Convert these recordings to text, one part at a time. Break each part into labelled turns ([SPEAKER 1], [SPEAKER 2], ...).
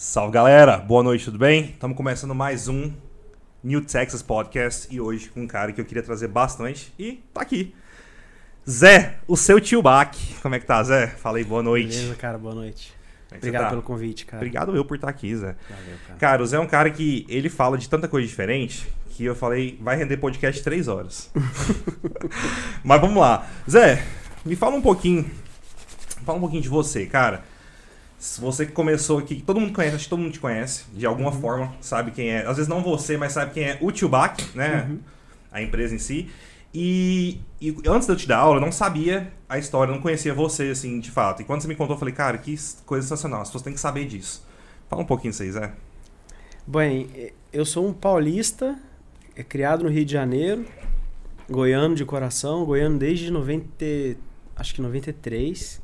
[SPEAKER 1] Salve galera, boa noite, tudo bem? Estamos começando mais um New Texas Podcast e hoje com um cara que eu queria trazer bastante e tá aqui. Zé, o seu tio Bach. Como é que tá, Zé? Falei boa noite.
[SPEAKER 2] Beleza, cara, boa noite.
[SPEAKER 1] É
[SPEAKER 2] Obrigado
[SPEAKER 1] tá?
[SPEAKER 2] pelo convite, cara.
[SPEAKER 1] Obrigado eu por estar aqui, Zé.
[SPEAKER 2] Valeu, cara.
[SPEAKER 1] Cara, o Zé é um cara que ele fala de tanta coisa diferente que eu falei, vai render podcast três horas. Mas vamos lá. Zé, me fala um pouquinho. Fala um pouquinho de você, cara. Se Você que começou aqui, todo mundo conhece, acho que todo mundo te conhece, de alguma
[SPEAKER 2] Uhum.
[SPEAKER 1] forma, sabe quem é. Às vezes não você, mas sabe quem é o Tio Bach, né?
[SPEAKER 2] Uhum.
[SPEAKER 1] A empresa em si. E, e antes de eu te dar aula, eu não sabia a história, não conhecia você, assim, de fato. E quando você me contou, eu falei, cara, que coisa sensacional, as pessoas têm que saber disso. Fala um pouquinho aí, Zé.
[SPEAKER 2] Bem, eu sou um paulista, é criado no Rio de Janeiro, goiano de coração, goiano desde 90, acho que 93.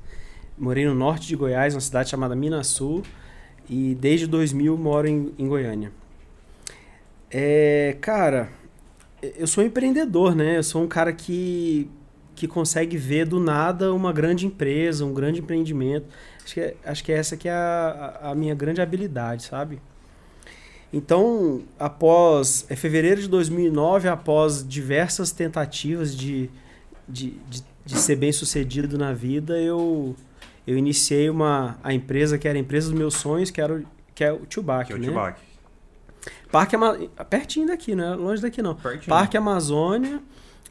[SPEAKER 2] Morei no norte de Goiás, uma cidade chamada Minasul, e desde 2000 moro em, em Goiânia. É, cara, eu sou um empreendedor, né? Eu sou um cara que, que consegue ver do nada uma grande empresa, um grande empreendimento. Acho que, é- acho que essa que é a, a- a minha grande habilidade, sabe? Então, após é fevereiro de 2009, após diversas tentativas de, de, de, de ser bem sucedido na vida, eu, eu iniciei uma, a empresa que era a empresa dos meus sonhos, que, era o, que é o Tubac,
[SPEAKER 1] Que é o
[SPEAKER 2] né?
[SPEAKER 1] Tio Bach.
[SPEAKER 2] Parque Ama... pertinho daqui, não é longe daqui não.
[SPEAKER 1] Pertinho.
[SPEAKER 2] Parque Amazônia,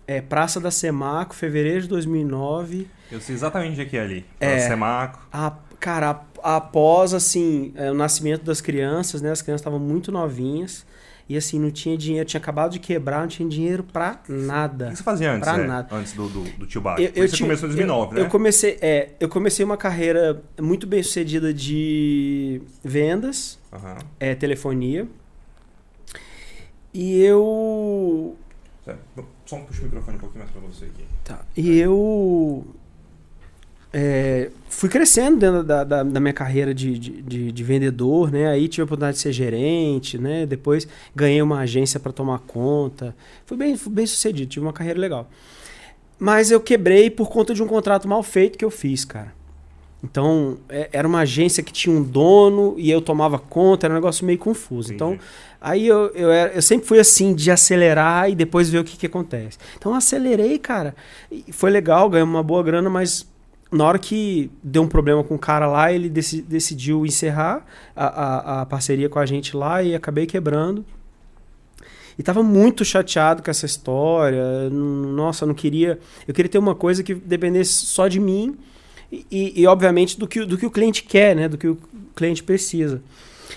[SPEAKER 2] é, Praça da Semaco, fevereiro de 2009.
[SPEAKER 1] Eu sei exatamente onde é que é ali.
[SPEAKER 2] É.
[SPEAKER 1] É. Semaco.
[SPEAKER 2] A, cara, após assim, é, o nascimento das crianças, né? As crianças estavam muito novinhas. E assim, não tinha dinheiro, tinha acabado de quebrar, não tinha dinheiro pra
[SPEAKER 1] O
[SPEAKER 2] nada.
[SPEAKER 1] que você fazia antes,
[SPEAKER 2] Pra
[SPEAKER 1] Zé?
[SPEAKER 2] nada.
[SPEAKER 1] Antes do, do, do Tio Bach?
[SPEAKER 2] Eu, eu
[SPEAKER 1] você começou em 2009,
[SPEAKER 2] eu,
[SPEAKER 1] né?
[SPEAKER 2] eu comecei, é, eu comecei uma carreira muito bem sucedida de vendas,
[SPEAKER 1] Aham.
[SPEAKER 2] é, telefonia. E eu
[SPEAKER 1] Só puxa o microfone um pouquinho mais pra você aqui.
[SPEAKER 2] Tá. E eu é, fui crescendo dentro da, da, da minha carreira de, de, de- de vendedor, né? Aí tive a oportunidade de ser gerente, né? Depois ganhei uma agência para tomar conta. Fui bem, fui bem sucedido, tive uma carreira legal. Mas eu quebrei por conta de um contrato mal feito que eu fiz, cara. Então, é- era uma agência que tinha um dono e eu tomava conta, era um negócio meio confuso. Então,
[SPEAKER 1] Entendi.
[SPEAKER 2] Aí eu, eu, era- eu sempre fui assim, de acelerar e depois ver o que, que acontece. Então acelerei, cara. Foi legal, ganhamos uma boa grana, mas na hora que deu um problema com o cara lá, ele deci- decidiu encerrar a, a, a parceria com a gente lá e acabei quebrando. E tava muito chateado com essa história. Nossa, não queria. Eu queria ter uma coisa que dependesse só de mim e, e, e, obviamente, do que, o- do que o cliente quer, né? Do que o cliente precisa.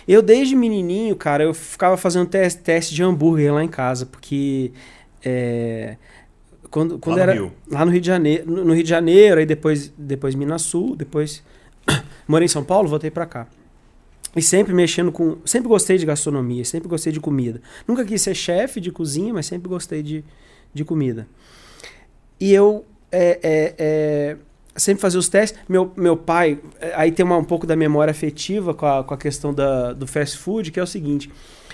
[SPEAKER 2] Eu, desde menininho, cara, eu ficava fazendo teste, teste de hambúrguer lá em casa, porque. é, quando, quando
[SPEAKER 1] no
[SPEAKER 2] era.
[SPEAKER 1] Rio.
[SPEAKER 2] Lá no Rio de Janeiro. No no Rio de Janeiro, aí depois, depois Minas Sul, depois. Morei em São Paulo, voltei pra cá. E sempre mexendo com. Sempre gostei de gastronomia, sempre gostei de comida. Nunca quis ser chefe de cozinha, mas sempre gostei de, de comida. E eu é, é, é, sempre fazia os testes. Meu, meu pai, é, aí tem uma, um pouco da memória afetiva com a, com a questão da, do fast food, que é o seguinte: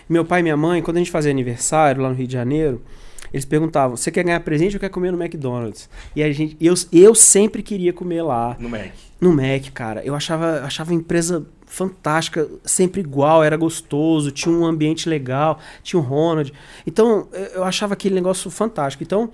[SPEAKER 2] meu pai e minha mãe, quando a gente fazia aniversário lá no Rio de Janeiro, eles perguntavam: você quer ganhar presente ou quer comer no McDonald's? E a gente, eu, eu sempre queria comer lá.
[SPEAKER 1] No Mac.
[SPEAKER 2] No Mac, cara, eu achava, achava a empresa fantástica, sempre igual, era gostoso, tinha um ambiente legal, tinha o Ronald. Então, eu achava aquele negócio fantástico. Então,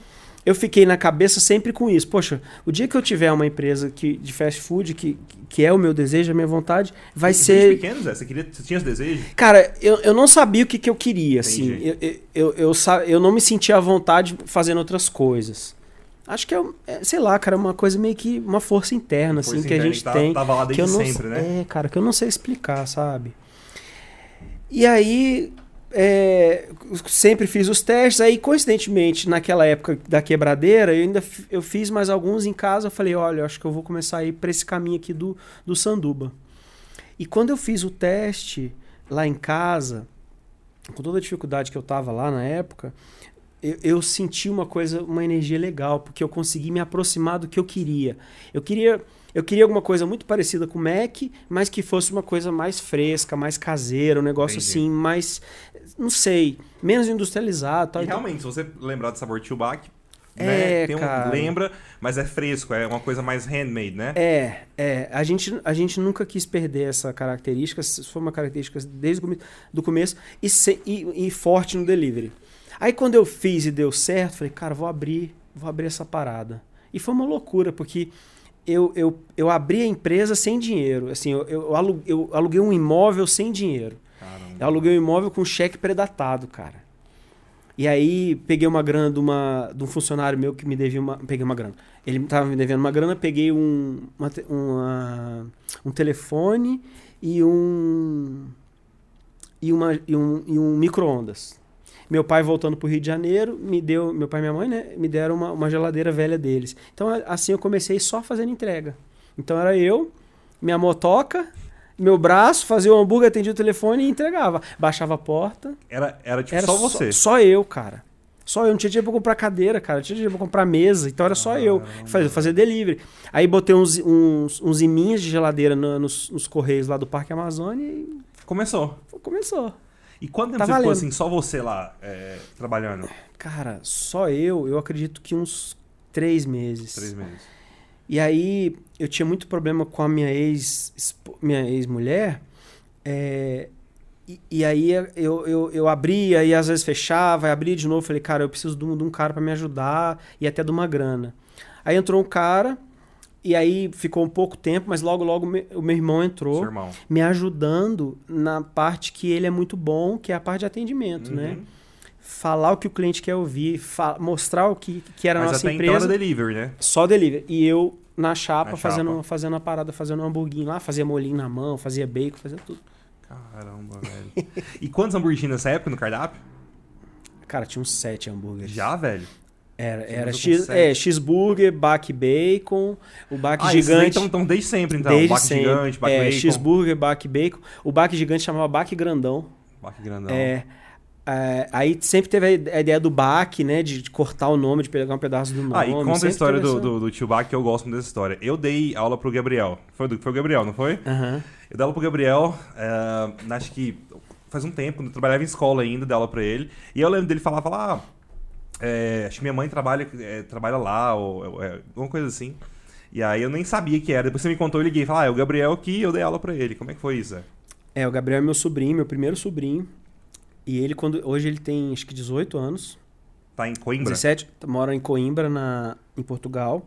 [SPEAKER 2] eu fiquei na cabeça sempre com isso. Poxa, o dia que eu tiver uma empresa que, de fast food, que, que é o meu desejo, a minha vontade, vai
[SPEAKER 1] Desde
[SPEAKER 2] ser.
[SPEAKER 1] pequeno, Zé? Você, queria, você tinha esse desejo?
[SPEAKER 2] Cara, eu, eu não sabia o que, que eu queria, assim.
[SPEAKER 1] Entendi.
[SPEAKER 2] Eu, eu, eu, eu, sa- eu não me sentia à vontade fazendo outras coisas. Acho que é, é, sei lá, cara, uma coisa meio que uma força interna, assim, que a gente
[SPEAKER 1] tá-
[SPEAKER 2] tem.
[SPEAKER 1] Tava lá
[SPEAKER 2] que
[SPEAKER 1] desde
[SPEAKER 2] eu não
[SPEAKER 1] sempre, né?
[SPEAKER 2] É, cara, que eu não sei explicar, sabe? E aí, é, sempre fiz os testes. Aí, coincidentemente, naquela época da quebradeira, eu ainda eu fiz mais alguns em casa. Eu falei, olha, acho que eu vou começar a ir para esse caminho aqui do, do Sanduba. E quando eu fiz o teste lá em casa, com toda a dificuldade que eu tava lá na época, eu, eu senti uma coisa, uma energia legal, porque eu consegui me aproximar do que eu queria. Eu queria, eu queria alguma coisa muito parecida com o Mac, mas que fosse uma coisa mais fresca, mais caseira, um negócio
[SPEAKER 1] Entendi.
[SPEAKER 2] assim, mais, não sei, menos industrializado. Tal.
[SPEAKER 1] E
[SPEAKER 2] Então,
[SPEAKER 1] realmente, se você lembrar do sabor né?
[SPEAKER 2] É,
[SPEAKER 1] Tem um, lembra, mas é fresco, é uma coisa mais handmade, né?
[SPEAKER 2] É, é. A gente, a gente nunca quis perder essa característica. Foi uma característica desde o começo e, se- e- e forte no delivery. Aí quando eu fiz e deu certo, falei, cara, vou abrir, vou abrir essa parada. E foi uma loucura, porque eu, eu, eu abri a empresa sem dinheiro. Assim, eu, eu, eu aluguei um imóvel sem dinheiro.
[SPEAKER 1] Caramba.
[SPEAKER 2] Eu aluguei um imóvel com cheque predatado, cara. E aí peguei uma grana de, uma, de um funcionário meu que me devia uma. Peguei uma grana. Ele estava me devendo uma grana, peguei um, uma uma- um telefone e um. E, uma, e um, e um micro-ondas. Meu pai voltando pro Rio de Janeiro, me deu. Meu pai e minha mãe, né? Me deram uma, uma geladeira velha deles. Então, assim eu comecei só fazendo entrega. Então era eu, minha motoca, meu braço, fazia o hambúrguer, atendia o telefone e entregava. Baixava a porta.
[SPEAKER 1] Era, era tipo
[SPEAKER 2] Era
[SPEAKER 1] só você.
[SPEAKER 2] Só, eu, cara. Só eu. Não tinha dinheiro pra comprar cadeira, cara. Não tinha dinheiro pra comprar mesa. Então era só eu. Fazer, fazer delivery. Aí botei uns, uns, uns iminhos de geladeira na- nos, nos correios lá do Parque Amazônia e
[SPEAKER 1] Começou.
[SPEAKER 2] começou.
[SPEAKER 1] E quanto tempo
[SPEAKER 2] Tá
[SPEAKER 1] você ficou
[SPEAKER 2] valendo.
[SPEAKER 1] assim, só você lá, é, trabalhando?
[SPEAKER 2] Cara, só eu, eu acredito que uns três meses.
[SPEAKER 1] Três meses.
[SPEAKER 2] E aí eu tinha muito problema com a minha ex minha ex-mulher. é, e, e aí eu, eu, eu abria e às vezes fechava, e abria de novo. Falei, cara, eu preciso de um, de um cara para me ajudar e até de uma grana. Aí entrou um cara, e aí ficou um pouco tempo, mas logo, logo me- o meu irmão entrou
[SPEAKER 1] irmão.
[SPEAKER 2] me ajudando na parte que ele é muito bom, que é a parte de atendimento, né? Falar o que o cliente quer ouvir, mostrar o que, que era a
[SPEAKER 1] Mas
[SPEAKER 2] nossa
[SPEAKER 1] até então
[SPEAKER 2] empresa.
[SPEAKER 1] era delivery, né?
[SPEAKER 2] Só delivery. E eu na chapa,
[SPEAKER 1] Na
[SPEAKER 2] fazendo,
[SPEAKER 1] chapa.
[SPEAKER 2] fazendo a parada, fazendo um hamburguinho lá, fazia molinho na mão, fazia bacon, fazia tudo.
[SPEAKER 1] Caramba, velho. E quantos hambúrgueres nessa época no cardápio?
[SPEAKER 2] Cara, tinha uns sete hambúrgueres.
[SPEAKER 1] Já, velho?
[SPEAKER 2] Era,
[SPEAKER 1] Você
[SPEAKER 2] era X, é, cheeseburger, baque bacon, o baque
[SPEAKER 1] Ah,
[SPEAKER 2] gigante.
[SPEAKER 1] Então, então desde sempre, então.
[SPEAKER 2] desde
[SPEAKER 1] Baque
[SPEAKER 2] sempre.
[SPEAKER 1] gigante, baque
[SPEAKER 2] é,
[SPEAKER 1] bacon.
[SPEAKER 2] cheeseburger, baque bacon. O baque gigante chamava baque grandão.
[SPEAKER 1] Baque grandão.
[SPEAKER 2] É, é, aí sempre teve a ide- a ideia do baque, né? De, de cortar o nome, de pegar um pedaço do nome.
[SPEAKER 1] Ah, e conta a
[SPEAKER 2] sempre
[SPEAKER 1] história
[SPEAKER 2] teve
[SPEAKER 1] do, do, do tio Baque, que eu gosto muito dessa história. Eu dei aula pro Gabriel. Foi, do, foi o Gabriel, não foi?
[SPEAKER 2] Aham.
[SPEAKER 1] Eu dei aula pro Gabriel, é, acho que faz um tempo, quando eu trabalhava em escola ainda, dei aula pra ele. E eu lembro dele falar, falar, ah, é, acho que minha mãe trabalha, é, trabalha lá, ou é, alguma coisa assim. E aí eu nem sabia que era. Depois você me contou, eu liguei e falei, ah, é o Gabriel que eu dei aula pra ele. Como é que foi isso?
[SPEAKER 2] É, o Gabriel é meu sobrinho, meu primeiro sobrinho. E ele, quando hoje ele tem acho que 18 anos.
[SPEAKER 1] Tá em Coimbra?
[SPEAKER 2] 17, mora em Coimbra, na, em Portugal.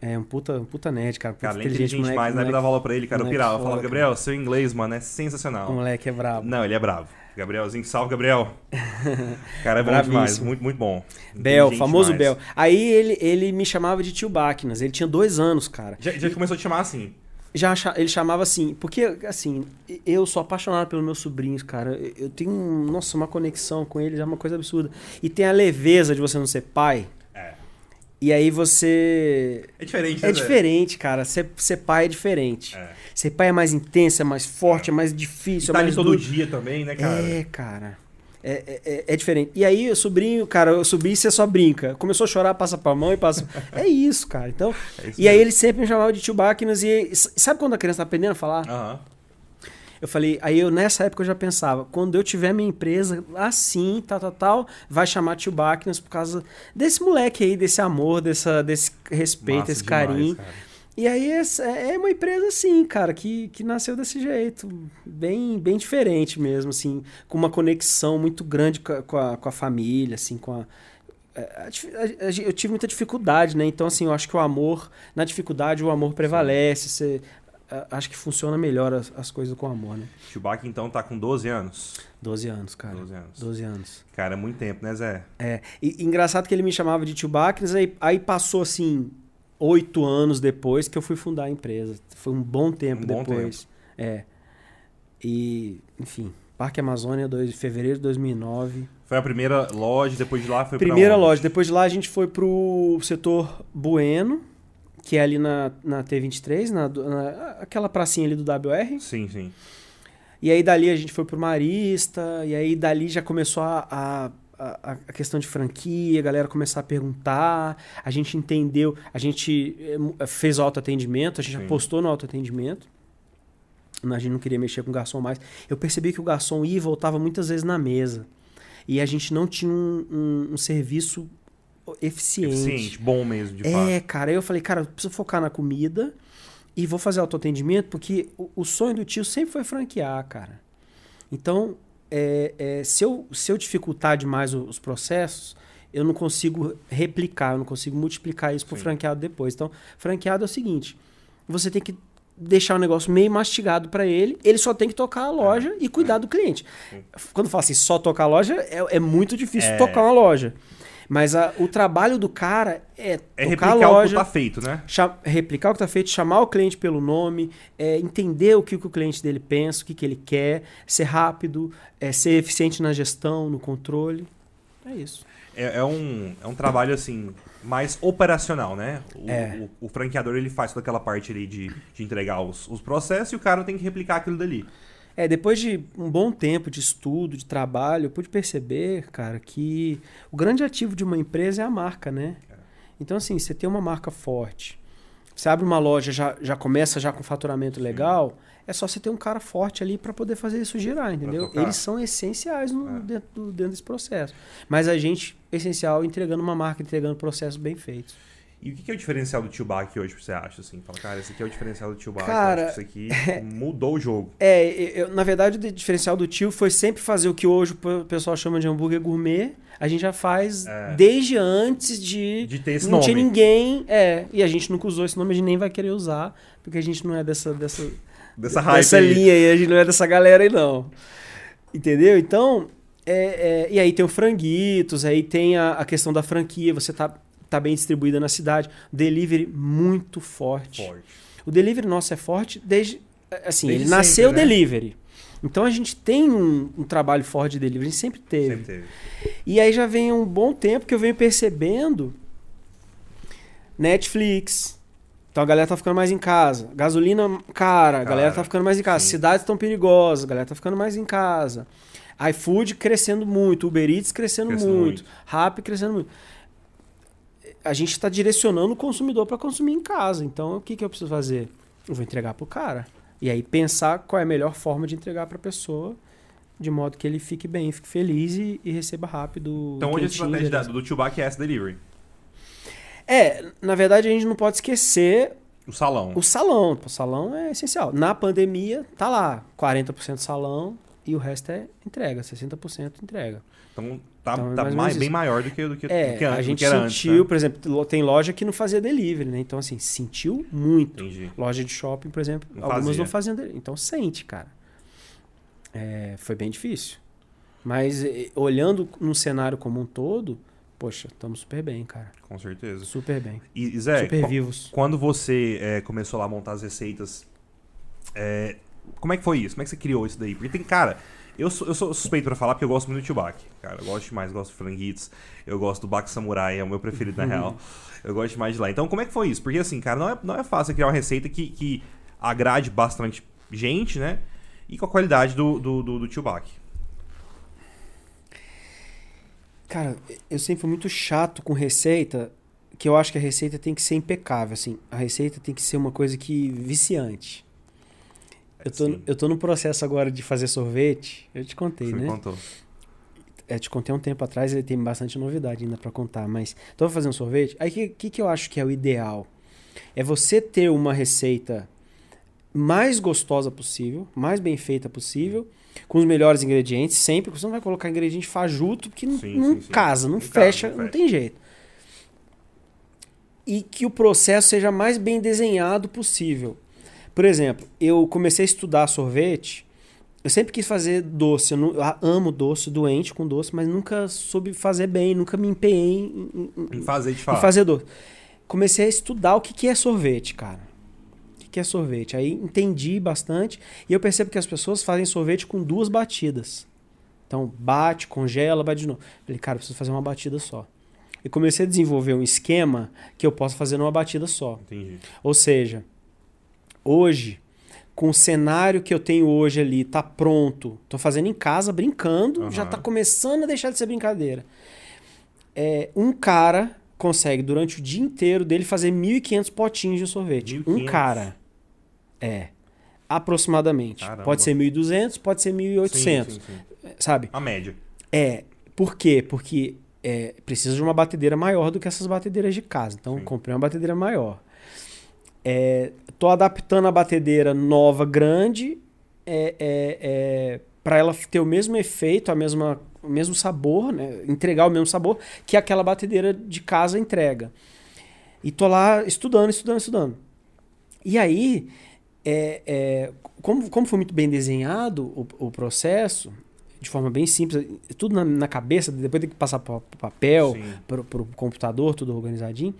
[SPEAKER 2] É um puta, um puta nerd, cara. Puta
[SPEAKER 1] Cara, inteligente
[SPEAKER 2] moleque-
[SPEAKER 1] demais, né? Eu
[SPEAKER 2] moleque-
[SPEAKER 1] dava aula pra ele, cara, eu
[SPEAKER 2] moleque
[SPEAKER 1] pirava. Eu falava,
[SPEAKER 2] cara.
[SPEAKER 1] Gabriel, seu inglês, mano, é sensacional.
[SPEAKER 2] O moleque é brabo.
[SPEAKER 1] Não, ele é bravo. Gabrielzinho, salve, Gabriel. Cara, é bom demais, muito, muito bom.
[SPEAKER 2] Bel, famoso
[SPEAKER 1] demais.
[SPEAKER 2] Bel. Aí ele, ele me chamava de tio Bacnas. Ele tinha dois anos, cara.
[SPEAKER 1] Já, já começou a te chamar assim.
[SPEAKER 2] Já ele chamava assim, porque assim, eu sou apaixonado pelos meus sobrinhos, cara. Eu tenho, nossa, uma conexão com eles, é uma coisa absurda. E tem a leveza de você não ser pai.
[SPEAKER 1] É.
[SPEAKER 2] E aí você.
[SPEAKER 1] É diferente, né?
[SPEAKER 2] É diferente, cara. Ser, ser pai é diferente.
[SPEAKER 1] É.
[SPEAKER 2] Ser pai é mais intenso, é mais forte, é, mais difícil,
[SPEAKER 1] E
[SPEAKER 2] é
[SPEAKER 1] tá ali
[SPEAKER 2] mais
[SPEAKER 1] todo
[SPEAKER 2] duro.
[SPEAKER 1] dia também, né, cara?
[SPEAKER 2] É, cara. É, é, é- é diferente. E aí, o sobrinho, cara, eu subi e você só brinca. Começou a chorar, passa pra mão e passa. é isso, cara. Então.
[SPEAKER 1] É isso
[SPEAKER 2] e aí ele sempre me chamava de tio Bacnas. E sabe quando a criança tá aprendendo a falar?
[SPEAKER 1] Aham.
[SPEAKER 2] Eu falei, aí eu nessa época eu já pensava, quando eu tiver minha empresa assim, tal, tal, tal, vai chamar tio Bacnas por causa desse moleque aí, desse amor, dessa, desse respeito,
[SPEAKER 1] Massa
[SPEAKER 2] esse
[SPEAKER 1] demais,
[SPEAKER 2] carinho.
[SPEAKER 1] cara.
[SPEAKER 2] E aí é, é uma empresa assim, cara, que, que nasceu desse jeito, bem, bem diferente mesmo, assim, com uma conexão muito grande com a, com a, com a família, assim, com a, a- eu tive muita dificuldade, né? Então, assim, eu acho que o amor, na dificuldade, o amor prevalece. Você, acho que funciona melhor as, as coisas com amor, né?
[SPEAKER 1] Chewbacca, então, tá com 12 anos.
[SPEAKER 2] 12 anos, cara.
[SPEAKER 1] 12 anos.
[SPEAKER 2] 12 anos.
[SPEAKER 1] Cara, é muito tempo, né, Zé?
[SPEAKER 2] É. E, engraçado que ele me chamava de tio Bacnes, aí, aí passou, assim, oito anos depois que eu fui fundar a empresa. Foi um bom tempo
[SPEAKER 1] Um bom
[SPEAKER 2] depois. É. E, enfim, Parque Amazônia, 2 de fevereiro de 2009.
[SPEAKER 1] Foi a primeira loja, depois de lá foi pra
[SPEAKER 2] Primeira loja. Depois de lá a gente foi pro setor Bueno, que é ali na, na T23, na, na- aquela pracinha ali do WR.
[SPEAKER 1] Sim, sim.
[SPEAKER 2] E aí dali a gente foi pro Marista, e aí dali já começou a, a, a, a questão de franquia, a galera começar a perguntar, a gente entendeu, a gente eh, fez autoatendimento, a gente
[SPEAKER 1] Sim.
[SPEAKER 2] apostou no autoatendimento. A gente não queria mexer com o garçom mais. Eu percebi que o garçom ia e voltava muitas vezes na mesa. E a gente não tinha um, um- um serviço eficiente.
[SPEAKER 1] Eficiente, bom mesmo, de
[SPEAKER 2] É,
[SPEAKER 1] fato.
[SPEAKER 2] cara, aí eu falei, cara, eu preciso focar na comida e vou fazer autoatendimento, porque o, o sonho do tio sempre foi franquear, cara. Então, é, é, se, eu, se eu dificultar demais o- os processos, eu não consigo replicar, eu não consigo multiplicar isso pro
[SPEAKER 1] Sim.
[SPEAKER 2] franqueado depois. Então, franqueado é o seguinte: você tem que deixar o negócio meio mastigado para ele, ele só tem que tocar a loja e cuidar do cliente. Quando fala assim, só tocar a loja, é, é muito difícil
[SPEAKER 1] É.
[SPEAKER 2] tocar uma loja. Mas a- o trabalho do cara é,
[SPEAKER 1] É
[SPEAKER 2] tocar a
[SPEAKER 1] replicar o que
[SPEAKER 2] loja,
[SPEAKER 1] tá feito, né?
[SPEAKER 2] replicar o que está feito, chamar o cliente pelo nome, é, entender o que, que o cliente dele pensa, o que, que ele quer, ser rápido, é, ser eficiente na gestão, no controle. É isso.
[SPEAKER 1] É, é um, é um trabalho, assim, mais operacional, né? O,
[SPEAKER 2] É.
[SPEAKER 1] o- o franqueador, ele faz toda aquela parte ali de, de entregar os, os processos e o cara tem que replicar aquilo dali.
[SPEAKER 2] É, depois de um bom tempo de estudo, de trabalho, eu pude perceber, cara, que o grande ativo de uma empresa é a marca, né? Então, assim, você tem uma marca forte, você abre uma loja, já, já começa já com faturamento legal, é só você ter um cara forte ali para poder fazer isso girar, entendeu? Eles são essenciais no-
[SPEAKER 1] É.
[SPEAKER 2] dentro, do- dentro desse processo. Mas a gente, essencial, entregando uma marca, entregando processos bem feitos.
[SPEAKER 1] E o que é o diferencial do Tio Bach hoje, você acha, assim? Fala, cara, esse aqui é o diferencial do Tio Bach.
[SPEAKER 2] Cara,
[SPEAKER 1] eu acho que isso aqui mudou o jogo.
[SPEAKER 2] É, eu- na verdade, o diferencial do tio foi sempre fazer o que hoje o pessoal chama de hambúrguer gourmet. A gente já faz
[SPEAKER 1] É.
[SPEAKER 2] desde antes de.
[SPEAKER 1] De ter esse
[SPEAKER 2] não
[SPEAKER 1] nome.
[SPEAKER 2] tinha ninguém. É, e a gente nunca usou esse nome, a gente nem vai querer usar, porque a gente não é dessa, dessa,
[SPEAKER 1] Dessa hype
[SPEAKER 2] dessa
[SPEAKER 1] aí.
[SPEAKER 2] linha aí, a gente não é dessa galera aí, não. Entendeu? Então, é, é, e aí tem o franguitos, aí tem a, a questão da franquia, você tá, tá bem distribuída na cidade. Delivery muito forte.
[SPEAKER 1] Forte.
[SPEAKER 2] O delivery nosso é forte desde. Assim,
[SPEAKER 1] Desde
[SPEAKER 2] ele nasceu
[SPEAKER 1] sempre, né?
[SPEAKER 2] delivery. Então a gente tem um, um trabalho forte de delivery, a gente sempre teve.
[SPEAKER 1] Sempre teve.
[SPEAKER 2] E aí já vem um bom tempo que eu venho percebendo Netflix. Então a galera tá ficando mais em casa. Gasolina cara, a galera tá ficando mais em casa.
[SPEAKER 1] sim.
[SPEAKER 2] Cidades estão perigosas, a galera tá ficando mais em casa. iFood crescendo muito, Uber Eats crescendo,
[SPEAKER 1] Crescendo
[SPEAKER 2] muito,
[SPEAKER 1] muito.
[SPEAKER 2] Rappi crescendo muito. A gente está direcionando o consumidor para consumir em casa. Então o que, que eu preciso fazer? Eu vou entregar pro cara. E aí pensar qual é a melhor forma de entregar para a pessoa, de modo que ele fique bem, fique feliz e, e receba rápido.
[SPEAKER 1] Então hoje a estratégia da-
[SPEAKER 2] beleza.
[SPEAKER 1] do Bach é essa delivery.
[SPEAKER 2] É, na verdade a gente não pode esquecer
[SPEAKER 1] O salão.
[SPEAKER 2] o salão. O salão é essencial. Na pandemia, tá lá, 40% salão e o resto é entrega, 60% entrega.
[SPEAKER 1] Então tá,
[SPEAKER 2] Então,
[SPEAKER 1] tá
[SPEAKER 2] mais
[SPEAKER 1] bem maior do que, do que,
[SPEAKER 2] É,
[SPEAKER 1] do que,
[SPEAKER 2] a gente
[SPEAKER 1] era antes,
[SPEAKER 2] sentiu,
[SPEAKER 1] né?
[SPEAKER 2] por exemplo, lo- tem loja que não fazia delivery, né? Então, assim, sentiu muito.
[SPEAKER 1] Entendi.
[SPEAKER 2] Loja de shopping, por exemplo,
[SPEAKER 1] Não
[SPEAKER 2] algumas
[SPEAKER 1] fazia.
[SPEAKER 2] não faziam delivery. Então, sente, cara. É, foi bem difícil. Mas olhando no cenário como um todo, poxa, estamos super bem, cara.
[SPEAKER 1] Com certeza.
[SPEAKER 2] Super bem.
[SPEAKER 1] E, Zé,
[SPEAKER 2] super vivos.
[SPEAKER 1] quando você é, começou lá a montar as receitas, é, como é que foi isso? Como é que você criou isso daí? Porque tem, cara, eu sou, eu sou suspeito pra falar porque eu gosto muito do Chewbacca. Cara, eu gosto demais, gosto do franguitos, eu gosto do Bak Samurai, é o meu preferido na real. Eu gosto demais de lá. Então, como é que foi isso? Porque assim, cara, não é, não é fácil criar uma receita que, que agrade bastante gente, né? E com a qualidade do, do, do, do Chewbacca.
[SPEAKER 2] Cara, eu sempre fui muito chato com receita, que eu acho que a receita tem que ser impecável, assim. A receita tem que ser uma coisa que viciante. Eu tô,
[SPEAKER 1] Sim.
[SPEAKER 2] eu tô no processo agora de fazer sorvete. Eu te contei,
[SPEAKER 1] Você
[SPEAKER 2] né?
[SPEAKER 1] contou.
[SPEAKER 2] Eu te contei um tempo atrás, ele tem bastante novidade ainda pra contar, mas tô fazendo sorvete. Aí o que, que, que eu acho que é o ideal? É você ter uma receita mais gostosa possível, mais bem feita possível, com os melhores ingredientes, sempre. Você não vai colocar ingrediente fajuto, porque não,
[SPEAKER 1] Sim,
[SPEAKER 2] não
[SPEAKER 1] sim,
[SPEAKER 2] casa, não,
[SPEAKER 1] Não
[SPEAKER 2] fecha,
[SPEAKER 1] não
[SPEAKER 2] não
[SPEAKER 1] fecha.
[SPEAKER 2] tem jeito. E que o processo seja mais bem desenhado possível. Por exemplo, eu comecei a estudar sorvete. Eu sempre quis fazer doce. Eu, não- eu amo doce, doente com doce, mas nunca soube fazer bem, nunca me empenhei em, em-
[SPEAKER 1] Em fazer de
[SPEAKER 2] em
[SPEAKER 1] fato.
[SPEAKER 2] fazer doce. Comecei a estudar o que, que é sorvete, cara. O que, que é sorvete? Aí entendi bastante e eu percebo que as pessoas fazem sorvete com duas batidas. Então, bate, congela, bate de novo. Falei, cara, eu preciso fazer uma batida só. E comecei a desenvolver um esquema que eu posso fazer numa batida só.
[SPEAKER 1] Entendi.
[SPEAKER 2] Ou seja, hoje, com o cenário que eu tenho hoje ali, tá pronto. Tô fazendo em casa, brincando,
[SPEAKER 1] Aham.
[SPEAKER 2] já tá começando a deixar de ser brincadeira. É, um cara consegue, durante o dia inteiro dele, fazer 1.500 potinhos de sorvete. Um
[SPEAKER 1] 1.500?
[SPEAKER 2] cara. É. Aproximadamente.
[SPEAKER 1] Caramba.
[SPEAKER 2] Pode ser 1.200, pode ser 1.800.
[SPEAKER 1] Sim, sim, sim.
[SPEAKER 2] Sabe?
[SPEAKER 1] A média.
[SPEAKER 2] É. Por quê? Porque é, precisa de uma batedeira maior do que essas batedeiras de casa. Então, comprei uma batedeira maior. É, tô adaptando a batedeira nova, grande, é, é, é, para ela ter o mesmo efeito, a mesma, o mesmo sabor, né? entregar o mesmo sabor que aquela batedeira de casa entrega. E tô lá estudando, estudando, estudando. E aí, é, é, como, como foi muito bem desenhado o, o processo, de forma bem simples, tudo na, na cabeça, depois tem que passar para papel, para o computador, tudo organizadinho,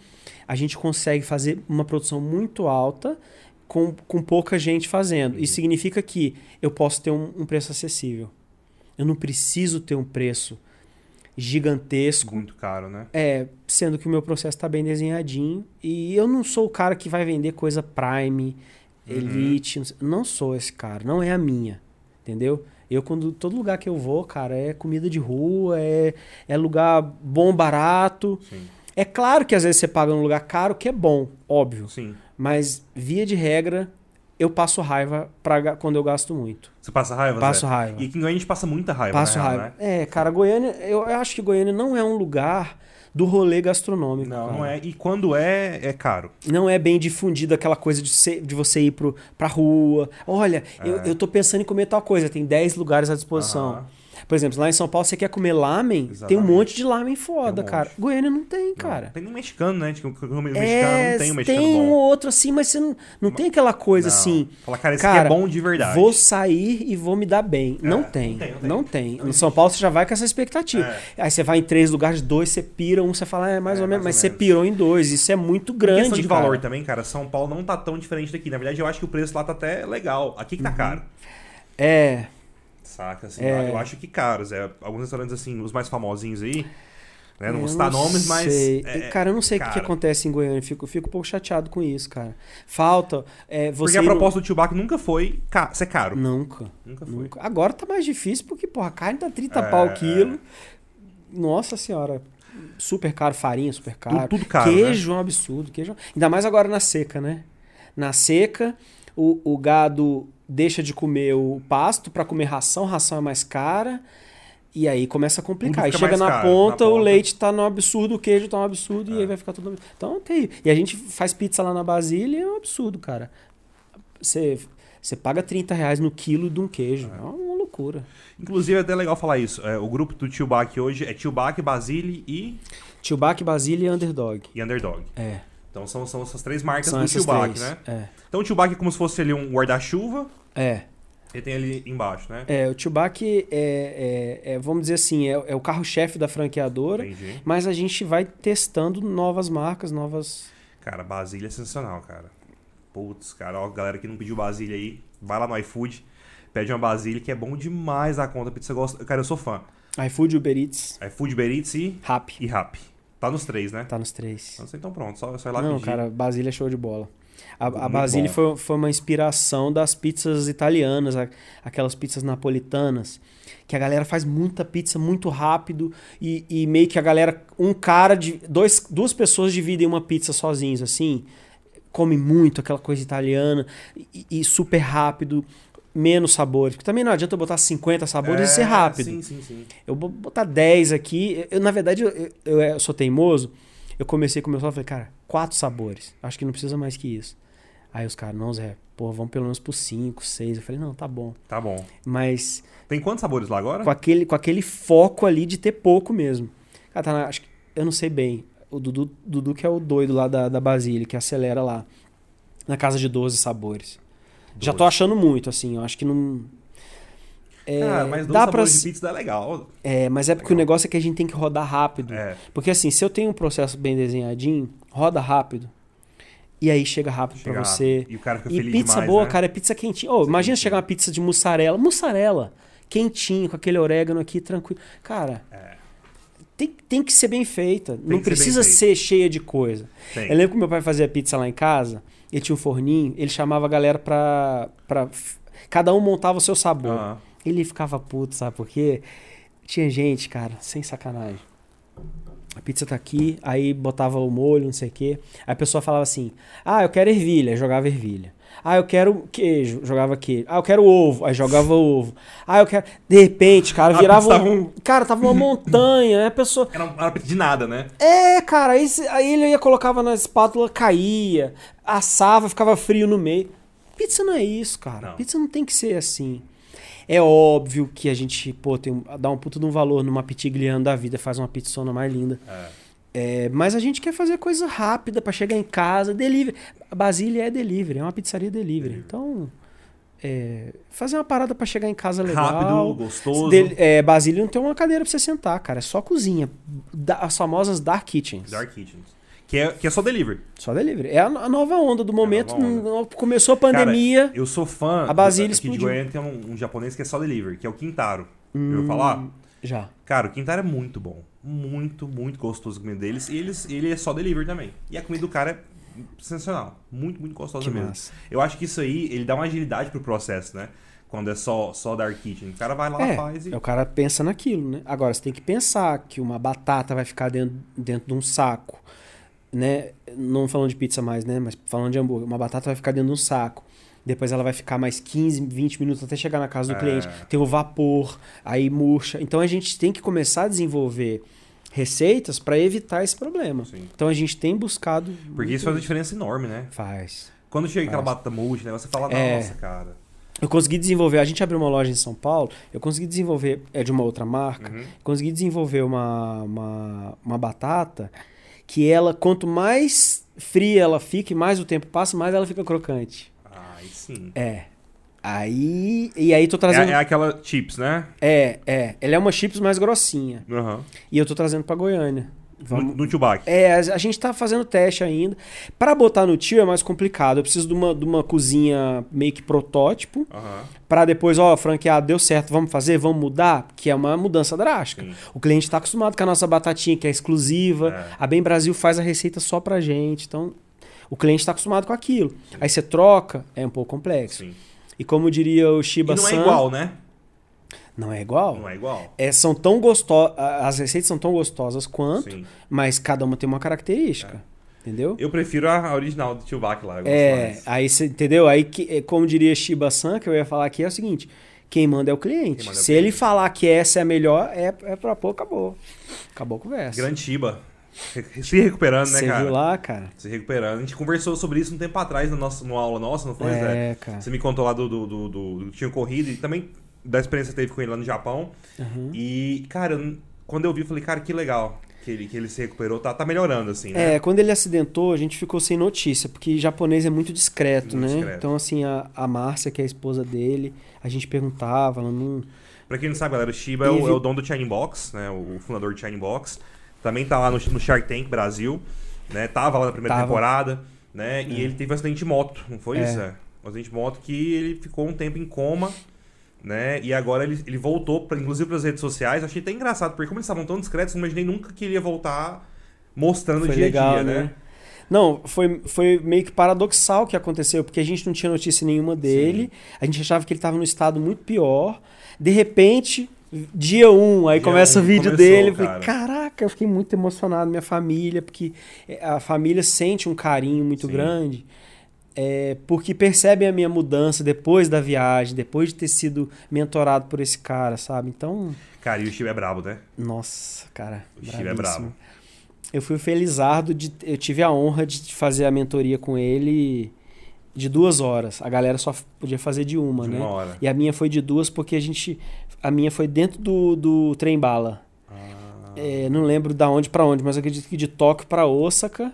[SPEAKER 2] a gente consegue fazer uma produção muito alta com, com pouca gente fazendo. Isso significa que eu posso ter um, um preço acessível. Eu não preciso ter um preço gigantesco.
[SPEAKER 1] Muito caro, né?
[SPEAKER 2] É, sendo que o meu processo está bem desenhadinho. E eu não sou o cara que vai vender coisa Prime,
[SPEAKER 1] Uhum.
[SPEAKER 2] Elite. Não sou esse cara, não é a minha. Entendeu? Eu, quando todo lugar que eu vou, cara, é comida de rua, é, é lugar bom, barato.
[SPEAKER 1] Sim.
[SPEAKER 2] É claro que às vezes você paga num lugar caro, que é bom, óbvio.
[SPEAKER 1] Sim.
[SPEAKER 2] Mas, via de regra, eu passo raiva pra, quando eu gasto muito.
[SPEAKER 1] Você passa raiva,
[SPEAKER 2] Passo
[SPEAKER 1] Zé?
[SPEAKER 2] raiva.
[SPEAKER 1] E aqui em Goiânia a gente passa muita raiva,
[SPEAKER 2] Passo
[SPEAKER 1] real,
[SPEAKER 2] raiva.
[SPEAKER 1] né?
[SPEAKER 2] É, cara, Goiânia, eu eu acho que Goiânia não é um lugar do rolê gastronômico.
[SPEAKER 1] Não,
[SPEAKER 2] cara.
[SPEAKER 1] não é. E quando é, é caro.
[SPEAKER 2] Não é bem difundido aquela coisa de, ser- de você ir pro, pra rua. Olha, eu,
[SPEAKER 1] É.
[SPEAKER 2] eu tô pensando em comer tal coisa, tem 10 lugares à disposição.
[SPEAKER 1] Aham.
[SPEAKER 2] Por exemplo, lá em São Paulo você quer comer lamen, tem um
[SPEAKER 1] Exatamente.
[SPEAKER 2] monte de lamen foda,
[SPEAKER 1] Tem um
[SPEAKER 2] cara. Goiânia não tem, cara.
[SPEAKER 1] Não, Tem nem mexicano, né? Tipo, o mexicano
[SPEAKER 2] É,
[SPEAKER 1] não tem um mexicano
[SPEAKER 2] tem um
[SPEAKER 1] bom.
[SPEAKER 2] ou outro assim, mas você não, não tem aquela coisa
[SPEAKER 1] Não.
[SPEAKER 2] assim.
[SPEAKER 1] Fala, cara, esse
[SPEAKER 2] cara,
[SPEAKER 1] aqui é bom de verdade.
[SPEAKER 2] Vou sair e vou me dar bem. não,
[SPEAKER 1] não
[SPEAKER 2] tem,
[SPEAKER 1] tem, não
[SPEAKER 2] não
[SPEAKER 1] tem.
[SPEAKER 2] tem. No São Paulo você já vai com essa expectativa.
[SPEAKER 1] É.
[SPEAKER 2] Aí você vai em três lugares, dois você pira, um você fala, é mais
[SPEAKER 1] É,
[SPEAKER 2] ou menos,
[SPEAKER 1] mais
[SPEAKER 2] mas
[SPEAKER 1] ou
[SPEAKER 2] você
[SPEAKER 1] menos.
[SPEAKER 2] pirou em dois. Isso é muito
[SPEAKER 1] Em
[SPEAKER 2] grande.
[SPEAKER 1] questão de
[SPEAKER 2] cara.
[SPEAKER 1] valor também, cara, São Paulo não tá tão diferente daqui. Na verdade, eu acho que o preço lá tá até legal. Aqui que
[SPEAKER 2] Uhum.
[SPEAKER 1] tá caro.
[SPEAKER 2] É,
[SPEAKER 1] Saca? Assim,
[SPEAKER 2] É.
[SPEAKER 1] Eu acho que caros. É, alguns restaurantes, assim, os mais famosinhos aí. Né? Não
[SPEAKER 2] eu
[SPEAKER 1] vou citar nomes, mas.
[SPEAKER 2] sei.
[SPEAKER 1] é-
[SPEAKER 2] cara, eu não sei o que, que acontece em Goiânia. Eu fico, fico um pouco chateado com isso, cara. Falta. É,
[SPEAKER 1] Porque a proposta do Tio Bac nunca foi ca- ser caro.
[SPEAKER 2] Nunca.
[SPEAKER 1] Nunca foi.
[SPEAKER 2] Nunca. Agora tá mais difícil porque, porra, a carne tá 30
[SPEAKER 1] É,
[SPEAKER 2] pau o
[SPEAKER 1] é.
[SPEAKER 2] quilo. Nossa senhora. Super caro, farinha super caro.
[SPEAKER 1] tudo caro,
[SPEAKER 2] Queijo é um absurdo. Queijo... Ainda mais agora na seca, né? Na seca, o, o gado deixa de comer o pasto pra comer ração, ração é mais cara. E aí começa a complicar.
[SPEAKER 1] Fica
[SPEAKER 2] chega na
[SPEAKER 1] caro,
[SPEAKER 2] ponta,
[SPEAKER 1] na
[SPEAKER 2] o
[SPEAKER 1] ponta.
[SPEAKER 2] leite tá no absurdo, o queijo tá um absurdo, e
[SPEAKER 1] É.
[SPEAKER 2] aí vai ficar tudo. Então tem. E a gente faz pizza lá na Basília, é um absurdo, cara. Você, você paga 30 reais no quilo de um queijo. É, uma loucura.
[SPEAKER 1] Inclusive, é até legal falar isso. É, o grupo do Tio Bac hoje é Tio Bac, Basile e,
[SPEAKER 2] Chewbacca, Basília e Underdog.
[SPEAKER 1] e Underdog.
[SPEAKER 2] É.
[SPEAKER 1] Então são, são essas três marcas
[SPEAKER 2] São
[SPEAKER 1] do
[SPEAKER 2] três.
[SPEAKER 1] né?
[SPEAKER 2] É.
[SPEAKER 1] Então o Bac é como se fosse ali um guarda-chuva.
[SPEAKER 2] É.
[SPEAKER 1] Ele tem ali embaixo, né?
[SPEAKER 2] É, o Chewbacca é, é, é, vamos dizer assim, é, é o carro-chefe da franqueadora,
[SPEAKER 1] Entendi.
[SPEAKER 2] mas a gente vai testando novas marcas, novas.
[SPEAKER 1] Cara, Basília é sensacional, cara. Putz, cara, ó, galera que não pediu Basília aí, vai lá no iFood, pede uma Basília que é bom demais a conta. Pizza gosta. Cara, eu sou fã.
[SPEAKER 2] iFood, Uber Eats,
[SPEAKER 1] iFood, Uber Eats e,
[SPEAKER 2] Rap.
[SPEAKER 1] e Rap. Tá nos três, né?
[SPEAKER 2] Tá nos três.
[SPEAKER 1] Então, então pronto, só, só ir lá
[SPEAKER 2] Não,
[SPEAKER 1] pedir.
[SPEAKER 2] cara, Basília é show de bola. A, a Basília foi, foi uma inspiração das pizzas italianas, aquelas pizzas napolitanas, que a galera faz muita pizza muito rápido e, e meio que a galera, um cara, de, dois, duas pessoas dividem uma pizza sozinhos, assim, come muito aquela coisa italiana e, e super rápido, menos sabores. Porque também não adianta eu botar 50 sabores e ser rápido.
[SPEAKER 1] É, Sim, sim, sim.
[SPEAKER 2] Eu vou botar 10 aqui. Eu, na verdade, eu, eu, eu sou teimoso. Eu comecei com o meu só e falei, cara, quatro sabores. Acho que não precisa mais que isso. Aí os caras, não, Zé, pô, vamos pelo menos por cinco, seis. Eu falei, não, tá bom.
[SPEAKER 1] Tá bom.
[SPEAKER 2] Mas
[SPEAKER 1] Tem quantos sabores lá agora?
[SPEAKER 2] com aquele, com aquele foco ali de ter pouco mesmo. Cara, tá na- acho que, eu não sei bem. O Dudu, Dudu que é o doido lá da, da Basília, que acelera lá. Na casa de 12 sabores. Já tô
[SPEAKER 1] 12.
[SPEAKER 2] achando muito, assim. Eu acho que não. É,
[SPEAKER 1] Cara, mas
[SPEAKER 2] dá pra,
[SPEAKER 1] sabores de pizza dá legal.
[SPEAKER 2] é, mas é porque o negócio é que a gente tem que rodar rápido.
[SPEAKER 1] É.
[SPEAKER 2] Porque assim, se eu tenho um processo bem desenhadinho, roda rápido. E aí chega rápido pra você.
[SPEAKER 1] E o cara fica
[SPEAKER 2] E
[SPEAKER 1] feliz
[SPEAKER 2] pizza
[SPEAKER 1] demais,
[SPEAKER 2] boa,
[SPEAKER 1] né?
[SPEAKER 2] cara, é pizza quentinha. Ô, imagina chegar uma pizza de mussarela. Mussarela, quentinho, com aquele orégano aqui, tranquilo. Cara,
[SPEAKER 1] É.
[SPEAKER 2] tem, tem que ser bem feita. Não
[SPEAKER 1] ser bem
[SPEAKER 2] precisa
[SPEAKER 1] feito.
[SPEAKER 2] ser cheia de coisa.
[SPEAKER 1] Tem.
[SPEAKER 2] Eu lembro que meu pai fazia pizza lá em casa, ele tinha um forninho, ele chamava a galera pra. pra cada um montava o seu sabor.
[SPEAKER 1] Ah,
[SPEAKER 2] Ele ficava puto, sabe por quê? Tinha gente, cara, sem sacanagem. A pizza tá aqui, aí botava o molho, não sei o quê. Aí a pessoa falava assim: Ah, eu quero ervilha, jogava ervilha. Ah, eu quero queijo, jogava queijo. Ah, eu quero ovo, aí jogava ovo. Ah, eu quero. De repente, cara,
[SPEAKER 1] A
[SPEAKER 2] virava
[SPEAKER 1] pizza
[SPEAKER 2] um.
[SPEAKER 1] tava
[SPEAKER 2] Cara, tava uma montanha, aí a pessoa.
[SPEAKER 1] Era, era de nada, né?
[SPEAKER 2] É, cara, aí, aí ele ia, colocava na espátula, caía, assava, ficava frio no meio. Pizza não é isso, cara.
[SPEAKER 1] Não.
[SPEAKER 2] Pizza não tem que ser assim. É óbvio que a gente, pô, tem, um- dá um puto de um valor numa pitigliano da vida, faz uma pizzona mais linda.
[SPEAKER 1] É.
[SPEAKER 2] É, mas a gente quer fazer coisa rápida pra chegar em casa, delivery. A Basília é delivery, é uma pizzaria delivery. Então, é, fazer uma parada pra chegar em casa legal.
[SPEAKER 1] Rápido, gostoso.
[SPEAKER 2] Del- é, Basília não tem uma cadeira pra você sentar, cara. É só cozinha. Da- as famosas Dark Kitchens.
[SPEAKER 1] Dark Kitchens. Que é, que é só delivery.
[SPEAKER 2] Só delivery. É a, a nova onda do momento.
[SPEAKER 1] nova onda.
[SPEAKER 2] N- Começou a pandemia.
[SPEAKER 1] Cara, eu sou fã.
[SPEAKER 2] A Basília
[SPEAKER 1] aqui de. Goiânia tem um, um japonês que é só delivery, que é o Quintaro.
[SPEAKER 2] Hum.
[SPEAKER 1] ouviu falar?
[SPEAKER 2] já.
[SPEAKER 1] Cara, o Quintaro é muito bom. Muito, muito gostoso a comida deles. E eles, ele é só delivery também. E a comida do cara é sensacional. Muito, muito gostosa
[SPEAKER 2] Que
[SPEAKER 1] mesmo.
[SPEAKER 2] massa.
[SPEAKER 1] Eu acho que isso aí, ele dá uma agilidade pro processo, né? Quando é só, só Dark Kitchen. O cara vai lá,
[SPEAKER 2] É,
[SPEAKER 1] faz e...
[SPEAKER 2] é, o cara pensa naquilo, né? Agora, você tem que pensar que uma batata vai ficar dentro, dentro de um saco, né? Não falando de pizza mais, né? Mas falando de hambúrguer. Uma batata vai ficar dentro de um saco. Depois ela vai ficar mais 15, 20 minutos até chegar na casa do
[SPEAKER 1] É.
[SPEAKER 2] cliente. Tem o vapor, aí murcha. Então a gente tem que começar a desenvolver receitas para evitar esse problema.
[SPEAKER 1] Sim.
[SPEAKER 2] Então a gente tem buscado.
[SPEAKER 1] Porque isso faz uma diferença enorme, né?
[SPEAKER 2] Faz.
[SPEAKER 1] Quando chega aquela
[SPEAKER 2] Faz.
[SPEAKER 1] batata multi, né? Você fala,
[SPEAKER 2] É.
[SPEAKER 1] nossa, cara.
[SPEAKER 2] Eu consegui desenvolver, a gente abriu uma loja em São Paulo, eu consegui desenvolver, é de uma outra marca,
[SPEAKER 1] Uhum.
[SPEAKER 2] consegui desenvolver uma, uma, uma batata que ela, quanto mais fria ela fica e mais o tempo passa, mais ela fica crocante.
[SPEAKER 1] Aí sim.
[SPEAKER 2] É. Aí. E aí tô
[SPEAKER 1] É,
[SPEAKER 2] trazendo.
[SPEAKER 1] é aquela chips, né?
[SPEAKER 2] É, é. Ela é uma chips mais grossinha.
[SPEAKER 1] Aham.
[SPEAKER 2] E eu tô trazendo pra Goiânia.
[SPEAKER 1] No,
[SPEAKER 2] Vamos.
[SPEAKER 1] no Chewbacca.
[SPEAKER 2] É, a gente tá fazendo teste ainda. Pra botar no tio é mais complicado. Eu preciso de uma, de uma cozinha meio que protótipo.
[SPEAKER 1] Aham.
[SPEAKER 2] Pra depois, ó, franqueado, deu certo, vamos fazer, vamos mudar, que é uma mudança drástica.
[SPEAKER 1] Sim.
[SPEAKER 2] O cliente tá acostumado com a nossa batatinha, que é exclusiva.
[SPEAKER 1] É.
[SPEAKER 2] A Bem Brasil faz a receita só pra gente. Então, o cliente tá acostumado com aquilo. Aí você troca, é um pouco complexo.
[SPEAKER 1] Sim.
[SPEAKER 2] E como diria o
[SPEAKER 1] E
[SPEAKER 2] Shiba
[SPEAKER 1] não é
[SPEAKER 2] San,
[SPEAKER 1] igual, né?
[SPEAKER 2] Não é igual?
[SPEAKER 1] Não é igual.
[SPEAKER 2] É, são tão gostosas, as receitas são tão gostosas quanto,
[SPEAKER 1] Sim.
[SPEAKER 2] mas cada uma tem uma característica. Entendeu?
[SPEAKER 1] Eu prefiro a original do Chewbacca lá.
[SPEAKER 2] É,
[SPEAKER 1] mais.
[SPEAKER 2] aí você entendeu? Aí, que, é, como diria Shiba San, que eu ia falar aqui, é o seguinte: quem manda é o cliente.
[SPEAKER 1] É o
[SPEAKER 2] Se ele
[SPEAKER 1] cliente.
[SPEAKER 2] falar que essa é a melhor, é, é pra pôr, acabou. Acabou a conversa.
[SPEAKER 1] Grande Chiba. Se recuperando, né,
[SPEAKER 2] Você
[SPEAKER 1] cara?
[SPEAKER 2] viu lá, cara?
[SPEAKER 1] Se recuperando. A gente conversou sobre isso um tempo atrás na nossa, numa aula nossa, não foi, Zé?
[SPEAKER 2] É, cara.
[SPEAKER 1] Você me contou lá do, do, do, do- do que tinha corrido e também da experiência que teve com ele lá no Japão.
[SPEAKER 2] Uhum.
[SPEAKER 1] E, cara, quando eu vi, eu falei, cara, que legal que ele, que ele se recuperou. Tá, tá melhorando, assim, né?
[SPEAKER 2] É, quando ele acidentou, a gente ficou sem notícia, porque japonês é muito discreto,
[SPEAKER 1] Muito
[SPEAKER 2] né?
[SPEAKER 1] discreto.
[SPEAKER 2] Então, assim, a, a Márcia, que é a esposa dele, a gente perguntava, ela não.
[SPEAKER 1] Pra quem não sabe, galera, o Shiba é o,
[SPEAKER 2] Teve-
[SPEAKER 1] é o dono do Shining Box, né? O, fundador do Shining Box. Também tá lá no, no Shark Tank Brasil, né? Tava lá na primeira
[SPEAKER 2] Tava.
[SPEAKER 1] temporada, né? E ele teve um acidente de moto, não foi
[SPEAKER 2] É.
[SPEAKER 1] isso? É. Um acidente de moto que ele ficou um tempo em coma, né? E agora ele, ele voltou, pra, inclusive, pras redes sociais. Achei até engraçado, porque como eles estavam tão discretos, não imaginei nunca que ele ia voltar mostrando o
[SPEAKER 2] Foi
[SPEAKER 1] dia a
[SPEAKER 2] legal,
[SPEAKER 1] dia,
[SPEAKER 2] né?
[SPEAKER 1] né?
[SPEAKER 2] Não, foi, foi meio que paradoxal o que aconteceu, porque a gente não tinha notícia nenhuma dele, a gente achava que ele estava num estado muito pior. De repente, dia 1, um, aí
[SPEAKER 1] Dia
[SPEAKER 2] começa
[SPEAKER 1] um,
[SPEAKER 2] o vídeo
[SPEAKER 1] começou,
[SPEAKER 2] dele. Eu falei,
[SPEAKER 1] cara.
[SPEAKER 2] caraca, eu fiquei muito emocionado, minha família, porque a família sente um carinho muito
[SPEAKER 1] Sim.
[SPEAKER 2] grande. é, porque percebem a minha mudança depois da viagem, depois de ter sido mentorado por esse cara, sabe? Então,
[SPEAKER 1] Cara, e o Shiba é brabo, né?
[SPEAKER 2] nossa, cara.
[SPEAKER 1] O Chile é brabo.
[SPEAKER 2] Eu fui felizardo de. Eu tive a honra de fazer a mentoria com ele de duas horas. A galera só podia fazer de uma,
[SPEAKER 1] De
[SPEAKER 2] né?
[SPEAKER 1] uma hora.
[SPEAKER 2] E a minha foi de duas porque a gente. A minha foi dentro do, do trem bala.
[SPEAKER 1] Ah,
[SPEAKER 2] É, não lembro da onde pra onde, mas acredito que de Tóquio pra Osaka.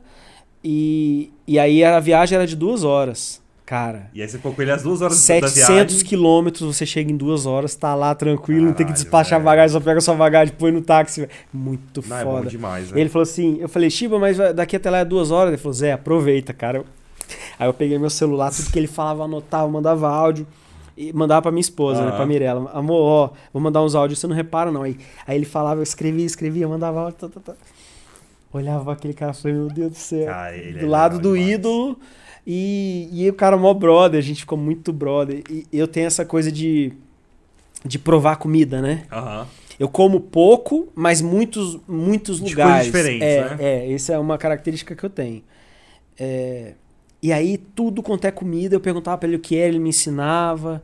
[SPEAKER 2] E, e aí a viagem era de duas horas. Cara.
[SPEAKER 1] E aí você ficou com ele às duas horas da
[SPEAKER 2] 700
[SPEAKER 1] viagem.
[SPEAKER 2] quilômetros, você chega em duas horas, tá lá tranquilo, não tem que
[SPEAKER 1] Caralho,
[SPEAKER 2] despachar
[SPEAKER 1] velho.
[SPEAKER 2] bagagem, só pega sua bagagem, põe no táxi. Muito
[SPEAKER 1] Não, é bom
[SPEAKER 2] foda.
[SPEAKER 1] demais, né?
[SPEAKER 2] Ele falou assim, eu falei, Shiba, mas vai- daqui até lá é duas horas. Ele falou, Zé, aproveita, cara. Aí eu peguei meu celular, tudo que ele falava, anotava, mandava áudio. E mandava pra minha esposa, né,
[SPEAKER 1] Aham.
[SPEAKER 2] pra Mirella. Amor, ó, vou mandar uns áudios, você não repara não. Aí, aí ele falava, eu escrevia, escrevia, mandava áudio. Tá, tá, tá. Olhava aquele cara e falei, meu Deus do céu.
[SPEAKER 1] Cara,
[SPEAKER 2] do
[SPEAKER 1] é
[SPEAKER 2] lado do
[SPEAKER 1] demais.
[SPEAKER 2] ídolo. E, e o cara mó brother, a gente ficou muito brother. E eu tenho essa coisa de, de provar comida, né?
[SPEAKER 1] Aham.
[SPEAKER 2] Eu como pouco, mas muitos, muitos
[SPEAKER 1] De
[SPEAKER 2] lugares.
[SPEAKER 1] coisas diferentes,
[SPEAKER 2] é,
[SPEAKER 1] né?
[SPEAKER 2] É, essa é uma característica que eu tenho. É, E aí, tudo quanto é comida, eu perguntava pra ele o que era, ele me ensinava.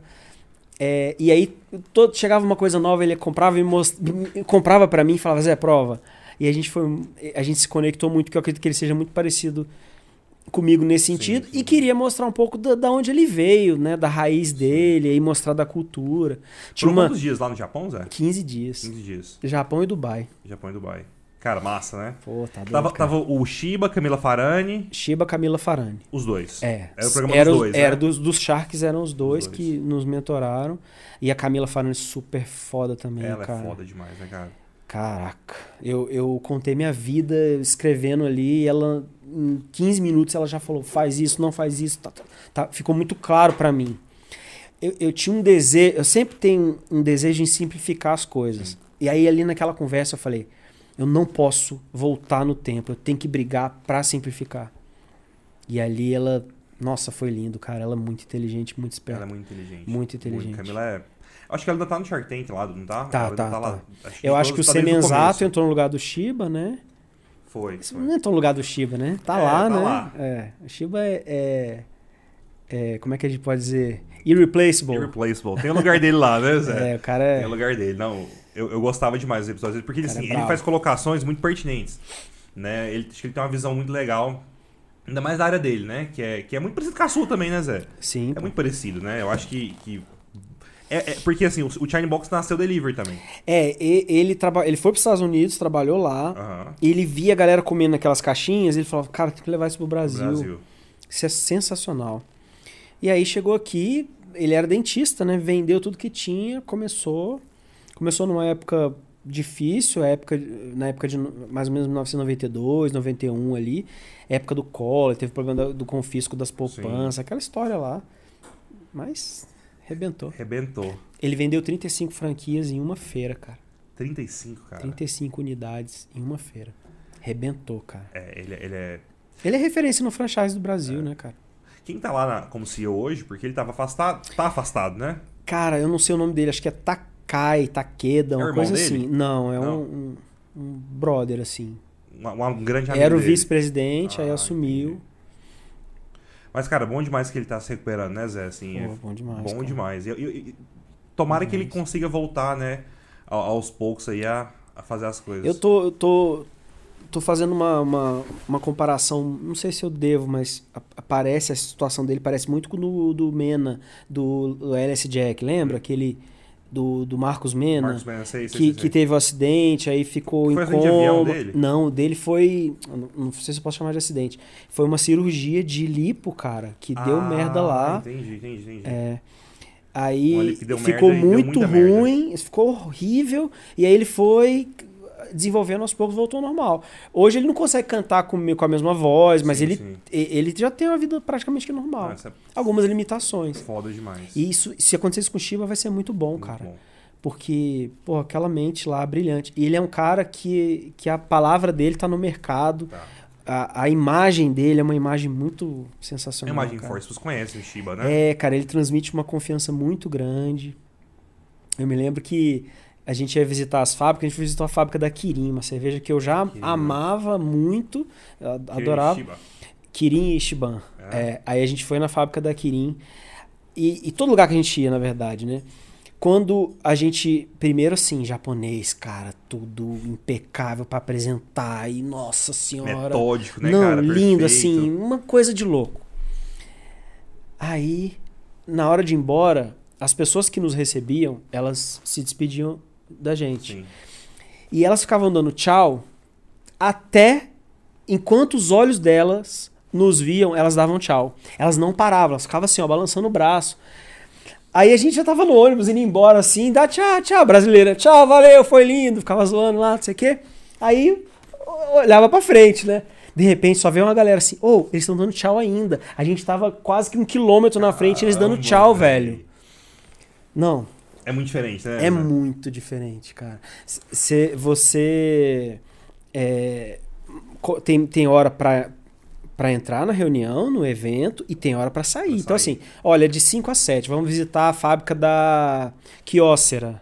[SPEAKER 2] É, e aí, todo, chegava uma coisa nova, ele comprava e most... comprava para mim e falava, Zé, prova. E a gente foi. A gente se conectou muito, porque eu acredito que ele seja muito parecido comigo nesse sentido.
[SPEAKER 1] Sim, sim.
[SPEAKER 2] E queria mostrar um pouco da, da onde ele veio, né? Da raiz dele, e mostrar da cultura. Tinha uma.
[SPEAKER 1] quantos dias lá no Japão, Zé?
[SPEAKER 2] 15 dias.
[SPEAKER 1] 15 dias.
[SPEAKER 2] Japão e Dubai.
[SPEAKER 1] Japão e Dubai. Cara, massa, né?
[SPEAKER 2] Pô, tá doido,
[SPEAKER 1] Tava,
[SPEAKER 2] cara.
[SPEAKER 1] tava o Shiba, Camila Farani,
[SPEAKER 2] Shiba, Camila Farani.
[SPEAKER 1] os dois.
[SPEAKER 2] É.
[SPEAKER 1] Era o programa
[SPEAKER 2] era
[SPEAKER 1] dos
[SPEAKER 2] os-
[SPEAKER 1] dois, né?
[SPEAKER 2] Era dos, dos Sharks, eram os dois,
[SPEAKER 1] dois.
[SPEAKER 2] que nos mentoraram. E a Camila Farani super foda também,
[SPEAKER 1] Ela
[SPEAKER 2] cara.
[SPEAKER 1] é foda demais, né, cara?
[SPEAKER 2] Caraca. Eu, eu contei minha vida escrevendo ali e ela, em 15 minutos, ela já falou: faz isso, não faz isso. Tá, tá, tá. Ficou muito claro pra mim. Eu, eu tinha um desejo, eu sempre tenho um desejo em simplificar as coisas. E aí, ali naquela conversa, eu falei: eu não posso voltar no tempo, eu tenho que brigar pra simplificar. E ali ela, nossa, foi lindo, cara. Ela é muito inteligente, muito esperta.
[SPEAKER 1] Ela é muito inteligente.
[SPEAKER 2] Muito inteligente.
[SPEAKER 1] Camila é. Acho que ela ainda tá no Shark Tank lá, não tá?
[SPEAKER 2] Tá,
[SPEAKER 1] Ela ainda
[SPEAKER 2] tá,
[SPEAKER 1] lá. Acho
[SPEAKER 2] Eu acho que o
[SPEAKER 1] tá
[SPEAKER 2] Semenzato entrou no lugar do Shiba, né?
[SPEAKER 1] Foi. Foi.
[SPEAKER 2] não entrou no lugar do Shiba, né? Tá
[SPEAKER 1] É,
[SPEAKER 2] lá,
[SPEAKER 1] tá
[SPEAKER 2] né?
[SPEAKER 1] lá.
[SPEAKER 2] É. O Shiba é, é- é- Como é que a gente pode dizer? Irreplaceable.
[SPEAKER 1] Irreplaceable. Tem o lugar dele lá, né, Zé?
[SPEAKER 2] É, o cara
[SPEAKER 1] Tem o
[SPEAKER 2] é.
[SPEAKER 1] lugar dele. Não, eu, eu gostava demais dos episódios porque ele,
[SPEAKER 2] é
[SPEAKER 1] assim, ele faz colocações muito pertinentes. Né? Ele, acho que ele tem uma visão muito legal. Ainda mais da área dele, né? Que é, que é muito parecido com a sua também, né, Zé?
[SPEAKER 2] Sim.
[SPEAKER 1] É muito parecido, né? Eu acho que. que... É, é- porque assim, o, o China Box nasceu delivery também.
[SPEAKER 2] É, ele, traba... ele foi para os Estados Unidos, trabalhou lá. E ele via a galera comendo naquelas caixinhas. Ele falava, cara, tem que levar isso pro Brasil.
[SPEAKER 1] Brasil.
[SPEAKER 2] Isso é sensacional. E aí chegou aqui, ele era dentista, né? Vendeu tudo que tinha, começou. Começou numa época difícil, época, na época de mais ou menos 1992, 91 ali. Época do Collor, teve problema do confisco das poupanças, aquela história lá. Mas rebentou.
[SPEAKER 1] Rebentou.
[SPEAKER 2] Ele vendeu 35 franquias em uma feira, cara.
[SPEAKER 1] 35, cara.
[SPEAKER 2] 35 unidades em uma feira. Rebentou, cara.
[SPEAKER 1] É, ele, ele é.
[SPEAKER 2] Ele é referência no franchise do Brasil,
[SPEAKER 1] É.
[SPEAKER 2] né, cara?
[SPEAKER 1] Quem tá lá na- como CEO hoje, porque ele tava afastado. Tá afastado, né?
[SPEAKER 2] Cara, eu não sei o nome dele, acho que é Takai, Takeda,
[SPEAKER 1] É
[SPEAKER 2] uma
[SPEAKER 1] irmão
[SPEAKER 2] coisa
[SPEAKER 1] dele?
[SPEAKER 2] assim. Não, é
[SPEAKER 1] Não.
[SPEAKER 2] Um, um, um brother, assim.
[SPEAKER 1] Um, um grande amigo
[SPEAKER 2] Era o vice-presidente, aí
[SPEAKER 1] Ah,
[SPEAKER 2] assumiu.
[SPEAKER 1] entendi. Mas, cara, bom demais que ele tá se recuperando, né, Zé? Assim, é
[SPEAKER 2] Pô, bom demais.
[SPEAKER 1] bom
[SPEAKER 2] cara.
[SPEAKER 1] demais. E- e- e- tomara
[SPEAKER 2] Bom
[SPEAKER 1] que ele
[SPEAKER 2] demais.
[SPEAKER 1] consiga voltar, né, aos poucos aí a, a fazer as coisas.
[SPEAKER 2] Eu tô, eu tô, tô fazendo uma, uma, uma comparação, não sei se eu devo, mas aparece, a situação dele parece muito com o do, do Mena, do, do LS Jack, lembra? Aquele do, do Marcos Mena.
[SPEAKER 1] Marcos Mena, sei, sei,
[SPEAKER 2] que,
[SPEAKER 1] sei,
[SPEAKER 2] que teve o acidente, aí ficou
[SPEAKER 1] Foi
[SPEAKER 2] em
[SPEAKER 1] de avião
[SPEAKER 2] coma.
[SPEAKER 1] dele?
[SPEAKER 2] Não, o dele foi. Não, sei se eu posso chamar de acidente. Foi uma cirurgia de lipo, cara, que deu
[SPEAKER 1] Ah,
[SPEAKER 2] merda lá.
[SPEAKER 1] Entendi, entendi, entendi.
[SPEAKER 2] É. Aí
[SPEAKER 1] que deu
[SPEAKER 2] ficou
[SPEAKER 1] merda deu
[SPEAKER 2] muito
[SPEAKER 1] muita merda.
[SPEAKER 2] ruim, ficou horrível, e aí ele foi desenvolvendo aos poucos, voltou ao normal. Hoje ele não consegue cantar com, com a mesma voz, mas
[SPEAKER 1] Sim,
[SPEAKER 2] ele,
[SPEAKER 1] sim.
[SPEAKER 2] ele já tem uma vida praticamente normal.
[SPEAKER 1] Nossa,
[SPEAKER 2] Algumas
[SPEAKER 1] é
[SPEAKER 2] limitações.
[SPEAKER 1] foda demais.
[SPEAKER 2] E isso, se acontecer isso com o Shiba, vai ser muito bom,
[SPEAKER 1] Muito
[SPEAKER 2] cara.
[SPEAKER 1] bom.
[SPEAKER 2] Porque, pô, aquela mente lá brilhante. E ele é um cara que, que a palavra dele tá no mercado.
[SPEAKER 1] Tá.
[SPEAKER 2] A, a imagem dele é uma imagem muito
[SPEAKER 1] A
[SPEAKER 2] sensacional.
[SPEAKER 1] Imagem
[SPEAKER 2] cara.
[SPEAKER 1] Force, vocês conhecem o Shiba, né?
[SPEAKER 2] É, cara, ele transmite uma confiança muito grande. Eu me lembro que a gente ia visitar as fábricas, a gente visitou a fábrica da Kirin, uma cerveja que eu já
[SPEAKER 1] Kirin, né?
[SPEAKER 2] amava muito, adorava. Kirin e Shiban.
[SPEAKER 1] É.
[SPEAKER 2] É, aí a gente foi na fábrica da Kirin. E, e todo lugar que a gente ia, na verdade, né? Quando a gente. Primeiro, assim, japonês, cara, tudo impecável pra apresentar. E, nossa senhora.
[SPEAKER 1] Metódico, né,
[SPEAKER 2] Não,
[SPEAKER 1] cara?
[SPEAKER 2] lindo,
[SPEAKER 1] Perfeito.
[SPEAKER 2] assim, uma coisa de louco. Aí, na hora de ir embora, as pessoas que nos recebiam, elas se despediam da gente.
[SPEAKER 1] Sim.
[SPEAKER 2] E elas ficavam dando tchau até enquanto os olhos delas nos viam, elas davam tchau. Elas não paravam, elas ficavam assim, ó, balançando o braço. Aí a gente já tava no ônibus indo embora assim, dá tchau, tchau, brasileira, tchau, valeu, foi lindo, ficava zoando lá, não sei o quê. Aí olhava pra frente, né? De repente só veio uma galera assim, ô, eles estão dando tchau ainda. A gente tava quase que um quilômetro na frente, eles dando tchau, velho. Não,
[SPEAKER 1] É muito diferente, né?
[SPEAKER 2] é muito diferente, cara. Cê, você é, tem, tem hora pra, pra entrar na reunião, no evento, e tem hora pra sair.
[SPEAKER 1] Pra
[SPEAKER 2] Então,
[SPEAKER 1] sair.
[SPEAKER 2] assim, olha, de 5 a 7, vamos visitar a fábrica da Quiócera.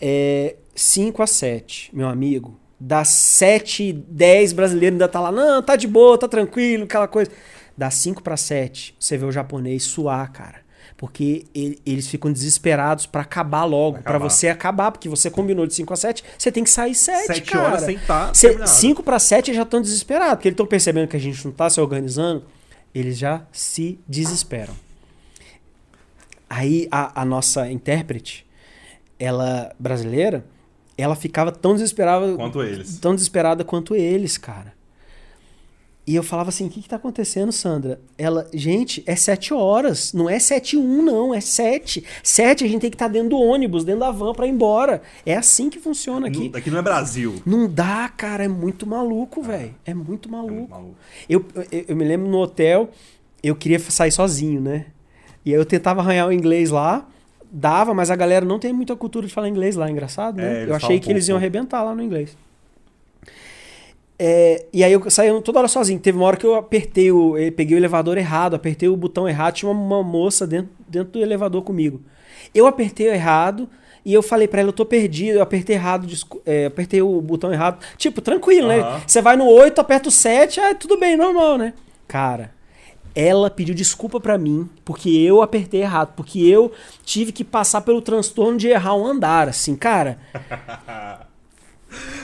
[SPEAKER 2] É, 5 a 7, meu amigo. Das 7, 10 brasileiros ainda tá lá, não, tá de boa, tá tranquilo, aquela coisa. Das 5 para 7, você vê o japonês suar, cara. Porque ele- eles ficam desesperados pra acabar logo, pra
[SPEAKER 1] Acabar.
[SPEAKER 2] você acabar, porque você combinou de 5 a 7, você tem que sair 7,
[SPEAKER 1] Sete
[SPEAKER 2] cara.
[SPEAKER 1] horas sem estar.
[SPEAKER 2] 5 para 7 eles já estão desesperados, porque eles estão percebendo que a gente não tá se organizando, eles já se desesperam. Aí a, a nossa intérprete, ela brasileira, ela ficava tão desesperada
[SPEAKER 1] Quanto eles.
[SPEAKER 2] tão desesperada quanto eles, cara. E eu falava assim: o que, que tá acontecendo, Sandra? Ela, gente, é sete horas. Não é sete e um, não. É sete. Sete a gente tem que estar dentro do ônibus, dentro da van pra ir embora. É assim que funciona aqui.
[SPEAKER 1] Aqui não é Brasil.
[SPEAKER 2] Não dá, cara. É muito maluco, velho. É muito
[SPEAKER 1] É
[SPEAKER 2] maluco.
[SPEAKER 1] muito maluco.
[SPEAKER 2] Eu, eu, eu me lembro no hotel, eu queria sair sozinho, né? E aí eu tentava arranhar o inglês lá, dava, mas a galera não tem muita cultura de falar inglês lá, engraçado,
[SPEAKER 1] É,
[SPEAKER 2] né?
[SPEAKER 1] eles
[SPEAKER 2] eu achei que eles iam arrebentar lá no inglês. É, e aí eu saía toda hora sozinho. Teve uma hora que eu apertei o. eu peguei o elevador errado, apertei o botão errado, tinha uma, uma moça dentro, dentro do elevador comigo. Eu apertei o errado. E eu falei pra ela, eu tô perdido, eu apertei errado, é, apertei o botão errado. Tipo, tranquilo, né?
[SPEAKER 1] Aham.
[SPEAKER 2] Você vai no 8, aperta o 7, ah, tudo bem, normal, né? Cara, ela pediu desculpa pra mim, porque eu apertei errado, porque eu tive que passar pelo transtorno de errar um andar, assim, cara.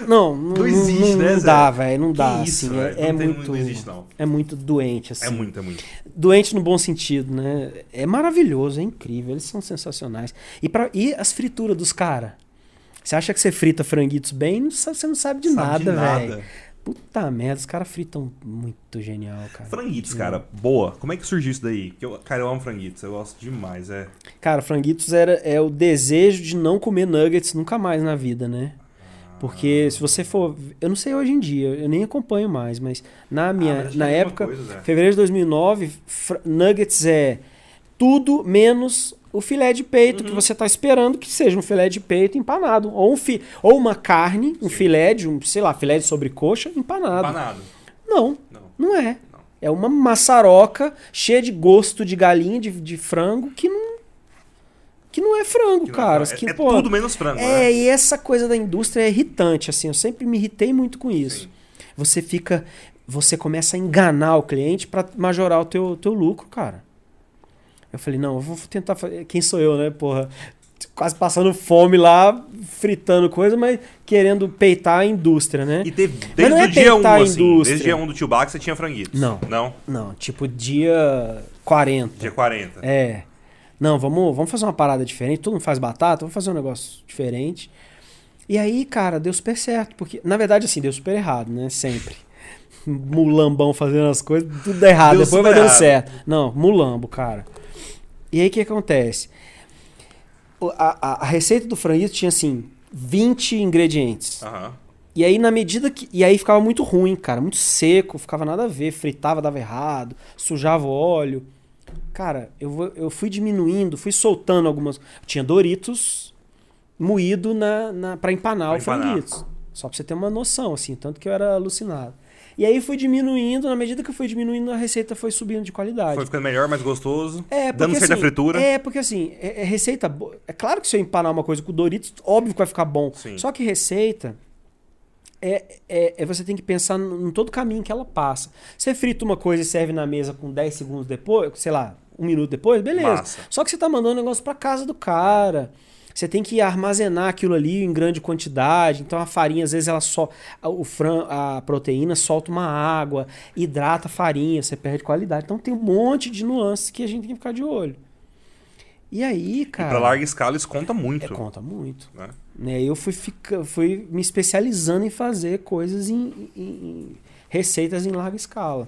[SPEAKER 2] Não, não,
[SPEAKER 1] Não existe,
[SPEAKER 2] não,
[SPEAKER 1] né,
[SPEAKER 2] não dá, velho, não dá,
[SPEAKER 1] Que
[SPEAKER 2] assim, é, é
[SPEAKER 1] Não tem-
[SPEAKER 2] muito,
[SPEAKER 1] existe, não.
[SPEAKER 2] é muito doente, assim.
[SPEAKER 1] É muito, é muito.
[SPEAKER 2] Doente no bom sentido, né? É maravilhoso, é incrível, eles são sensacionais. E, pra, e as frituras dos caras? Você acha que você frita franguitos bem? Você não sabe de
[SPEAKER 1] Sabe
[SPEAKER 2] nada, velho. Puta merda, os caras fritam muito genial, cara.
[SPEAKER 1] Franguitos, cara, boa. Como é que surgiu isso daí? Que eu, cara, eu amo franguitos, eu gosto demais, é.
[SPEAKER 2] Cara, franguitos era, é o desejo de não comer nuggets nunca mais na vida, né? Porque se você for. Eu não sei hoje em dia, eu nem acompanho mais, mas na minha.
[SPEAKER 1] Ah, mas
[SPEAKER 2] na época,
[SPEAKER 1] coisa, Zé.
[SPEAKER 2] fevereiro de 2009, fra- nuggets é tudo menos o filé de peito
[SPEAKER 1] Uhum.
[SPEAKER 2] que você tá esperando que seja um filé de peito empanado. Ou, um fi, ou uma carne, um filé de, um, sei lá, filé de sobrecoxa empanado.
[SPEAKER 1] Empanado.
[SPEAKER 2] Não,
[SPEAKER 1] Não.
[SPEAKER 2] não é.
[SPEAKER 1] Não.
[SPEAKER 2] É uma maçaroca cheia de gosto de galinha, de, de frango, que não. Que não é frango,
[SPEAKER 1] Que não-
[SPEAKER 2] cara.
[SPEAKER 1] é,
[SPEAKER 2] que,
[SPEAKER 1] é
[SPEAKER 2] pô,
[SPEAKER 1] tudo menos frango,
[SPEAKER 2] é,
[SPEAKER 1] né?
[SPEAKER 2] e essa coisa da indústria é irritante, assim. Eu sempre me irritei muito com isso.
[SPEAKER 1] Sim.
[SPEAKER 2] Você fica. Você começa a enganar o cliente pra majorar o teu, teu lucro, cara. Eu falei, não, eu vou tentar fazer. Quem sou eu, né, porra? Quase passando fome lá, fritando coisa, mas querendo peitar a indústria, né?
[SPEAKER 1] E teve,
[SPEAKER 2] Mas
[SPEAKER 1] desde
[SPEAKER 2] não é
[SPEAKER 1] o dia 1,
[SPEAKER 2] peitar a
[SPEAKER 1] assim, desde o dia 1 do tio Bax você tinha franguitos.
[SPEAKER 2] Não.
[SPEAKER 1] Não?
[SPEAKER 2] Não, tipo dia 40.
[SPEAKER 1] Dia 40.
[SPEAKER 2] É. Não, vamos, vamos fazer uma parada diferente. Todo mundo faz batata, vamos fazer um negócio diferente. E aí, cara, deu super certo. Porque, na verdade, assim, deu super errado, né? Sempre. Mulambão fazendo as coisas, tudo dá errado.
[SPEAKER 1] Deu
[SPEAKER 2] Depois vai dando certo. Não, mulambo, cara. E aí, o que acontece? A, a- a receita do franguito tinha, assim, 20 ingredientes.
[SPEAKER 1] Aham.
[SPEAKER 2] E aí, na medida que. E aí ficava muito ruim, cara. Muito seco, ficava nada a ver. Fritava, dava errado, sujava o óleo. Cara, eu, vou- eu fui diminuindo, fui soltando algumas. Tinha Doritos moído na, na, pra empanar
[SPEAKER 1] Pra
[SPEAKER 2] o
[SPEAKER 1] empanar.
[SPEAKER 2] franguitos. Só pra você ter uma noção, assim. Tanto que eu era alucinado. E aí fui diminuindo, na medida que eu fui diminuindo, a receita foi subindo de qualidade.
[SPEAKER 1] Foi ficando melhor, mais gostoso.
[SPEAKER 2] É,
[SPEAKER 1] dando
[SPEAKER 2] porque,
[SPEAKER 1] certa
[SPEAKER 2] assim,
[SPEAKER 1] fritura.
[SPEAKER 2] É, porque assim, é, é receita. É claro que se eu empanar uma coisa com Doritos, óbvio que vai ficar bom.
[SPEAKER 1] Sim.
[SPEAKER 2] Só que receita é, é, é você tem que pensar em todo o caminho que ela passa. Você frita uma coisa e serve na mesa com 10 segundos depois, sei lá, um minuto depois, beleza.
[SPEAKER 1] Massa.
[SPEAKER 2] Só que você tá mandando um negócio pra casa do cara. Você tem que armazenar aquilo ali em grande quantidade. Então a farinha, às vezes, ela só. a- O fran, a proteína solta uma água, hidrata a farinha, você perde qualidade. Então tem um monte de nuances que a gente tem que ficar de olho. E aí,
[SPEAKER 1] E
[SPEAKER 2] cara.
[SPEAKER 1] pra larga escala isso conta
[SPEAKER 2] é,
[SPEAKER 1] muito.
[SPEAKER 2] conta muito.
[SPEAKER 1] né?
[SPEAKER 2] Né? Eu fui, fica, fui me especializando em fazer coisas em, em- em receitas em larga escala.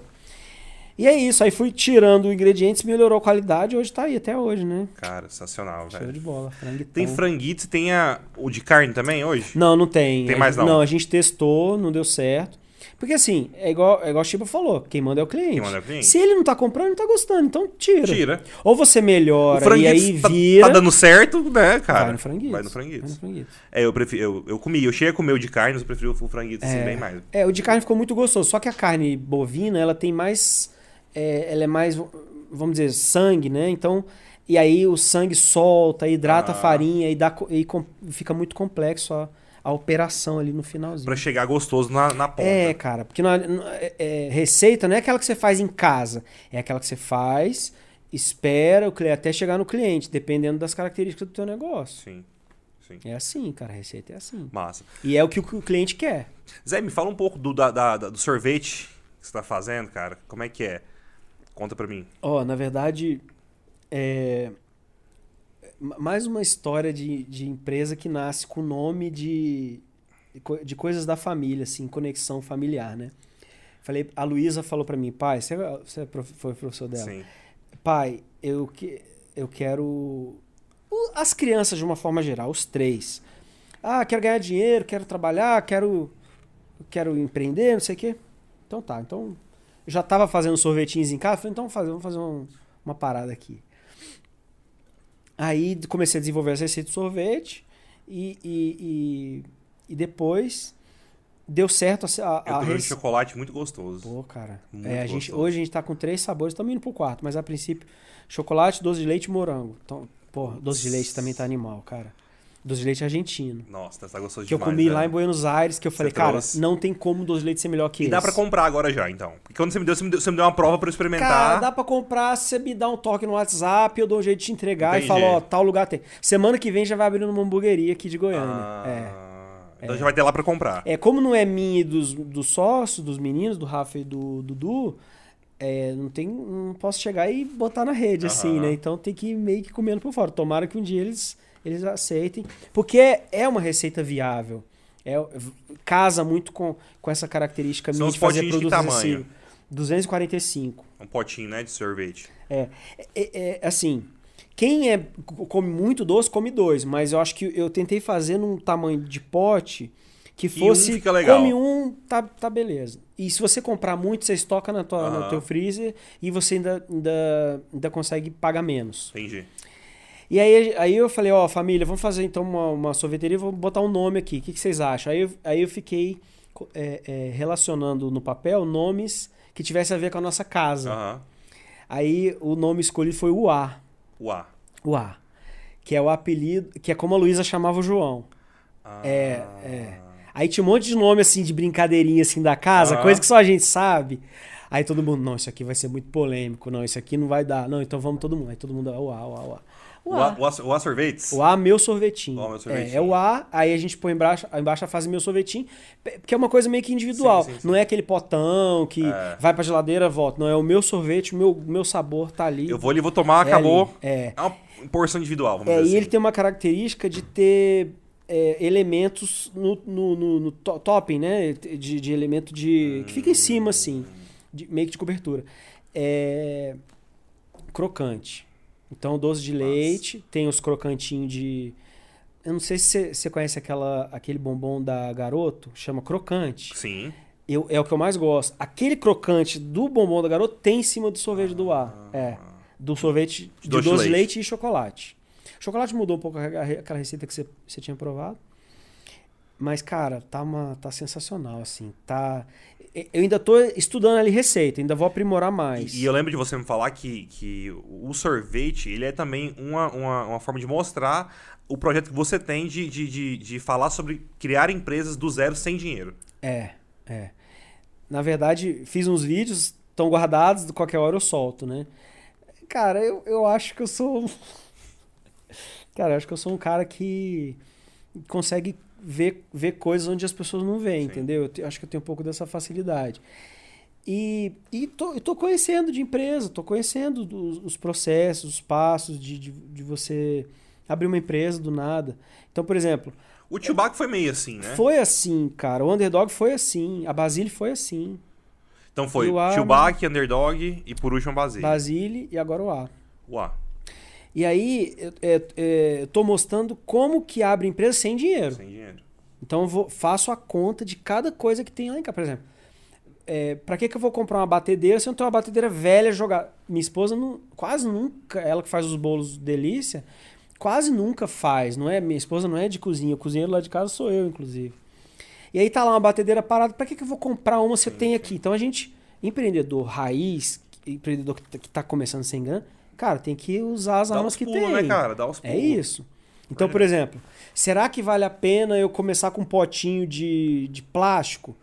[SPEAKER 2] E é isso, aí fui tirando ingredientes, melhorou a qualidade, hoje tá aí até hoje, né?
[SPEAKER 1] Cara, sensacional,
[SPEAKER 2] Show
[SPEAKER 1] velho.
[SPEAKER 2] de bola. franguitão.
[SPEAKER 1] Tem franguitos e tem a, o de carne também hoje?
[SPEAKER 2] Não, não tem.
[SPEAKER 1] Tem mais não?
[SPEAKER 2] Não, a gente testou, não deu certo. Porque assim, é igual, é igual o Chiba falou, quem manda é o cliente.
[SPEAKER 1] Quem manda é o cliente.
[SPEAKER 2] Se ele não tá comprando, não tá gostando, então tira.
[SPEAKER 1] Tira.
[SPEAKER 2] Ou você melhora e aí
[SPEAKER 1] tá,
[SPEAKER 2] vira.
[SPEAKER 1] tá dando certo, né, cara?
[SPEAKER 2] Vai no franguitos.
[SPEAKER 1] Vai no franguitos. É, eu prefiro. Eu, eu comi, eu cheguei a comer o de carne, mas eu prefiro o franguito assim, bem mais.
[SPEAKER 2] É, o de carne ficou muito gostoso. Só que a carne bovina, ela tem mais. é, ela é mais, vamos dizer, sangue, né? Então, E aí o sangue solta, hidrata
[SPEAKER 1] Ah.
[SPEAKER 2] a farinha e, dá, e com- fica muito complexo a, a operação ali no finalzinho.
[SPEAKER 1] Pra chegar gostoso na, na ponta.
[SPEAKER 2] É, cara, porque não é- não é- é, receita não é aquela que você faz em casa, é aquela que você faz, espera o cli- até chegar no cliente, dependendo das características do teu negócio.
[SPEAKER 1] Sim, sim.
[SPEAKER 2] É assim, cara, a receita é assim.
[SPEAKER 1] Massa.
[SPEAKER 2] E é o que o cliente quer.
[SPEAKER 1] Zé, me fala um pouco do, da- da- do sorvete que você tá fazendo, cara. Como é que é? Conta pra mim.
[SPEAKER 2] Ó, na verdade, é mais uma história de, de empresa que nasce com nome de, de co- de coisas da família, assim, conexão familiar, né? Falei, a Luísa falou pra mim, pai, você, você é foi professor dela?
[SPEAKER 1] Sim.
[SPEAKER 2] Pai, eu, que, eu quero. o- As crianças, de uma forma geral, os três. Ah, quero ganhar dinheiro, quero trabalhar, quero, quero empreender, não sei o quê. Então tá, então. Eu já tava fazendo sorvetinhos em casa, falei, então vamos fazer, vamos fazer um- uma parada aqui. Aí comecei a desenvolver essa receita de sorvete e, e, e, e depois deu certo a, a,
[SPEAKER 1] Eu
[SPEAKER 2] a
[SPEAKER 1] vendo
[SPEAKER 2] rece-
[SPEAKER 1] chocolate muito gostoso.
[SPEAKER 2] Pô, cara.
[SPEAKER 1] Muito
[SPEAKER 2] É, a gente,
[SPEAKER 1] gostoso.
[SPEAKER 2] hoje a gente tá com três sabores, estamos indo pro quarto, mas a princípio, chocolate, doce de leite e morango. Então, porra, doce de leite também tá animal, cara. Doce de leite argentino.
[SPEAKER 1] Nossa, tá gostoso
[SPEAKER 2] Que eu
[SPEAKER 1] demais.
[SPEAKER 2] comi
[SPEAKER 1] né?
[SPEAKER 2] lá em Buenos Aires, que eu falei, cara, não tem como doce de leite ser melhor que
[SPEAKER 1] E
[SPEAKER 2] esse.
[SPEAKER 1] dá pra comprar agora já, então. Porque quando você me deu, você me deu, você me deu uma prova pra eu experimentar.
[SPEAKER 2] Cara, dá pra comprar, você me dá um toque no WhatsApp, eu dou um jeito de te entregar
[SPEAKER 1] Entendi.
[SPEAKER 2] e falo, ó, tal lugar tem. Semana que vem já vai abrir uma hamburgueria aqui de Goiânia. É.
[SPEAKER 1] Ah, Então já vai ter lá pra comprar.
[SPEAKER 2] É, como não é minha e dos, dos sócios, dos meninos, do Rafa e do Dudu, é, não tem. Não posso chegar e botar na rede, assim, né? Então tem que ir meio que comendo por fora. Tomara que um dia eles, eles aceitem. Porque é uma receita viável. É, casa muito com, com essa característica
[SPEAKER 1] São
[SPEAKER 2] minha de fazer
[SPEAKER 1] potinhos de
[SPEAKER 2] produtos
[SPEAKER 1] tamanho?
[SPEAKER 2] acessíveis. 245.
[SPEAKER 1] Um potinho, né, de sorvete.
[SPEAKER 2] É, é, é, assim, quem é come muito doce, come dois, mas eu acho que eu tentei fazer num tamanho de pote que
[SPEAKER 1] um
[SPEAKER 2] fosse
[SPEAKER 1] fica legal.
[SPEAKER 2] come um, tá, tá beleza. E se você comprar muito, você estoca na tua, no
[SPEAKER 1] Aham.
[SPEAKER 2] teu freezer e você ainda, ainda, ainda consegue pagar menos.
[SPEAKER 1] Entendi.
[SPEAKER 2] E aí, aí eu falei, ó, família, vamos fazer então uma, uma sorveteria, vou botar um nome aqui. O que, que vocês acham? Aí eu, aí eu fiquei é, é, relacionando no papel nomes que tivessem a ver com a nossa casa.
[SPEAKER 1] Aham.
[SPEAKER 2] Aí o nome escolhido foi o A.
[SPEAKER 1] Uá.
[SPEAKER 2] O A. Que é o apelido, que é como a Luísa chamava o João.
[SPEAKER 1] Ah.
[SPEAKER 2] É, é. Aí tinha um monte de nome assim de brincadeirinha assim da casa,
[SPEAKER 1] Aham.
[SPEAKER 2] coisa que só a gente sabe. Aí todo mundo, não, isso aqui vai ser muito polêmico, não, isso aqui não vai dar. Não, então vamos todo mundo. Aí todo mundo, o A, o A, o A. O A.
[SPEAKER 1] sorvetes?
[SPEAKER 2] O A, meu sorvetinho.
[SPEAKER 1] Ó, meu sorvetinho.
[SPEAKER 2] É, é o A, aí a gente põe embaixo, embaixo a fase meu sorvetinho, porque é uma coisa meio que individual.
[SPEAKER 1] Sim, sim, sim.
[SPEAKER 2] Não é aquele potão que
[SPEAKER 1] É.
[SPEAKER 2] vai pra geladeira, volta. Não, é o meu sorvete, o meu, meu sabor tá ali.
[SPEAKER 1] Eu vou ali, vou tomar,
[SPEAKER 2] É
[SPEAKER 1] acabou.
[SPEAKER 2] É.
[SPEAKER 1] É uma porção individual, vamos
[SPEAKER 2] É,
[SPEAKER 1] dizer
[SPEAKER 2] e
[SPEAKER 1] assim.
[SPEAKER 2] ele tem uma característica de ter é, elementos no, no, no- no to- topping, né? De, de elemento de. que fica em cima, assim, de, meio que de cobertura. É, crocante. Então, doce de
[SPEAKER 1] Nossa.
[SPEAKER 2] leite, tem os crocantinhos de. Eu não sei se você- conhece aquela, aquele bombom da Garoto, chama crocante.
[SPEAKER 1] Sim.
[SPEAKER 2] Eu, é o que eu mais gosto. Aquele crocante do bombom da Garoto tem em cima do sorvete do ar. É. Do sorvete de,
[SPEAKER 1] doce de
[SPEAKER 2] doce de
[SPEAKER 1] leite.
[SPEAKER 2] leite e chocolate. Chocolate mudou um pouco aquela receita que você, você tinha provado. Mas, cara, tá, uma, tá sensacional, assim. Tá... Eu ainda tô estudando ali receita, ainda vou aprimorar mais.
[SPEAKER 1] E, e eu lembro de você me falar que, que o sorvete, ele é também uma, uma, uma forma de mostrar o projeto que você tem de, de, de, de falar sobre criar empresas do zero sem dinheiro.
[SPEAKER 2] É, é. Na verdade, fiz uns vídeos, estão guardados, qualquer hora eu solto, né? Cara, eu, eu acho que eu sou. Cara, eu acho que eu sou um cara que consegue ver, ver coisas onde as pessoas não veem,
[SPEAKER 1] Sim.
[SPEAKER 2] entendeu? Eu te- acho que eu tenho um pouco dessa facilidade. E, e tô, eu tô conhecendo de empresa, tô conhecendo dos- os processos, os passos de, de, de você abrir uma empresa do nada. Então, por exemplo,
[SPEAKER 1] O Chewbacca foi meio assim, né?
[SPEAKER 2] foi assim, cara. O Underdog foi assim. A Basile foi assim.
[SPEAKER 1] Então foi
[SPEAKER 2] o A-
[SPEAKER 1] Chewbacca, Underdog e por último Basile.
[SPEAKER 2] Basile e agora o A.
[SPEAKER 1] Uá.
[SPEAKER 2] E aí, eu, é, é, tô mostrando como que abre empresa sem dinheiro.
[SPEAKER 1] Sem dinheiro.
[SPEAKER 2] Então, eu vou, faço a conta de cada coisa que tem lá em casa. Por exemplo, é, pra que, que eu vou comprar uma batedeira se eu não tenho uma batedeira velha jogar? Minha esposa não, quase nunca, ela que faz os bolos delícia, quase nunca faz. Não é Minha esposa não é de cozinha. O cozinheiro lá de casa sou eu, inclusive. E aí tá lá uma batedeira parada. Pra que, que eu vou comprar uma se eu tenho aqui? Então a gente, empreendedor raiz, empreendedor que tá- que tá começando sem grana, Cara, tem que usar as
[SPEAKER 1] Dá
[SPEAKER 2] armas que
[SPEAKER 1] pulos,
[SPEAKER 2] tem.
[SPEAKER 1] né, cara? Dá os
[SPEAKER 2] É
[SPEAKER 1] pulos.
[SPEAKER 2] isso. Então, por exemplo, será que vale a pena eu começar com um potinho de, de plástico?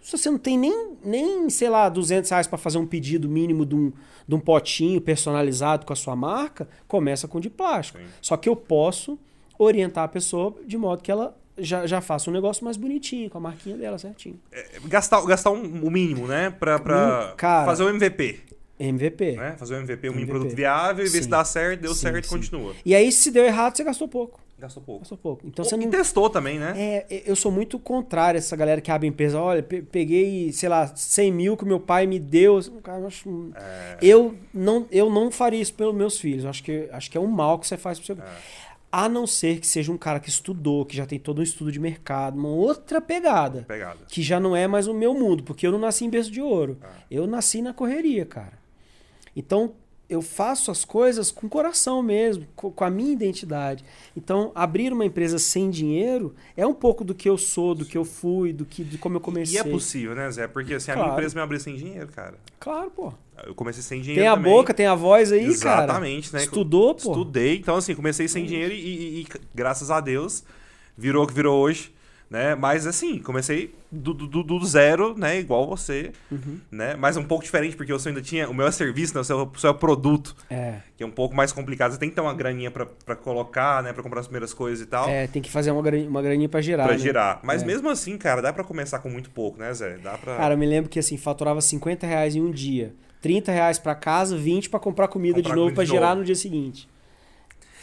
[SPEAKER 2] Se você não tem nem, nem sei lá, 200 reais para fazer um pedido mínimo de um, de um potinho personalizado com a sua marca, começa com de plástico.
[SPEAKER 1] Sim.
[SPEAKER 2] Só que eu posso orientar a pessoa de modo que ela já, já faça um negócio mais bonitinho, com a marquinha dela certinho.
[SPEAKER 1] Gastar, gastar um- o mínimo, né? Pra, pra
[SPEAKER 2] Hum, cara.
[SPEAKER 1] fazer o MVP.
[SPEAKER 2] MVP.
[SPEAKER 1] Né? Fazer o MVP, um
[SPEAKER 2] MVP.
[SPEAKER 1] produto viável e ver se dá certo, deu
[SPEAKER 2] Sim,
[SPEAKER 1] certo,
[SPEAKER 2] sim.
[SPEAKER 1] continua.
[SPEAKER 2] E aí, se deu errado, você gastou pouco.
[SPEAKER 1] Gastou pouco.
[SPEAKER 2] Gastou pouco. Então
[SPEAKER 1] Ou-
[SPEAKER 2] você
[SPEAKER 1] E
[SPEAKER 2] não.
[SPEAKER 1] testou também, né?
[SPEAKER 2] É, eu sou muito contrário a essa galera que abre empresa. Olha, pe- peguei, sei lá, 100 mil que meu pai me deu. Cara, eu, acho-
[SPEAKER 1] É.
[SPEAKER 2] eu não, eu não faria isso pelos meus filhos. Eu acho que, acho que é um mal que você faz pro seu
[SPEAKER 1] É.
[SPEAKER 2] A não ser que seja um cara que estudou, que já tem todo um estudo de mercado, uma outra pegada.
[SPEAKER 1] Pegada.
[SPEAKER 2] Que já não é mais o meu mundo, porque eu não nasci em berço de ouro.
[SPEAKER 1] Ah.
[SPEAKER 2] Eu nasci na correria, cara. Então, eu faço as coisas com coração mesmo, co- com a minha identidade. Então, abrir uma empresa sem dinheiro é um pouco do que eu sou, do que eu fui, do que de como eu comecei.
[SPEAKER 1] E é possível, né, Zé? Porque assim, a minha
[SPEAKER 2] Claro.
[SPEAKER 1] empresa me abriu sem dinheiro, cara.
[SPEAKER 2] Claro, pô.
[SPEAKER 1] Eu comecei sem dinheiro.
[SPEAKER 2] Tem a
[SPEAKER 1] também.
[SPEAKER 2] boca, tem a voz aí, cara.
[SPEAKER 1] Exatamente, né?
[SPEAKER 2] Estudou, pô.
[SPEAKER 1] Estudei, então assim, comecei sem dinheiro e, e- e, graças a Deus virou o que virou hoje, né? Mas assim, comecei do, do, do zero, né? Igual você,
[SPEAKER 2] Uhum.
[SPEAKER 1] né? Mas um pouco diferente, porque eu ainda tinha. O meu é serviço, né? O seu, o seu é produto,
[SPEAKER 2] É,
[SPEAKER 1] que é um pouco mais complicado. Você tem que ter uma graninha pra, pra colocar, né? Pra comprar as primeiras coisas e tal.
[SPEAKER 2] é, tem que fazer uma, graninha, uma graninha pra girar.
[SPEAKER 1] Pra
[SPEAKER 2] né?
[SPEAKER 1] girar. Mas
[SPEAKER 2] É.
[SPEAKER 1] mesmo assim, cara, dá pra começar com muito pouco, né, Zé? Dá pra.
[SPEAKER 2] Cara, eu me lembro que assim, faturava 50 reais em um dia. 30 reais pra casa, 20 pra comprar comida
[SPEAKER 1] Comprar
[SPEAKER 2] de novo
[SPEAKER 1] comida
[SPEAKER 2] pra
[SPEAKER 1] de
[SPEAKER 2] girar
[SPEAKER 1] novo.
[SPEAKER 2] no dia seguinte.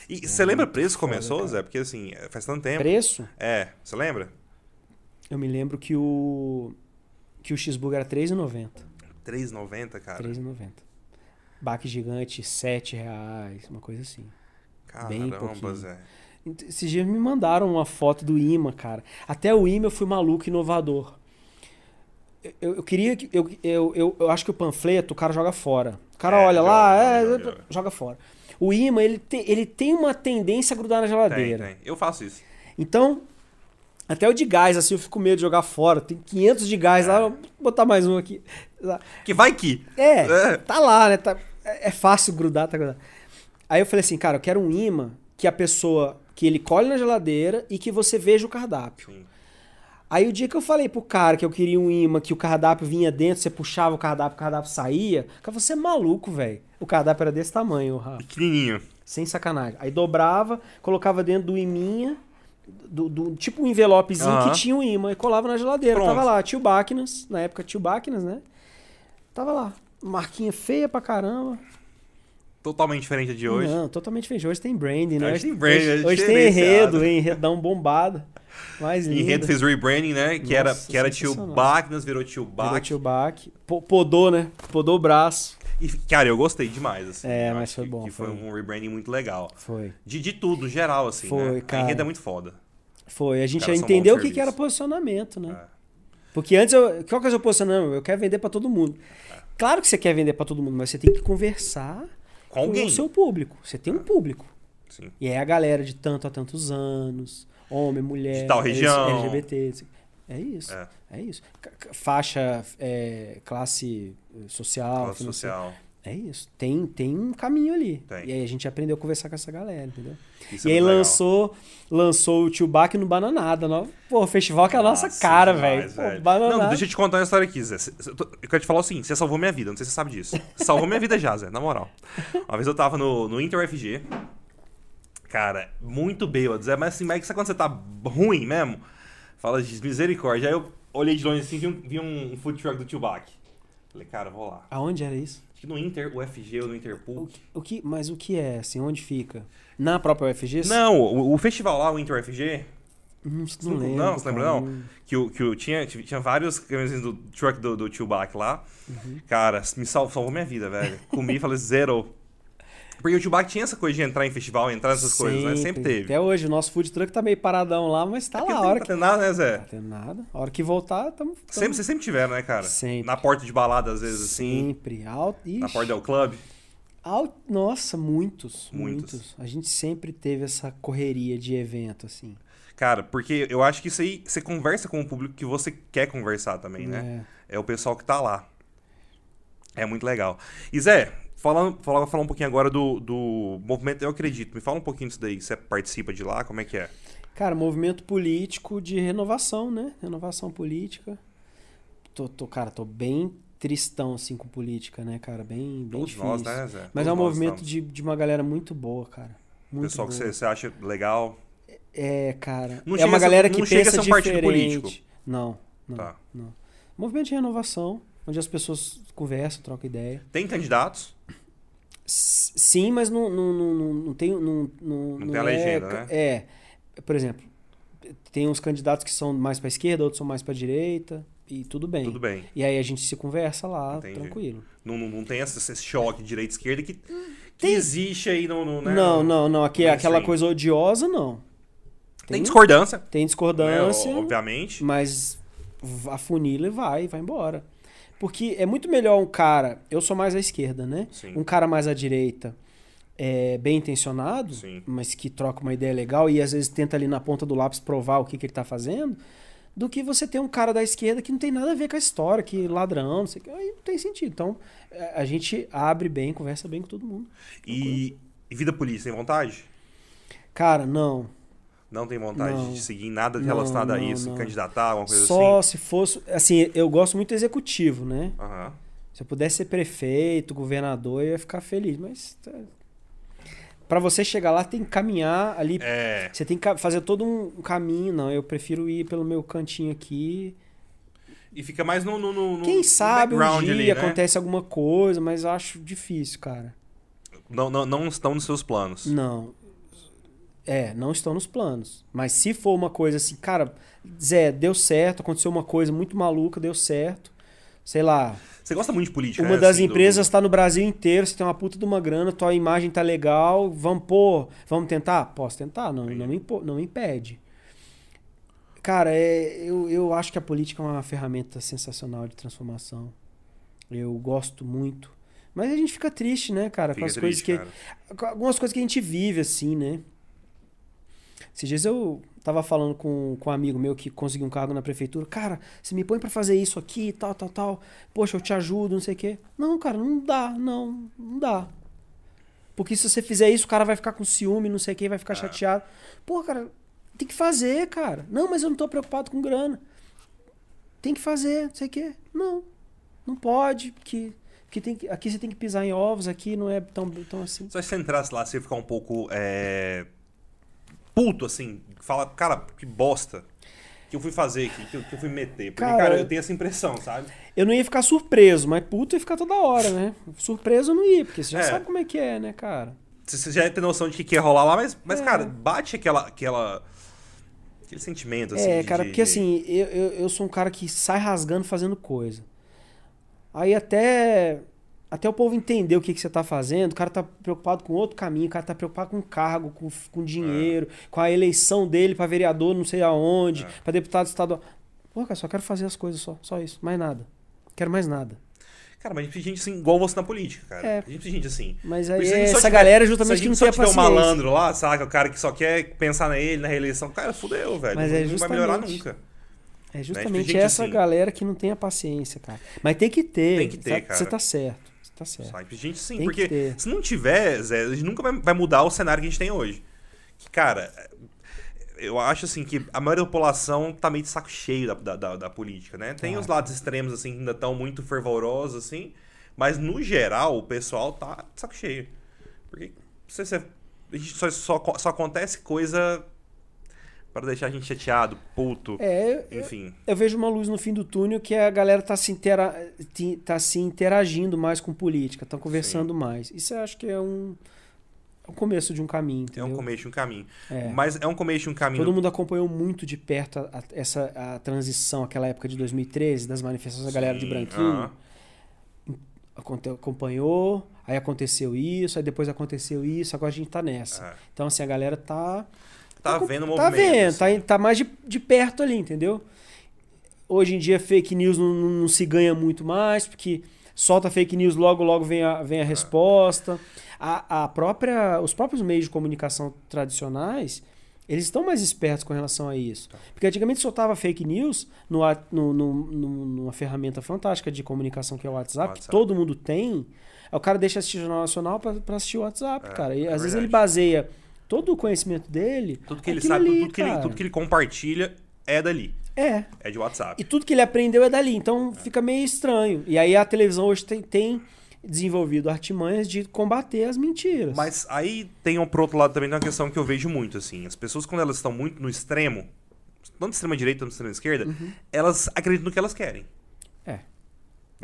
[SPEAKER 1] E você lembra o preço que começou,
[SPEAKER 2] cara.
[SPEAKER 1] Zé? Porque assim, faz tanto tempo.
[SPEAKER 2] Preço?
[SPEAKER 1] É, você lembra?
[SPEAKER 2] Eu me lembro que o que o cheeseburger era R$3,90.
[SPEAKER 1] 3,90, cara.
[SPEAKER 2] R$3,90. Baque gigante, 7 reais, uma coisa assim. bem
[SPEAKER 1] Caramba,
[SPEAKER 2] pouquinho.
[SPEAKER 1] Zé.
[SPEAKER 2] Esses dias me mandaram uma foto do imã, cara. Até o imã eu fui maluco, inovador. Eu, eu queria que. Eu, eu, eu, eu acho que o panfleto o cara joga fora. O cara
[SPEAKER 1] É,
[SPEAKER 2] olha
[SPEAKER 1] joga,
[SPEAKER 2] lá,
[SPEAKER 1] joga,
[SPEAKER 2] é,
[SPEAKER 1] joga,
[SPEAKER 2] joga. fora. O imã, ele tem, ele tem uma tendência a grudar na
[SPEAKER 1] Tem,
[SPEAKER 2] geladeira.
[SPEAKER 1] tem. Eu faço isso.
[SPEAKER 2] Então, até o de gás, assim, eu fico com medo de jogar fora. Tem 500 de gás lá, vou botar mais um aqui.
[SPEAKER 1] Que vai que.
[SPEAKER 2] É,
[SPEAKER 1] É.
[SPEAKER 2] tá lá, né? Tá- é é fácil grudar, tá grudado. Aí eu falei assim, cara, eu quero um imã que a pessoa, que ele colhe na geladeira e que você veja o cardápio.
[SPEAKER 1] Sim.
[SPEAKER 2] Aí o dia que eu falei pro cara que eu queria um imã, que o cardápio vinha dentro, você puxava o cardápio, o cardápio saía, o cara falou, você é maluco, velho. O cardápio era desse tamanho, Rafa.
[SPEAKER 1] Pequenininho.
[SPEAKER 2] Sem sacanagem. Aí dobrava, colocava dentro do iminha, do, do- tipo um envelopezinho que tinha um imã, e colava na geladeira.
[SPEAKER 1] Pronto.
[SPEAKER 2] Tava lá, tio Bacnas, na época tio Bacnas, né? Tava lá. Marquinha feia pra caramba.
[SPEAKER 1] Totalmente diferente de hoje.
[SPEAKER 2] Não, totalmente diferente. Hoje tem branding, né?
[SPEAKER 1] Hoje tem branding,
[SPEAKER 2] Hoje,
[SPEAKER 1] é
[SPEAKER 2] hoje tem enredo, enredão bombado. Mais lindo.
[SPEAKER 1] Enredo fez rebranding, né? Que era,
[SPEAKER 2] Nossa,
[SPEAKER 1] que era tio
[SPEAKER 2] sensacional.
[SPEAKER 1] Bacnas, virou tio
[SPEAKER 2] Virou
[SPEAKER 1] Bac.
[SPEAKER 2] tio Bac. Po- Podou, né? Podou o braço.
[SPEAKER 1] E, cara, eu gostei demais, assim.
[SPEAKER 2] É, mas foi
[SPEAKER 1] que-
[SPEAKER 2] bom,
[SPEAKER 1] Que foi,
[SPEAKER 2] foi.
[SPEAKER 1] um rebranding muito legal.
[SPEAKER 2] Foi.
[SPEAKER 1] De, de tudo, geral, assim,
[SPEAKER 2] Foi,
[SPEAKER 1] né?
[SPEAKER 2] cara.
[SPEAKER 1] A enredo é muito foda.
[SPEAKER 2] Foi. A gente já entendeu o que, que era posicionamento, né?
[SPEAKER 1] É.
[SPEAKER 2] Porque antes, eu, qual que é o seu posicionamento? Eu quero vender pra todo mundo. Claro que você quer vender pra todo mundo, mas você tem que conversar
[SPEAKER 1] Com alguém.
[SPEAKER 2] o seu público. Você tem um público.
[SPEAKER 1] Sim.
[SPEAKER 2] E é a galera de tanto a tantos anos, homem, mulher,
[SPEAKER 1] De tal região.
[SPEAKER 2] LGBT. É isso.
[SPEAKER 1] É.
[SPEAKER 2] É, isso. Faixa, é, classe eh, social,
[SPEAKER 1] Classe social.
[SPEAKER 2] É isso. Tem, tem um caminho ali.
[SPEAKER 1] Tem.
[SPEAKER 2] E aí a gente aprendeu a conversar com essa galera, entendeu?
[SPEAKER 1] Isso
[SPEAKER 2] e
[SPEAKER 1] é
[SPEAKER 2] aí
[SPEAKER 1] legal.
[SPEAKER 2] lançou, lançou o Tio Bac no Bananada. No... Pô, o festival que é a nossa,
[SPEAKER 1] Nossa,
[SPEAKER 2] cara, velho. Bananada.
[SPEAKER 1] Não, deixa eu te contar uma história aqui, Zé. Eu quero te falar o seguinte, você salvou minha vida, não sei se você sabe disso. Salvou minha vida já, Zé, na moral. Uma vez eu tava no, no Inter UFG, cara, muito bêbado, Zé, mas assim, mas sabe quando você tá ruim mesmo? Fala de misericórdia. Aí eu olhei de longe assim, vi um, vi um food truck do Tio Bac. Falei, cara, vou lá.
[SPEAKER 2] Aonde era isso?
[SPEAKER 1] Acho que no Inter UFG ou no Interpool.
[SPEAKER 2] O o que, mas o que é, assim? Onde fica? Na própria UFG?
[SPEAKER 1] Não, o, o festival lá, o Inter UFG,
[SPEAKER 2] Não,
[SPEAKER 1] Você
[SPEAKER 2] não
[SPEAKER 1] não-
[SPEAKER 2] lembro.
[SPEAKER 1] não, você lembra
[SPEAKER 2] cara.
[SPEAKER 1] não? que, o, que o, tinha, tinha vários caminhões do truck do, do Bac lá.
[SPEAKER 2] Uhum.
[SPEAKER 1] Cara, me sal- salvou minha vida, velho. Comi e falei, zero. Porque o Bac tinha essa coisa de entrar em festival, entrar nessas coisas, né? Sempre teve.
[SPEAKER 2] Até hoje, o nosso food truck tá meio paradão lá, mas tá
[SPEAKER 1] Porque
[SPEAKER 2] lá. A
[SPEAKER 1] não
[SPEAKER 2] hora
[SPEAKER 1] tá
[SPEAKER 2] que...
[SPEAKER 1] tendo nada, né, Zé?
[SPEAKER 2] Não tem nada. A hora que voltar, tamo... tamo...
[SPEAKER 1] Sempre, vocês sempre tiveram, né, cara?
[SPEAKER 2] Sempre.
[SPEAKER 1] Na porta de balada, às vezes, assim.
[SPEAKER 2] Sempre. Alto...
[SPEAKER 1] Na porta do club.
[SPEAKER 2] Al- Nossa, muitos,
[SPEAKER 1] Muitos.
[SPEAKER 2] muitos. A gente sempre teve essa correria de evento, assim.
[SPEAKER 1] Cara, porque eu acho que isso aí, você conversa com o público que você quer conversar também, né? É o pessoal que tá lá. É muito legal. E Zé, Falando, falar, falar um pouquinho agora do, do movimento Eu Acredito. Me fala um pouquinho disso daí. Você participa de lá? Como é que é?
[SPEAKER 2] Cara, movimento político de renovação, né? Renovação política. Tô, tô, cara, tô bem tristão, assim, com política, né, cara? Bem, bem
[SPEAKER 1] Todos
[SPEAKER 2] difícil.
[SPEAKER 1] nós, né, Zé?
[SPEAKER 2] Mas
[SPEAKER 1] Todos
[SPEAKER 2] é um movimento de, de uma galera muito boa, cara. Muito
[SPEAKER 1] Pessoal que
[SPEAKER 2] boa.
[SPEAKER 1] você, você acha legal.
[SPEAKER 2] É, cara.
[SPEAKER 1] Não
[SPEAKER 2] é uma
[SPEAKER 1] a ser-
[SPEAKER 2] galera
[SPEAKER 1] não
[SPEAKER 2] que
[SPEAKER 1] chega a
[SPEAKER 2] pensa
[SPEAKER 1] ser um partido
[SPEAKER 2] diferente.
[SPEAKER 1] político.
[SPEAKER 2] Não, não,
[SPEAKER 1] Tá.
[SPEAKER 2] não. Movimento de renovação, onde as pessoas conversam, trocam ideia.
[SPEAKER 1] Tem candidatos?
[SPEAKER 2] S- Sim, mas não, não, não, não, não tem. Não, não,
[SPEAKER 1] Não tem a legenda, né?
[SPEAKER 2] É. Por exemplo, tem uns candidatos que são mais pra esquerda, outros são mais pra direita, e tudo bem.
[SPEAKER 1] Tudo bem.
[SPEAKER 2] E aí a gente se conversa lá,
[SPEAKER 1] Entendi.
[SPEAKER 2] tranquilo.
[SPEAKER 1] Não, não, não tem esse, esse choque de direita e esquerda que, que
[SPEAKER 2] Tem-
[SPEAKER 1] existe aí no. no né,
[SPEAKER 2] não, não, não. Aqui é aquela coisa odiosa, não.
[SPEAKER 1] Tem discordância.
[SPEAKER 2] Tem
[SPEAKER 1] né,
[SPEAKER 2] discordância.
[SPEAKER 1] obviamente.
[SPEAKER 2] Mas a funila e vai, vai embora. Porque é muito melhor um cara. Eu sou mais à esquerda, né?
[SPEAKER 1] Sim.
[SPEAKER 2] Um cara mais à direita, é, bem intencionado,
[SPEAKER 1] Sim.
[SPEAKER 2] mas que troca uma ideia legal e às vezes tenta ali na ponta do lápis provar o que, que ele tá fazendo, do que você ter um cara da esquerda que não tem nada a ver com a história, que ladrão, não sei o que. Aí não tem sentido. Então, é, a gente abre bem, conversa bem com todo mundo.
[SPEAKER 1] E, e vida polícia, tem vontade?
[SPEAKER 2] Cara, não.
[SPEAKER 1] Não tem vontade
[SPEAKER 2] Não.
[SPEAKER 1] de seguir nada
[SPEAKER 2] Não,
[SPEAKER 1] relacionado a
[SPEAKER 2] não,
[SPEAKER 1] isso,
[SPEAKER 2] não.
[SPEAKER 1] candidatar, alguma coisa
[SPEAKER 2] Só
[SPEAKER 1] assim?
[SPEAKER 2] se fosse. Assim, eu gosto muito do executivo, né?
[SPEAKER 1] Aham.
[SPEAKER 2] Se eu pudesse ser prefeito, governador, eu ia ficar feliz. Mas tá... para você chegar lá, tem que caminhar ali.
[SPEAKER 1] É.
[SPEAKER 2] Você tem que fazer todo um caminho. Não, eu prefiro ir pelo meu cantinho aqui.
[SPEAKER 1] E fica mais no. no, no
[SPEAKER 2] Quem
[SPEAKER 1] no
[SPEAKER 2] sabe um dia
[SPEAKER 1] ali, né?
[SPEAKER 2] acontece alguma coisa, mas eu acho difícil, cara.
[SPEAKER 1] Não, não, não estão nos seus planos.
[SPEAKER 2] Não. É, não estão nos planos. Mas se for uma coisa assim, cara, Zé, deu certo, aconteceu uma coisa muito maluca, deu certo. Sei lá,
[SPEAKER 1] Você gosta muito de política,
[SPEAKER 2] Uma
[SPEAKER 1] né?
[SPEAKER 2] das
[SPEAKER 1] assim,
[SPEAKER 2] empresas está no Brasil inteiro, você tem uma puta de uma grana, tua imagem tá legal, vamos pôr, vamos tentar? Posso tentar, não, não, me, não me impede. Cara, é, eu, eu acho que a política é uma ferramenta sensacional de transformação. Eu gosto muito. Mas a gente fica triste, né, cara, com
[SPEAKER 1] Fica
[SPEAKER 2] as coisas
[SPEAKER 1] triste,
[SPEAKER 2] que.
[SPEAKER 1] cara.
[SPEAKER 2] com algumas coisas que a gente vive, assim, né? Esses dias eu tava falando com, com um amigo meu que conseguiu um cargo na prefeitura. Cara, você me põe pra fazer isso aqui, tal, tal, tal. Poxa, eu te ajudo, não sei o quê. Não, cara, não dá, não, não dá. Porque se você fizer isso, o cara vai ficar com ciúme, não sei o quê, vai ficar
[SPEAKER 1] Ah.
[SPEAKER 2] chateado. Pô, cara, tem que fazer, cara. Não, mas eu não tô preocupado com grana. Tem que fazer, não sei o quê. Não, não pode, porque, porque tem que, aqui você tem que pisar em ovos, aqui não é tão, tão assim.
[SPEAKER 1] Só se você entrasse lá, você ia ficar um pouco. É... Puto, assim. Fala, cara, que bosta. Que eu fui fazer aqui, que eu, que eu fui meter. Porque,
[SPEAKER 2] Cara,
[SPEAKER 1] cara, eu tenho essa impressão, sabe?
[SPEAKER 2] Eu não ia ficar surpreso, mas puto ia ficar toda hora, né? Surpreso eu não ia, porque você já
[SPEAKER 1] É.
[SPEAKER 2] sabe como é que é, né, cara?
[SPEAKER 1] Você já ia ter noção de que, que ia rolar lá, mas, mas
[SPEAKER 2] É.
[SPEAKER 1] cara, bate aquela. aquela aquele sentimento, assim.
[SPEAKER 2] é, cara,
[SPEAKER 1] de-
[SPEAKER 2] porque assim, eu, eu, eu sou um cara que sai rasgando fazendo coisa. Aí até até o povo entender o que, que você tá fazendo, o cara tá preocupado com outro caminho, o cara tá preocupado com cargo, com, com dinheiro, com a eleição dele pra vereador não sei aonde,
[SPEAKER 1] É.
[SPEAKER 2] pra deputado estadual. Pô, cara, só quero fazer as coisas só, só isso, mais nada. Quero mais nada.
[SPEAKER 1] Cara, mas a gente precisa gente assim, igual você na política, cara.
[SPEAKER 2] É.
[SPEAKER 1] A gente precisa gente assim.
[SPEAKER 2] Mas aí
[SPEAKER 1] se só
[SPEAKER 2] essa
[SPEAKER 1] tiver-
[SPEAKER 2] galera
[SPEAKER 1] Se
[SPEAKER 2] justamente que não tem a
[SPEAKER 1] tiver um
[SPEAKER 2] paciência.
[SPEAKER 1] malandro lá, saca? O cara que só quer pensar nele, na reeleição. Cara, fudeu, velho.
[SPEAKER 2] Mas
[SPEAKER 1] não,
[SPEAKER 2] é
[SPEAKER 1] não vai melhorar nunca.
[SPEAKER 2] É
[SPEAKER 1] Tem
[SPEAKER 2] justamente
[SPEAKER 1] gente
[SPEAKER 2] essa
[SPEAKER 1] assim.
[SPEAKER 2] galera que não tem a paciência, cara. Mas tem que ter.
[SPEAKER 1] Tem que ter,
[SPEAKER 2] tá-
[SPEAKER 1] cara.
[SPEAKER 2] Você tá certo. Tá certo.
[SPEAKER 1] Sabe? Gente sim,
[SPEAKER 2] Tem que
[SPEAKER 1] porque se não tiver, Zé, a gente nunca vai, vai mudar o cenário que a gente tem hoje. Que, cara, eu acho assim que a maioria da população tá meio de saco cheio da, da, da- política, né? Tem
[SPEAKER 2] Tá.
[SPEAKER 1] os lados extremos, assim, que ainda estão muito fervorosos, assim, mas no geral o pessoal tá de saco cheio. Porque você- a gente só, só, só acontece coisa para deixar a gente chateado, puto,
[SPEAKER 2] É, eu,
[SPEAKER 1] enfim.
[SPEAKER 2] eu vejo uma luz no fim do túnel que a galera tá se, intera tá se interagindo mais com política, tá conversando mais. Isso eu acho que é um, é o começo de um caminho,
[SPEAKER 1] É
[SPEAKER 2] entendeu?
[SPEAKER 1] um começo de um caminho.
[SPEAKER 2] É.
[SPEAKER 1] Mas é um começo de um caminho.
[SPEAKER 2] Todo mundo acompanhou muito de perto a, a- essa a transição, aquela época de 2013, das manifestações da galera de
[SPEAKER 1] Sim,
[SPEAKER 2] branquinho.
[SPEAKER 1] aham.
[SPEAKER 2] Aconte- acompanhou, aí aconteceu isso, aí depois aconteceu isso, agora a gente tá nessa.
[SPEAKER 1] É.
[SPEAKER 2] Então, assim, a galera tá.
[SPEAKER 1] Tá
[SPEAKER 2] com-
[SPEAKER 1] vendo o
[SPEAKER 2] Tá
[SPEAKER 1] movimento.
[SPEAKER 2] vendo,
[SPEAKER 1] assim.
[SPEAKER 2] tá, tá mais de, de perto ali, entendeu? Hoje em dia, fake news não, não- não se ganha muito mais, porque solta fake news, logo, logo vem a, vem a
[SPEAKER 1] É.
[SPEAKER 2] resposta. A, a própria, os próprios meios de comunicação tradicionais, Eles estão mais espertos com relação a isso. Porque antigamente soltava fake news no, no, no- numa ferramenta fantástica de comunicação que é o WhatsApp, que
[SPEAKER 1] WhatsApp.
[SPEAKER 2] todo mundo tem. Aí o cara deixa assistir o Jornal Nacional pra, pra assistir o WhatsApp,
[SPEAKER 1] É,
[SPEAKER 2] cara. E
[SPEAKER 1] é
[SPEAKER 2] às vezes ele
[SPEAKER 1] verdade.
[SPEAKER 2] baseia todo o conhecimento dele.
[SPEAKER 1] Tudo que ele
[SPEAKER 2] naquilo
[SPEAKER 1] sabe,
[SPEAKER 2] ali,
[SPEAKER 1] tudo, que ele, tudo que ele compartilha é dali.
[SPEAKER 2] É.
[SPEAKER 1] É de WhatsApp.
[SPEAKER 2] E tudo que ele aprendeu é dali. Então fica meio estranho. E aí a televisão hoje tem, tem desenvolvido artimanhas de combater as mentiras.
[SPEAKER 1] Mas aí tem um, por outro lado também uma questão que eu vejo muito, assim. As pessoas, quando elas estão muito no extremo, tanto extrema direita quanto extrema esquerda, elas acreditam no que elas querem.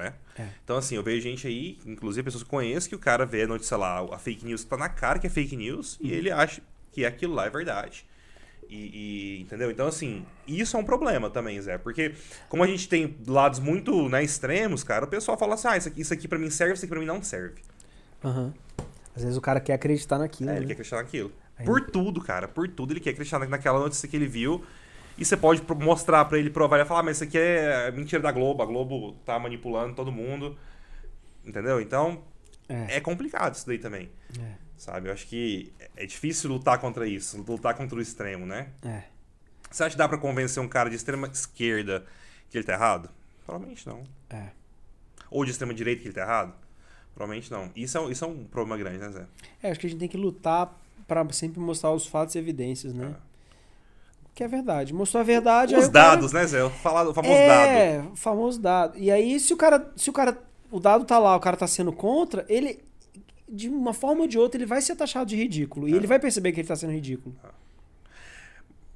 [SPEAKER 2] Uhum.
[SPEAKER 1] Né?
[SPEAKER 2] É.
[SPEAKER 1] Então, assim, eu vejo gente aí, inclusive pessoas que conheço, que o cara vê a notícia lá, a fake news tá na cara que é fake news,
[SPEAKER 2] Uhum.
[SPEAKER 1] e ele acha que aquilo lá é verdade. E, e- entendeu? Então, assim, isso é um problema também, Zé. Porque, como a gente tem lados muito né, extremos, cara, o pessoal fala assim: ah, isso aqui, isso aqui pra mim serve, isso aqui pra mim não serve.
[SPEAKER 2] Aham. Às vezes o cara quer acreditar naquilo.
[SPEAKER 1] É,
[SPEAKER 2] né?
[SPEAKER 1] ele quer acreditar naquilo.
[SPEAKER 2] Aí-
[SPEAKER 1] Por tudo, cara. Por tudo ele quer acreditar na- naquela notícia que ele viu. E você pode mostrar pra ele, provar e falar, ah, mas isso aqui é mentira da Globo. A Globo tá manipulando todo mundo. Entendeu? Então,
[SPEAKER 2] É.
[SPEAKER 1] é complicado isso daí também.
[SPEAKER 2] É.
[SPEAKER 1] Sabe? Eu acho que é difícil lutar contra isso. Lutar contra o extremo, né?
[SPEAKER 2] É.
[SPEAKER 1] Você acha que dá pra convencer um cara de extrema esquerda que ele tá errado? Provavelmente não.
[SPEAKER 2] É.
[SPEAKER 1] Ou de extrema direita que ele tá errado? Provavelmente não. Isso é, isso é um problema grande, né, Zé?
[SPEAKER 2] É, acho que a gente tem que lutar pra sempre mostrar os fatos e evidências, né? Que é verdade. Mostrou a verdade.
[SPEAKER 1] Os
[SPEAKER 2] o cara-
[SPEAKER 1] dados, né, Zé? O famoso dado.
[SPEAKER 2] é, o famoso dado. E aí, se o cara. Se o cara. O dado tá lá, o cara tá sendo contra, ele. De uma forma ou de outra, ele vai ser taxado de ridículo. E
[SPEAKER 1] É.
[SPEAKER 2] ele vai perceber que ele tá sendo ridículo.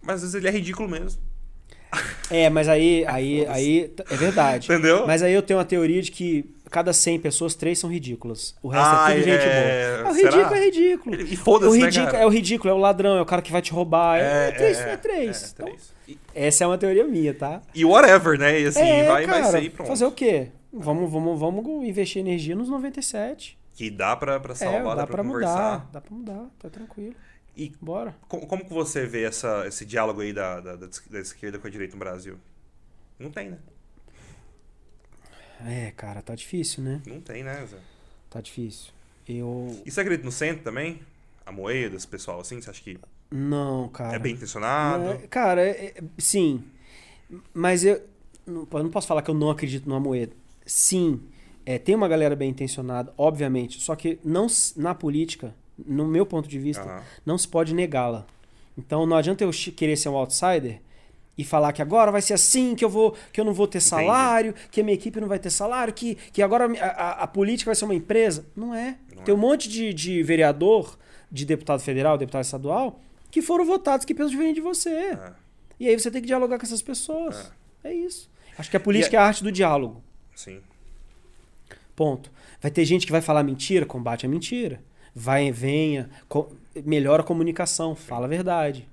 [SPEAKER 1] Mas às vezes ele é ridículo mesmo.
[SPEAKER 2] É, mas aí. aí, aí é verdade.
[SPEAKER 1] Entendeu?
[SPEAKER 2] Mas aí eu tenho uma teoria de que cada 100 pessoas, três são ridículas. O resto
[SPEAKER 1] Ah,
[SPEAKER 2] é tudo gente
[SPEAKER 1] é-
[SPEAKER 2] boa. Ah, o
[SPEAKER 1] será?
[SPEAKER 2] ridículo é ridículo.
[SPEAKER 1] E
[SPEAKER 2] O
[SPEAKER 1] foda-se, né, cara?
[SPEAKER 2] é o ridículo, é o ladrão, é o cara que vai te roubar. É, é três, é, três.
[SPEAKER 1] é
[SPEAKER 2] Então,
[SPEAKER 1] três. E,
[SPEAKER 2] essa é uma teoria minha, tá?
[SPEAKER 1] e whatever, né? E assim,
[SPEAKER 2] é,
[SPEAKER 1] vai,
[SPEAKER 2] cara,
[SPEAKER 1] vai ser e pronto.
[SPEAKER 2] fazer o quê? Vamos, vamos, vamos investir energia nos 97.
[SPEAKER 1] Que dá pra, pra
[SPEAKER 2] É,
[SPEAKER 1] salvar,
[SPEAKER 2] dá,
[SPEAKER 1] dá,
[SPEAKER 2] pra,
[SPEAKER 1] pra, conversar.
[SPEAKER 2] mudar. Dá pra mudar, tá tranquilo.
[SPEAKER 1] E
[SPEAKER 2] Bora.
[SPEAKER 1] co- como que você vê essa, esse diálogo aí da, da da esquerda com a direita no Brasil? Não tem, né?
[SPEAKER 2] É, cara, tá difícil, né?
[SPEAKER 1] Não tem, né, Zé?
[SPEAKER 2] Tá difícil. Eu.
[SPEAKER 1] E você acredita no centro também? A moeda, esse pessoal assim? Você acha que
[SPEAKER 2] Não, cara.
[SPEAKER 1] é bem intencionado?
[SPEAKER 2] É, cara, é- é- sim. Mas eu não, eu não posso falar que eu não acredito numa moeda. Sim, é, tem uma galera bem intencionada, obviamente. Só que não na política, no meu ponto de vista,
[SPEAKER 1] Aham.
[SPEAKER 2] não se pode negá-la. Então não adianta eu querer ser um outsider e falar que agora vai ser assim, que eu vou, que eu não vou ter
[SPEAKER 1] Entendi.
[SPEAKER 2] salário, que a minha equipe não vai ter salário, que, que agora a, a- a política vai ser uma empresa. Não é.
[SPEAKER 1] Não
[SPEAKER 2] tem
[SPEAKER 1] é.
[SPEAKER 2] um monte de, de vereador, de deputado federal, deputado estadual, que foram votados que pensam diferente de você.
[SPEAKER 1] É.
[SPEAKER 2] E aí você tem que dialogar com essas pessoas. É, isso. Acho que a política
[SPEAKER 1] E
[SPEAKER 2] é a arte do diálogo.
[SPEAKER 1] Sim.
[SPEAKER 2] Ponto. Vai ter gente que vai falar mentira, combate a mentira. Vai, venha, co- melhora a comunicação, fala a verdade.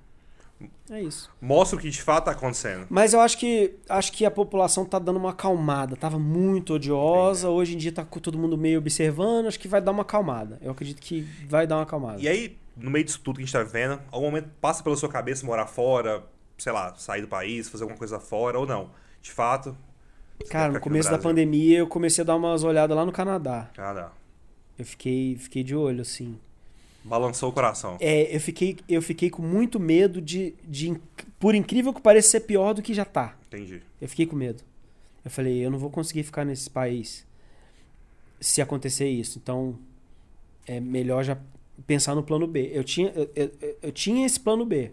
[SPEAKER 2] É isso.
[SPEAKER 1] Mostra o que de fato tá acontecendo.
[SPEAKER 2] Mas eu acho que acho que a população tá dando uma acalmada. Tava muito odiosa, hoje em dia tá com todo mundo meio observando, acho que vai dar uma acalmada. Eu acredito que vai dar uma acalmada.
[SPEAKER 1] E aí, no meio disso tudo que a gente tá vivendo, algum momento passa pela sua cabeça morar fora, sei lá, sair do país, fazer alguma coisa fora ou não? De fato.
[SPEAKER 2] Cara, no começo da
[SPEAKER 1] Brasil?
[SPEAKER 2] pandemia eu comecei a dar umas olhadas lá no Canadá.
[SPEAKER 1] Ah, não.
[SPEAKER 2] Eu fiquei, fiquei de olho, assim.
[SPEAKER 1] Balançou o coração.
[SPEAKER 2] É, eu fiquei, eu fiquei com muito medo de, de, por incrível que pareça, ser pior do que já tá.
[SPEAKER 1] Entendi.
[SPEAKER 2] Eu fiquei com medo. Eu falei, eu não vou conseguir ficar nesse país se acontecer isso. Então, é melhor já pensar no plano B. Eu tinha, eu, eu- eu tinha esse plano B.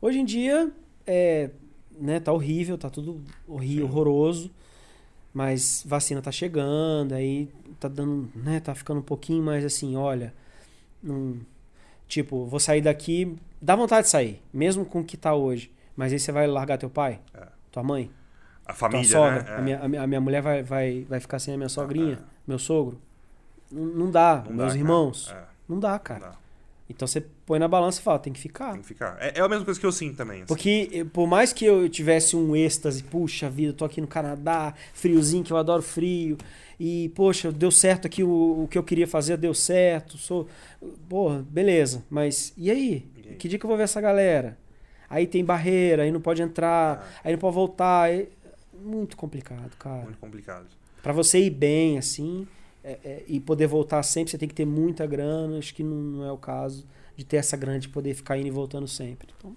[SPEAKER 2] Hoje em dia, é, né, tá horrível, tá tudo horrível,
[SPEAKER 1] Sim.
[SPEAKER 2] horroroso. Mas vacina tá chegando, aí tá dando, né, tá ficando um pouquinho mais assim, olha, não, tipo, vou sair daqui, dá vontade de sair, mesmo com o que tá hoje. Mas aí você vai largar teu pai,
[SPEAKER 1] É.
[SPEAKER 2] tua mãe,
[SPEAKER 1] A
[SPEAKER 2] tua
[SPEAKER 1] família,
[SPEAKER 2] sogra,
[SPEAKER 1] né?
[SPEAKER 2] a, minha, a minha- a minha mulher vai, vai, vai ficar sem a minha sogrinha,
[SPEAKER 1] é.
[SPEAKER 2] meu sogro. Não, não dá,
[SPEAKER 1] Não dá,
[SPEAKER 2] meus
[SPEAKER 1] cara.
[SPEAKER 2] irmãos.
[SPEAKER 1] É,
[SPEAKER 2] Não dá,
[SPEAKER 1] não
[SPEAKER 2] cara.
[SPEAKER 1] dá.
[SPEAKER 2] Então você põe na balança e fala, tem que ficar.
[SPEAKER 1] Tem que ficar. É, é a mesma coisa que eu sinto também. assim.
[SPEAKER 2] Porque eh, por mais que eu tivesse um êxtase, puxa vida, tô aqui no Canadá, friozinho, que eu adoro frio, e poxa, deu certo aqui, o, o que eu queria fazer deu certo, sou. Porra, beleza, mas e aí?
[SPEAKER 1] E aí?
[SPEAKER 2] Que dia que eu vou ver essa galera? Aí tem barreira, aí não pode entrar,
[SPEAKER 1] Ah.
[SPEAKER 2] aí não pode voltar. É muito complicado, cara.
[SPEAKER 1] Muito complicado.
[SPEAKER 2] Pra você ir bem, assim, é- é, e poder voltar sempre, você tem que ter muita grana, acho que não, não é o caso de ter essa grande de poder ficar indo e voltando sempre. Então,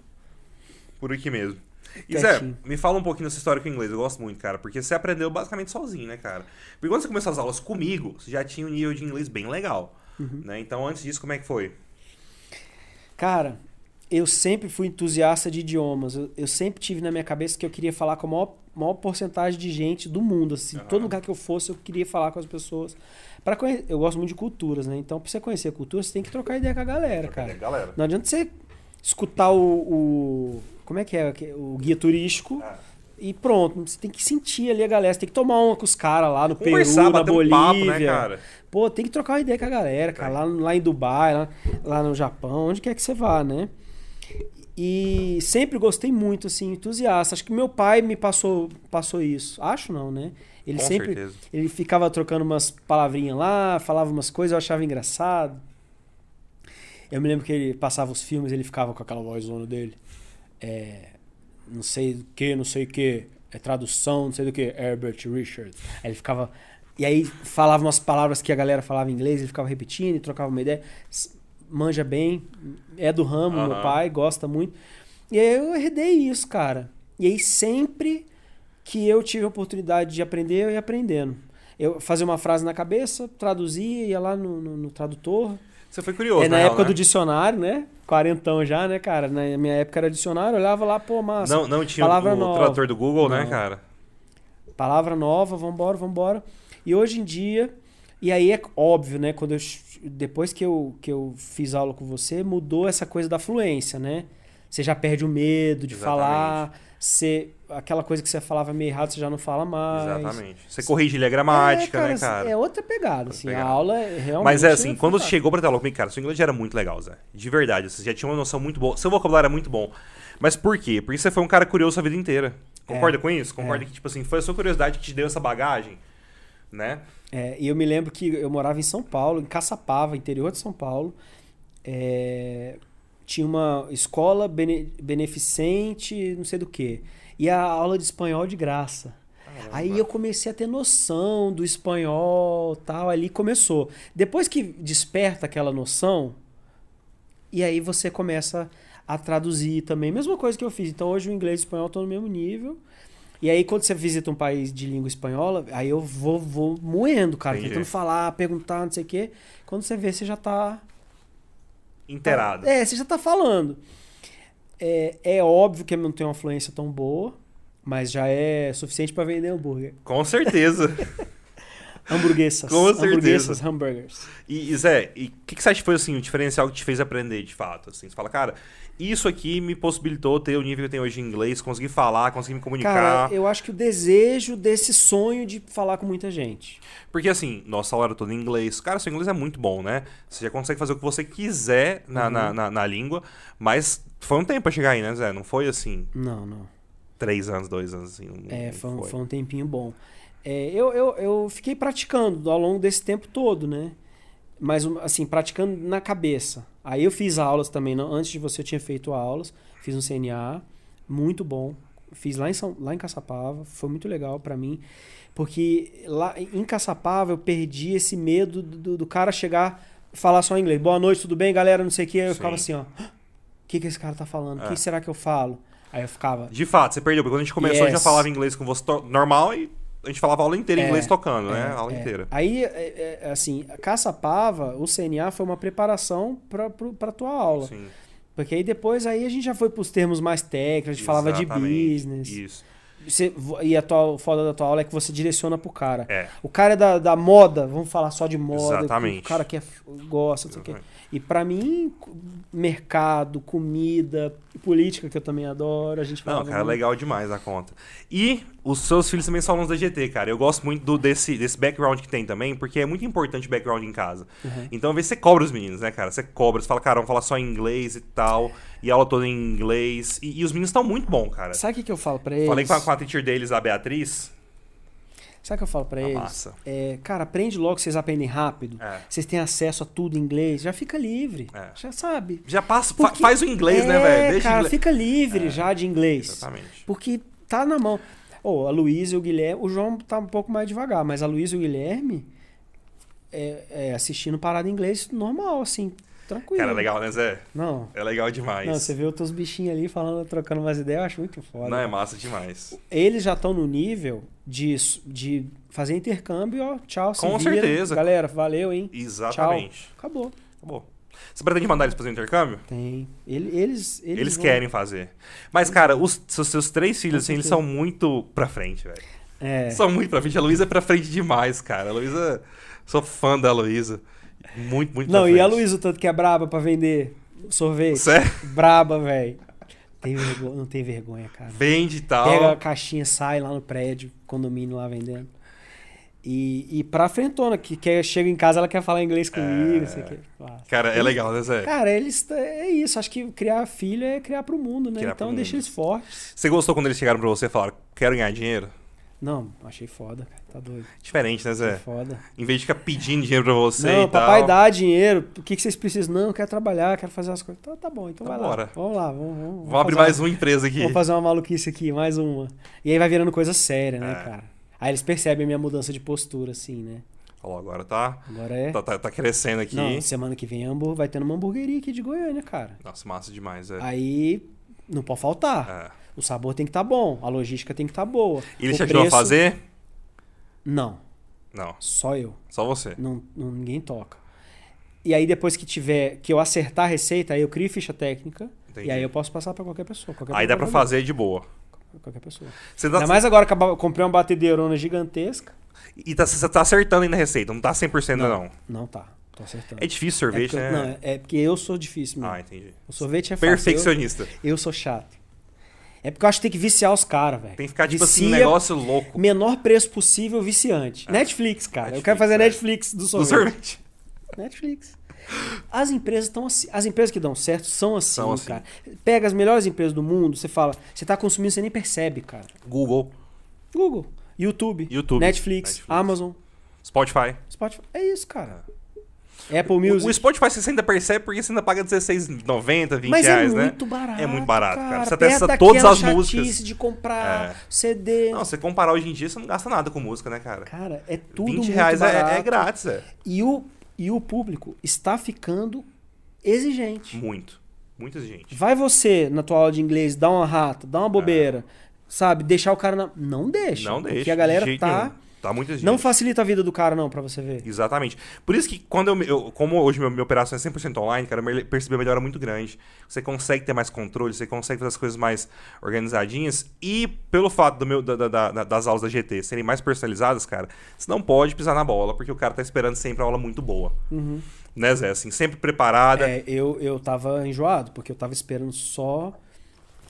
[SPEAKER 1] Por aqui mesmo. E Zé, me fala um pouquinho dessa história com o inglês. Eu gosto muito, cara, porque você aprendeu basicamente sozinho, né, cara? Porque quando você começou as aulas comigo, você já tinha um nível de inglês bem legal.
[SPEAKER 2] Uhum.
[SPEAKER 1] Né? Então, antes disso, como é que foi?
[SPEAKER 2] Cara, eu sempre fui entusiasta de idiomas. Eu, eu sempre tive na minha cabeça que eu queria falar com a maior, maior porcentagem de gente do mundo. Assim,
[SPEAKER 1] Aham.
[SPEAKER 2] Todo lugar que eu fosse, eu queria falar com as pessoas. Para conhe... Eu gosto muito de culturas, né? Então, pra você conhecer a cultura, você tem que trocar ideia com a galera, cara.
[SPEAKER 1] Galera.
[SPEAKER 2] Não adianta você escutar o. o- como é que é? O guia turístico
[SPEAKER 1] Ah.
[SPEAKER 2] e pronto. Você tem que sentir ali a galera. Você tem que tomar uma com os caras lá no
[SPEAKER 1] Conversar,
[SPEAKER 2] Peru, na
[SPEAKER 1] bater um
[SPEAKER 2] Bolívia.
[SPEAKER 1] papo, né, cara?
[SPEAKER 2] Pô, tem que trocar uma ideia com a galera, cara. Lá, lá em Dubai, lá, lá no Japão, onde quer que você vá, né? E sempre gostei muito, assim, entusiasta. Acho que meu pai me passou, passou isso. Acho não, né? Ele
[SPEAKER 1] Com
[SPEAKER 2] sempre.
[SPEAKER 1] certeza.
[SPEAKER 2] Ele ficava trocando umas palavrinhas lá, falava umas coisas, eu achava engraçado. Eu me lembro que ele passava os filmes, ele ficava com aquela vozona dele. É, não sei o que, não sei o que. É tradução, não sei do que. Herbert Richards. Aí ele ficava. E aí falava umas palavras que a galera falava em inglês, ele ficava repetindo e trocava uma ideia. Manja bem, é do ramo, meu pai gosta muito. E aí eu herdei isso, cara. E aí sempre que eu tive a oportunidade de aprender, eu ia aprendendo. Eu fazia uma frase na cabeça, traduzia, ia lá no, no- no tradutor.
[SPEAKER 1] Você foi curioso,
[SPEAKER 2] é na
[SPEAKER 1] real,
[SPEAKER 2] época
[SPEAKER 1] né?
[SPEAKER 2] do dicionário, né? Quarentão já, né, cara? Na minha época era dicionário, eu olhava lá, pô, massa.
[SPEAKER 1] Não, não tinha
[SPEAKER 2] palavra
[SPEAKER 1] o
[SPEAKER 2] nova.
[SPEAKER 1] tradutor do Google, né,
[SPEAKER 2] Não.
[SPEAKER 1] cara?
[SPEAKER 2] Palavra nova, vambora, vambora. E hoje em dia, e aí é óbvio, né? Quando eu, depois que eu, que eu fiz aula com você, mudou essa coisa da fluência, né? Você já perde o medo de
[SPEAKER 1] Exatamente.
[SPEAKER 2] falar, você, aquela coisa que você falava meio errado, você já não fala mais.
[SPEAKER 1] Exatamente. Você corrige ali a gramática,
[SPEAKER 2] é,
[SPEAKER 1] né, cara?
[SPEAKER 2] É outra pegada, assim.
[SPEAKER 1] pegada.
[SPEAKER 2] A aula é realmente.
[SPEAKER 1] Mas é assim, quando você chegou pra ter aula comigo, cara, seu inglês já era muito legal, Zé. De verdade, você já tinha uma noção muito boa. Seu vocabulário é muito bom. Mas por quê? Porque você foi um cara curioso a vida inteira. Concorda com isso? Concorda
[SPEAKER 2] É.
[SPEAKER 1] que, tipo assim, foi a sua curiosidade que te deu essa bagagem, né?
[SPEAKER 2] É, e eu me lembro que eu morava em São Paulo, em Caçapava, interior de São Paulo. É, tinha uma escola bene- beneficente, não sei do que. E a aula de espanhol de graça. Aí eu comecei a ter noção do espanhol, tal, ali começou. Depois que desperta aquela noção, e aí você começa a traduzir também. Mesma coisa que eu fiz. Então hoje o inglês e o espanhol estão no mesmo nível. E aí quando você visita um país de língua espanhola, aí eu vou, vou moendo, cara,
[SPEAKER 1] Entendi.
[SPEAKER 2] tentando falar, perguntar, não sei o quê. Quando você vê, você já tá
[SPEAKER 1] Inteirado.
[SPEAKER 2] é, você já tá falando. É, é óbvio que eu não tenho uma fluência tão boa, mas já é suficiente para vender hambúrguer.
[SPEAKER 1] Com certeza.
[SPEAKER 2] Hamburguesas.
[SPEAKER 1] Com certeza.
[SPEAKER 2] Hamburguesas, hamburgers.
[SPEAKER 1] E, Zé, e o que, que você acha que foi assim, o diferencial que te fez aprender de fato? Assim, você fala, cara, isso aqui me possibilitou ter o nível que eu tenho hoje em inglês, conseguir falar, conseguir me comunicar.
[SPEAKER 2] Cara, eu acho que o desejo desse sonho de falar com muita gente.
[SPEAKER 1] Porque assim, nossa aula era toda em inglês. Cara, seu inglês é muito bom, né? Você já consegue fazer o que você quiser na,
[SPEAKER 2] Uhum.
[SPEAKER 1] na, na, na língua, mas foi um tempo pra chegar aí, né, Zé? Não foi assim,
[SPEAKER 2] Não, não.
[SPEAKER 1] três anos, dois anos, assim.
[SPEAKER 2] É, foi, um- foi um tempinho bom. É, eu, eu, eu fiquei praticando ao longo desse tempo todo, né? Mas, assim, praticando na cabeça. Aí eu fiz aulas também. Não, antes de você, eu tinha feito aulas. Fiz um CNA, muito bom. Fiz lá em, São, lá em Caçapava, foi muito legal pra mim. Porque lá em Caçapava eu perdi esse medo do, do cara chegar e falar só inglês. Boa noite, tudo bem, galera? Não sei o que. Eu
[SPEAKER 1] Sim.
[SPEAKER 2] ficava assim, ó. O que, que esse cara tá falando? O
[SPEAKER 1] É.
[SPEAKER 2] que será que eu falo? Aí eu ficava.
[SPEAKER 1] De fato, você perdeu, porque quando a gente começou, eu já
[SPEAKER 2] Yes.
[SPEAKER 1] falava inglês com você normal e a gente falava a aula inteira em
[SPEAKER 2] É,
[SPEAKER 1] inglês tocando, né?
[SPEAKER 2] É,
[SPEAKER 1] A aula
[SPEAKER 2] é.
[SPEAKER 1] inteira.
[SPEAKER 2] Aí, é, é, assim, a Caçapava, o CNA foi uma preparação para pra tua aula.
[SPEAKER 1] Sim,
[SPEAKER 2] Porque aí depois aí a gente já foi pros termos mais técnicos, a gente falava de
[SPEAKER 1] exatamente.
[SPEAKER 2] business.
[SPEAKER 1] Isso.
[SPEAKER 2] Você, e a tua, o foda da tua aula é que você direciona pro cara.
[SPEAKER 1] É.
[SPEAKER 2] O cara é da, da moda, vamos falar só de moda.
[SPEAKER 1] Exatamente.
[SPEAKER 2] O cara que é, gosta, não sei o quê. E pra mim, mercado, comida, política, que eu também adoro, a gente
[SPEAKER 1] Não, cara,
[SPEAKER 2] muito.
[SPEAKER 1] legal demais a conta. E os seus filhos também são alunos da GT, cara. Eu gosto muito do- desse, desse background que tem também, porque é muito importante o background em casa.
[SPEAKER 2] Uhum.
[SPEAKER 1] Então, às vezes você cobra os meninos, né, cara? Você cobra, você fala, cara, vamos falar só em inglês e tal. E aula toda em inglês. E, e os meninos estão muito bons, cara.
[SPEAKER 2] Sabe o que, que eu falo pra eles?
[SPEAKER 1] Falei com a, com a teacher deles, a Beatriz.
[SPEAKER 2] Sabe o que eu falo pra
[SPEAKER 1] A
[SPEAKER 2] eles?
[SPEAKER 1] massa.
[SPEAKER 2] É, cara, aprende logo, vocês aprendem rápido.
[SPEAKER 1] É.
[SPEAKER 2] Vocês têm acesso a tudo em inglês, já fica livre.
[SPEAKER 1] É.
[SPEAKER 2] Já sabe.
[SPEAKER 1] Já passa,
[SPEAKER 2] Porque-
[SPEAKER 1] faz o inglês, né,
[SPEAKER 2] É,
[SPEAKER 1] velho? Deixa
[SPEAKER 2] cara,
[SPEAKER 1] inglês.
[SPEAKER 2] fica livre
[SPEAKER 1] É.
[SPEAKER 2] já de inglês.
[SPEAKER 1] Exatamente.
[SPEAKER 2] Porque tá na mão. Ô, a Luísa e o Guilherme, o João tá um pouco mais devagar, mas a Luísa e o Guilherme é, é, assistindo parada em inglês normal, assim. Tranquilo.
[SPEAKER 1] Cara, é legal, né, Zé?
[SPEAKER 2] Não.
[SPEAKER 1] É legal demais.
[SPEAKER 2] Não, você vê os bichinhos ali falando, trocando umas ideias, eu acho muito foda.
[SPEAKER 1] Não, é massa demais.
[SPEAKER 2] Eles já estão no nível de, de fazer intercâmbio, ó, tchau, se
[SPEAKER 1] Com
[SPEAKER 2] vira.
[SPEAKER 1] certeza.
[SPEAKER 2] Galera, valeu, hein?
[SPEAKER 1] Exatamente.
[SPEAKER 2] Acabou.
[SPEAKER 1] Acabou. Você pretende mandar eles fazer o intercâmbio?
[SPEAKER 2] Tem. Ele- eles, eles,
[SPEAKER 1] Eles
[SPEAKER 2] vão-
[SPEAKER 1] querem fazer. Mas, cara, os seus, seus três filhos, assim, eles são muito pra frente, velho.
[SPEAKER 2] É.
[SPEAKER 1] São muito pra frente. A Luísa é pra frente demais, cara. A Luísa. Sou fã da Luísa. Muito, muito
[SPEAKER 2] Não, e a Luísa, tanto que é braba pra vender sorvete.
[SPEAKER 1] Sério?
[SPEAKER 2] Braba, velho. Tem vergonha, não tem vergonha, cara.
[SPEAKER 1] Vende tal.
[SPEAKER 2] Pega a caixinha, sai lá no prédio, condomínio lá vendendo. E, e pra frentona, que quer, chega em casa, ela quer falar inglês comigo,
[SPEAKER 1] É.
[SPEAKER 2] sei. Ah.
[SPEAKER 1] Cara, é legal, né, Zé?
[SPEAKER 2] Cara, eles. É isso, acho que criar filho é criar pro mundo, né?
[SPEAKER 1] Criar
[SPEAKER 2] então deixa
[SPEAKER 1] mundo.
[SPEAKER 2] eles fortes.
[SPEAKER 1] Você gostou quando eles chegaram pra você e falaram, quero ganhar dinheiro?
[SPEAKER 2] Não, achei foda, cara. Tá doido.
[SPEAKER 1] Diferente, né, Zé?
[SPEAKER 2] foda.
[SPEAKER 1] Em vez de ficar pedindo dinheiro pra você
[SPEAKER 2] não,
[SPEAKER 1] e tal.
[SPEAKER 2] papai dá dinheiro. O que, que vocês precisam? Não, eu quero trabalhar, quero fazer as coisas. Então tá bom, então
[SPEAKER 1] Então
[SPEAKER 2] vai
[SPEAKER 1] bora.
[SPEAKER 2] lá. Vamos lá, vamos, vamos,
[SPEAKER 1] Vamos abrir mais uma empresa aqui.
[SPEAKER 2] Vamos fazer uma maluquice aqui, mais uma. E aí vai virando coisa séria, né,
[SPEAKER 1] É.
[SPEAKER 2] cara? Aí eles percebem a minha mudança de postura, assim, né?
[SPEAKER 1] Ó, agora tá,
[SPEAKER 2] Agora é.
[SPEAKER 1] tá, tá, tá crescendo aqui.
[SPEAKER 2] Não, semana que vem vai ter uma hamburgueria aqui de Goiânia, cara.
[SPEAKER 1] Nossa, massa demais, é.
[SPEAKER 2] Aí não pode faltar.
[SPEAKER 1] É.
[SPEAKER 2] O sabor tem que estar bom, a logística tem que estar boa.
[SPEAKER 1] E eles
[SPEAKER 2] O
[SPEAKER 1] te ajudam a fazer?
[SPEAKER 2] Não,
[SPEAKER 1] Não,
[SPEAKER 2] só eu.
[SPEAKER 1] só você.
[SPEAKER 2] Não, não- ninguém toca. E aí depois que tiver, que eu acertar a receita, aí eu crio ficha técnica.
[SPEAKER 1] Entendi.
[SPEAKER 2] E aí eu posso passar pra qualquer pessoa. Qualquer
[SPEAKER 1] Aí dá pra
[SPEAKER 2] pessoa
[SPEAKER 1] fazer de boa.
[SPEAKER 2] Qualquer pessoa.
[SPEAKER 1] Você tá,
[SPEAKER 2] Ainda mais agora que eu comprei uma batedeirona gigantesca.
[SPEAKER 1] E tá, você tá acertando ainda a receita, não tá 100% ainda não.
[SPEAKER 2] Não tá, tô acertando.
[SPEAKER 1] É difícil
[SPEAKER 2] É
[SPEAKER 1] sorvete,
[SPEAKER 2] porque, eu-
[SPEAKER 1] né?
[SPEAKER 2] Não, é porque eu sou difícil mesmo.
[SPEAKER 1] Ah, entendi.
[SPEAKER 2] O sorvete é fácil.
[SPEAKER 1] Perfeccionista.
[SPEAKER 2] Eu, eu sou chato. É porque eu acho que tem que viciar os caras, velho.
[SPEAKER 1] Tem que ficar, tipo assim, um
[SPEAKER 2] Vicia,
[SPEAKER 1] negócio louco
[SPEAKER 2] Menor preço possível, viciante. Netflix, cara. eu
[SPEAKER 1] Netflix,
[SPEAKER 2] quero fazer
[SPEAKER 1] é.
[SPEAKER 2] Netflix do
[SPEAKER 1] do
[SPEAKER 2] sorvete.
[SPEAKER 1] sorvete.
[SPEAKER 2] Netflix. As empresas estão assim. As empresas que dão certo são assim,
[SPEAKER 1] São assim.
[SPEAKER 2] cara. Pega as melhores empresas do mundo, você fala, você tá consumindo, você nem percebe, cara.
[SPEAKER 1] Google,
[SPEAKER 2] Google, YouTube,
[SPEAKER 1] YouTube,
[SPEAKER 2] Netflix,
[SPEAKER 1] Netflix.
[SPEAKER 2] Amazon,
[SPEAKER 1] Spotify.
[SPEAKER 2] Spotify. É isso, cara. Apple Music.
[SPEAKER 1] O, o Spotify você ainda percebe porque você ainda paga R$16,90, 20
[SPEAKER 2] Mas
[SPEAKER 1] reais,
[SPEAKER 2] é
[SPEAKER 1] né?
[SPEAKER 2] muito barato.
[SPEAKER 1] É muito barato, cara. Você
[SPEAKER 2] Perto
[SPEAKER 1] acessa todas as músicas.
[SPEAKER 2] de comprar
[SPEAKER 1] É.
[SPEAKER 2] CD.
[SPEAKER 1] Não, você comparar hoje em dia, você não gasta nada com música, né, cara?
[SPEAKER 2] Cara, é tudo
[SPEAKER 1] 20
[SPEAKER 2] muito
[SPEAKER 1] reais é,
[SPEAKER 2] barato.
[SPEAKER 1] é grátis, é.
[SPEAKER 2] E o, e o público está ficando exigente.
[SPEAKER 1] Muito. Muito exigente.
[SPEAKER 2] Vai você, na tua aula de inglês, dar uma rata, dar uma bobeira, sabe? Deixar o cara na... Não deixa.
[SPEAKER 1] É. Não
[SPEAKER 2] Porque
[SPEAKER 1] deixa.
[SPEAKER 2] a galera tá...
[SPEAKER 1] nenhum. Tá exigente.
[SPEAKER 2] Não facilita a vida do cara, não, pra você ver.
[SPEAKER 1] Exatamente. Por isso que quando eu, eu- como hoje meu, minha operação é 100% online, cara, eu percebi uma melhora muito grande. Você consegue ter mais controle, você consegue fazer as coisas mais organizadinhas e pelo fato do meu, da- da- da- das aulas da GT serem mais personalizadas, cara, você não pode pisar na bola porque o cara tá esperando sempre uma aula muito boa. Né, Zé? Assim, sempre preparada.
[SPEAKER 2] É, eu, eu tava enjoado, porque eu tava esperando só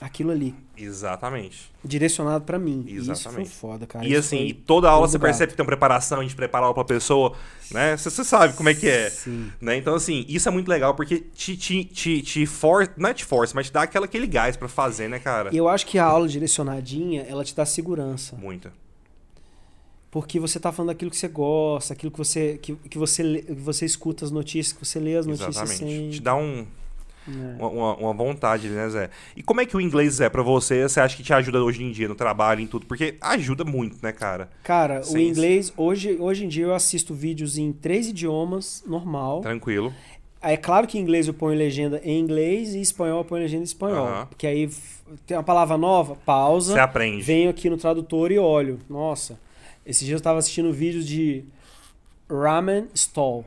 [SPEAKER 2] aquilo ali,
[SPEAKER 1] Exatamente.
[SPEAKER 2] direcionado pra mim. E Isso foi
[SPEAKER 1] Exatamente.
[SPEAKER 2] foda, cara.
[SPEAKER 1] e
[SPEAKER 2] Isso
[SPEAKER 1] assim, e toda aula você percebe que tem uma preparação, a gente prepara aula pra pessoa, né? Você, sabe como é que é.
[SPEAKER 2] Sim.
[SPEAKER 1] Né? Então, assim, isso é muito legal porque te, te, te, te for, não é te força, mas te dá aquela, aquele gás pra fazer, né, cara?
[SPEAKER 2] E eu acho que a aula direcionadinha, ela te dá segurança.
[SPEAKER 1] Muito.
[SPEAKER 2] Porque você tá falando daquilo que você gosta, aquilo que você, que, que você, que você escuta as notícias, que você lê as notícias
[SPEAKER 1] Exatamente.
[SPEAKER 2] sem.
[SPEAKER 1] Te dá um,
[SPEAKER 2] É.
[SPEAKER 1] uma, uma- vontade, né, Zé? E como é que o inglês, Zé, pra você, você acha que te ajuda hoje em dia no trabalho, em tudo? Porque ajuda muito, né, cara?
[SPEAKER 2] Cara, o
[SPEAKER 1] Sim.
[SPEAKER 2] inglês, hoje, hoje em dia eu assisto vídeos em três idiomas, normal.
[SPEAKER 1] Tranquilo.
[SPEAKER 2] É claro que em inglês eu ponho legenda em inglês e em espanhol eu ponho legenda em espanhol.
[SPEAKER 1] Aham.
[SPEAKER 2] Porque aí tem uma palavra nova, pausa,
[SPEAKER 1] Você aprende.
[SPEAKER 2] venho aqui no tradutor e olho. Nossa, esses dias eu tava assistindo vídeos de ramen stall.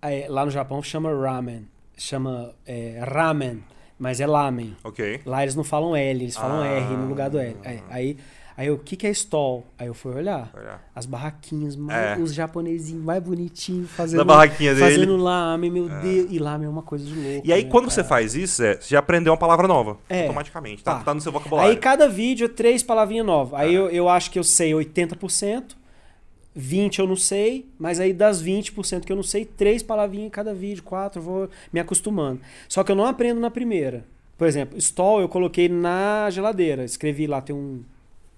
[SPEAKER 2] Aí, lá no Japão chama ramen, chama é, ramen, mas é lamen.
[SPEAKER 1] Ok.
[SPEAKER 2] Lá eles não falam L, eles falam
[SPEAKER 1] Ah.
[SPEAKER 2] R no lugar do L. Aí, aí, aí eu, o que, que é stall? Aí eu fui olhar.
[SPEAKER 1] Olha.
[SPEAKER 2] As barraquinhas, mais,
[SPEAKER 1] É.
[SPEAKER 2] os japonesinhos mais bonitinhos, fazendo,
[SPEAKER 1] barraquinha dele.
[SPEAKER 2] fazendo lamen, meu Deus. E lamen é uma coisa de louco.
[SPEAKER 1] E aí,
[SPEAKER 2] né,
[SPEAKER 1] quando
[SPEAKER 2] cara?
[SPEAKER 1] você faz isso, Zé, você já aprendeu uma palavra nova.
[SPEAKER 2] É.
[SPEAKER 1] Automaticamente. Tá,
[SPEAKER 2] Tá.
[SPEAKER 1] tá no seu vocabulário.
[SPEAKER 2] Aí cada vídeo é três palavrinhas novas. Aí
[SPEAKER 1] Ah.
[SPEAKER 2] eu, eu acho que eu sei 80%, 20% eu não sei, mas aí das 20% que eu não sei, três palavrinhas em cada vídeo, quatro, eu vou me acostumando. Só que eu não aprendo na primeira. Por exemplo, stall eu coloquei na geladeira. Escrevi lá, tem um.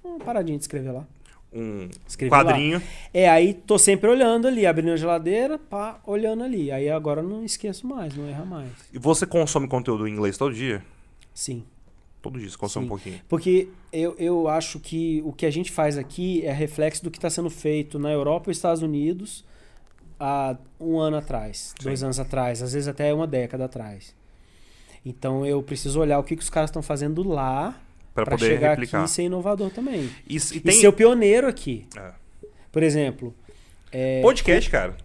[SPEAKER 2] Uma paradinha de escrever lá.
[SPEAKER 1] Um
[SPEAKER 2] Escrevi
[SPEAKER 1] quadrinho.
[SPEAKER 2] É, aí tô sempre olhando ali, abrindo a geladeira, pá, olhando ali. Aí agora eu não esqueço mais, não erra mais.
[SPEAKER 1] E você consome conteúdo em inglês todo dia?
[SPEAKER 2] Sim.
[SPEAKER 1] Todo dia
[SPEAKER 2] Sim.
[SPEAKER 1] um pouquinho.
[SPEAKER 2] Porque eu, eu acho que o que a gente faz aqui é reflexo do que está sendo feito na Europa e Estados Unidos há um ano atrás, dois
[SPEAKER 1] Sim.
[SPEAKER 2] anos atrás, às vezes até uma década atrás. Então eu preciso olhar o que, que os caras estão fazendo lá para
[SPEAKER 1] poder
[SPEAKER 2] chegar
[SPEAKER 1] replicar.
[SPEAKER 2] aqui e ser inovador também.
[SPEAKER 1] E, e
[SPEAKER 2] E
[SPEAKER 1] tem
[SPEAKER 2] ser o pioneiro aqui.
[SPEAKER 1] É.
[SPEAKER 2] Por exemplo. é,
[SPEAKER 1] podcast, cara.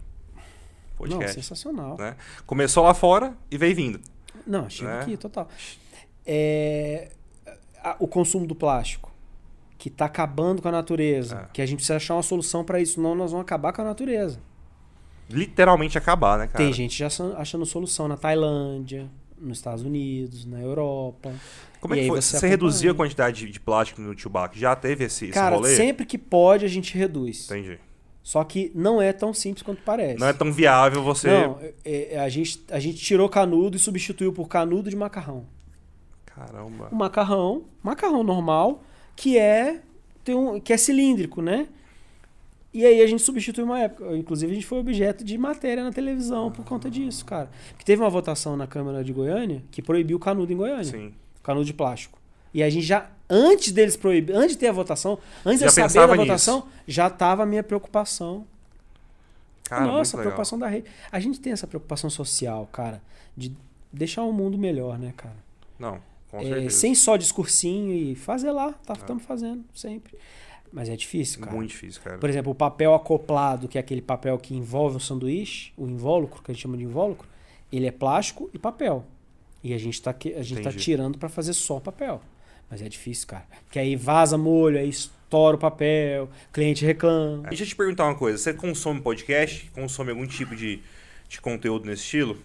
[SPEAKER 2] Não,
[SPEAKER 1] Podcast.
[SPEAKER 2] sensacional.
[SPEAKER 1] né? Começou lá fora e veio vindo.
[SPEAKER 2] Não, chega
[SPEAKER 1] Né?
[SPEAKER 2] aqui, total. É, a- o consumo do plástico, que está acabando com a natureza,
[SPEAKER 1] É.
[SPEAKER 2] que a gente precisa achar uma solução para isso, senão nós vamos acabar com a natureza.
[SPEAKER 1] Literalmente acabar, né, cara?
[SPEAKER 2] Tem gente já achando- solução na Tailândia, nos Estados Unidos, na Europa.
[SPEAKER 1] Como é que foi?
[SPEAKER 2] você
[SPEAKER 1] Você, a quantidade de, plástico no tubaco? Já teve esse, esse
[SPEAKER 2] Cara,
[SPEAKER 1] rolê?
[SPEAKER 2] sempre que pode a gente reduz.
[SPEAKER 1] Entendi.
[SPEAKER 2] Só que não é tão simples quanto parece.
[SPEAKER 1] Não é tão viável você.
[SPEAKER 2] Não, é- é- a, gente, a gente tirou canudo e substituiu por canudo de macarrão.
[SPEAKER 1] Caramba.
[SPEAKER 2] o macarrão, macarrão normal, que é tem um, que é cilíndrico, né? E aí a gente substitui uma época. Inclusive, a gente foi objeto de matéria na televisão por conta disso, cara. Porque teve uma votação na Câmara de Goiânia que proibiu o canudo em Goiânia.
[SPEAKER 1] Sim.
[SPEAKER 2] Canudo de plástico. E a gente já, antes deles proibir, antes de ter a votação, antes de
[SPEAKER 1] Já
[SPEAKER 2] eu saber da
[SPEAKER 1] nisso.
[SPEAKER 2] votação, já tava a minha preocupação.
[SPEAKER 1] Cara,
[SPEAKER 2] Nossa, a preocupação da rede. A gente tem essa preocupação social, cara, de deixar o mundo melhor, né, cara?
[SPEAKER 1] Não,
[SPEAKER 2] É.
[SPEAKER 1] Ah.
[SPEAKER 2] sem só discursinho e fazer lá, tá, estamos fazendo sempre. Mas é difícil, cara.
[SPEAKER 1] Muito difícil, cara.
[SPEAKER 2] Por exemplo, o papel acoplado, que é aquele papel que envolve o sanduíche, o invólucro, que a gente chama de invólucro, ele é plástico e papel. E a gente está a gente tá tirando para fazer só papel. Mas é difícil, cara. Porque aí vaza molho, aí estoura o papel, cliente reclama.
[SPEAKER 1] Deixa eu te perguntar uma coisa. Você consome podcast? Consome algum tipo de, de conteúdo nesse estilo?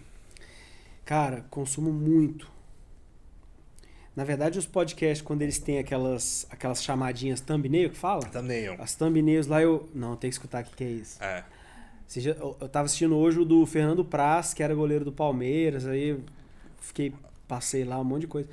[SPEAKER 2] Cara, consumo muito. Na verdade, os podcasts, quando eles têm aquelas, aquelas chamadinhas thumbnail que fala,
[SPEAKER 1] eu.
[SPEAKER 2] as thumbnails lá eu. Não, tem que escutar o que, que é isso.
[SPEAKER 1] É.
[SPEAKER 2] Já- eu, eu tava assistindo hoje o do Fernando Praz, que era goleiro do Palmeiras, aí fiquei, passei lá um monte de coisa.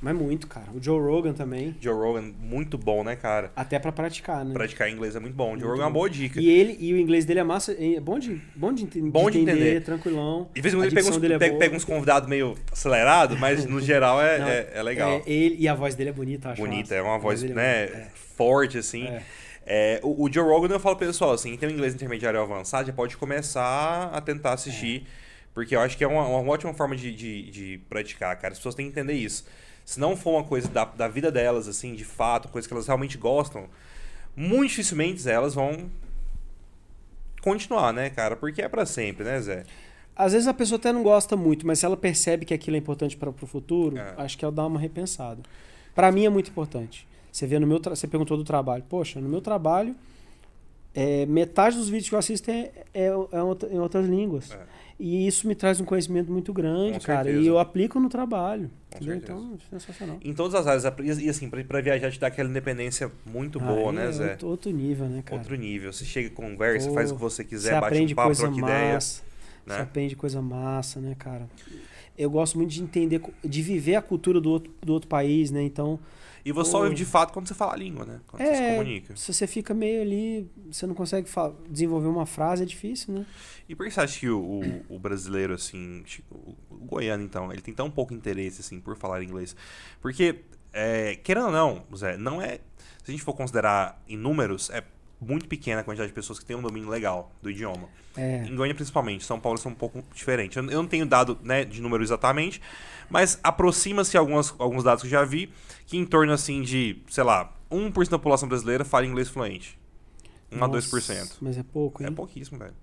[SPEAKER 2] Mas muito, cara. O Joe Rogan também.
[SPEAKER 1] Joe Rogan, muito bom, né, cara?
[SPEAKER 2] Até pra praticar, né?
[SPEAKER 1] Praticar inglês é muito bom. Joe
[SPEAKER 2] Muito
[SPEAKER 1] Rogan é uma
[SPEAKER 2] bom.
[SPEAKER 1] boa dica.
[SPEAKER 2] E ele e o inglês dele é massa, é bom de, bom de,
[SPEAKER 1] Bom de
[SPEAKER 2] entender,
[SPEAKER 1] entender.
[SPEAKER 2] tranquilão.
[SPEAKER 1] De vez em quando ele pega uns,
[SPEAKER 2] é
[SPEAKER 1] pega, pega uns convidados meio acelerados, mas no geral é,
[SPEAKER 2] Não,
[SPEAKER 1] é, é legal.
[SPEAKER 2] É, ele, e a voz dele é bonita, eu acho
[SPEAKER 1] Bonita,
[SPEAKER 2] massa.
[SPEAKER 1] é uma voz,
[SPEAKER 2] é
[SPEAKER 1] né,
[SPEAKER 2] bonita,
[SPEAKER 1] forte, assim.
[SPEAKER 2] É.
[SPEAKER 1] É, o, o Joe Rogan, eu falo pro pessoal, assim, tem um inglês intermediário avançado, já pode começar a tentar assistir, porque eu acho que é uma, uma ótima forma de, de, de praticar, cara. As pessoas têm que entender isso. Se não for uma coisa da, da vida delas, assim, de fato, coisa que elas realmente gostam, muito dificilmente elas vão continuar, né, cara? Porque é pra sempre, né, Zé?
[SPEAKER 2] Às vezes a pessoa até não gosta muito, mas se ela percebe que aquilo é importante para o futuro,
[SPEAKER 1] É.
[SPEAKER 2] acho que ela dá uma repensada. Para mim é muito importante. Você vê no meu, tra- você perguntou do trabalho. Poxa, no meu trabalho, é, metade dos vídeos que eu assisto é, é, é em outras línguas.
[SPEAKER 1] É.
[SPEAKER 2] E isso me traz um conhecimento muito grande,
[SPEAKER 1] Com
[SPEAKER 2] cara.
[SPEAKER 1] certeza.
[SPEAKER 2] E eu aplico no trabalho. Então, sensacional.
[SPEAKER 1] Em todas as áreas, e assim, pra viajar te dá aquela independência muito boa, né,
[SPEAKER 2] é
[SPEAKER 1] Zé?
[SPEAKER 2] Outro, outro nível, né, cara?
[SPEAKER 1] Outro nível. Você chega, conversa,
[SPEAKER 2] Pô,
[SPEAKER 1] faz o que você
[SPEAKER 2] Você
[SPEAKER 1] quiser, bate
[SPEAKER 2] aprende
[SPEAKER 1] um papo, troca ideia.
[SPEAKER 2] massa. Você
[SPEAKER 1] né?
[SPEAKER 2] aprende coisa massa, né, cara? Eu gosto muito de entender, de viver a cultura do outro, do outro país, né? Então,
[SPEAKER 1] E você só
[SPEAKER 2] Pô.
[SPEAKER 1] vive de fato quando você fala a língua, né? Quando você se
[SPEAKER 2] é,
[SPEAKER 1] comunica.
[SPEAKER 2] se você fica meio ali, você não consegue desenvolver uma frase, é difícil, né?
[SPEAKER 1] E por que você acha que o, o- o brasileiro, assim, tipo, o, o goiano, então, ele tem tão pouco interesse, assim, por falar inglês? Porque, é, querendo ou não, Zé, não é. Se a gente for considerar em números, é muito pequena a quantidade de pessoas que têm um domínio legal do idioma.
[SPEAKER 2] É,
[SPEAKER 1] Em Goiânia, principalmente. São Paulo são um pouco diferentes. Eu, eu não tenho dado né, de número exatamente, mas aproxima-se algumas, alguns dados que eu já vi, que em torno, assim, de, sei lá, 1% da população brasileira fala inglês fluente. 1 a
[SPEAKER 2] nossa,
[SPEAKER 1] 2%.
[SPEAKER 2] Mas é pouco, hein?
[SPEAKER 1] É pouquíssimo, velho.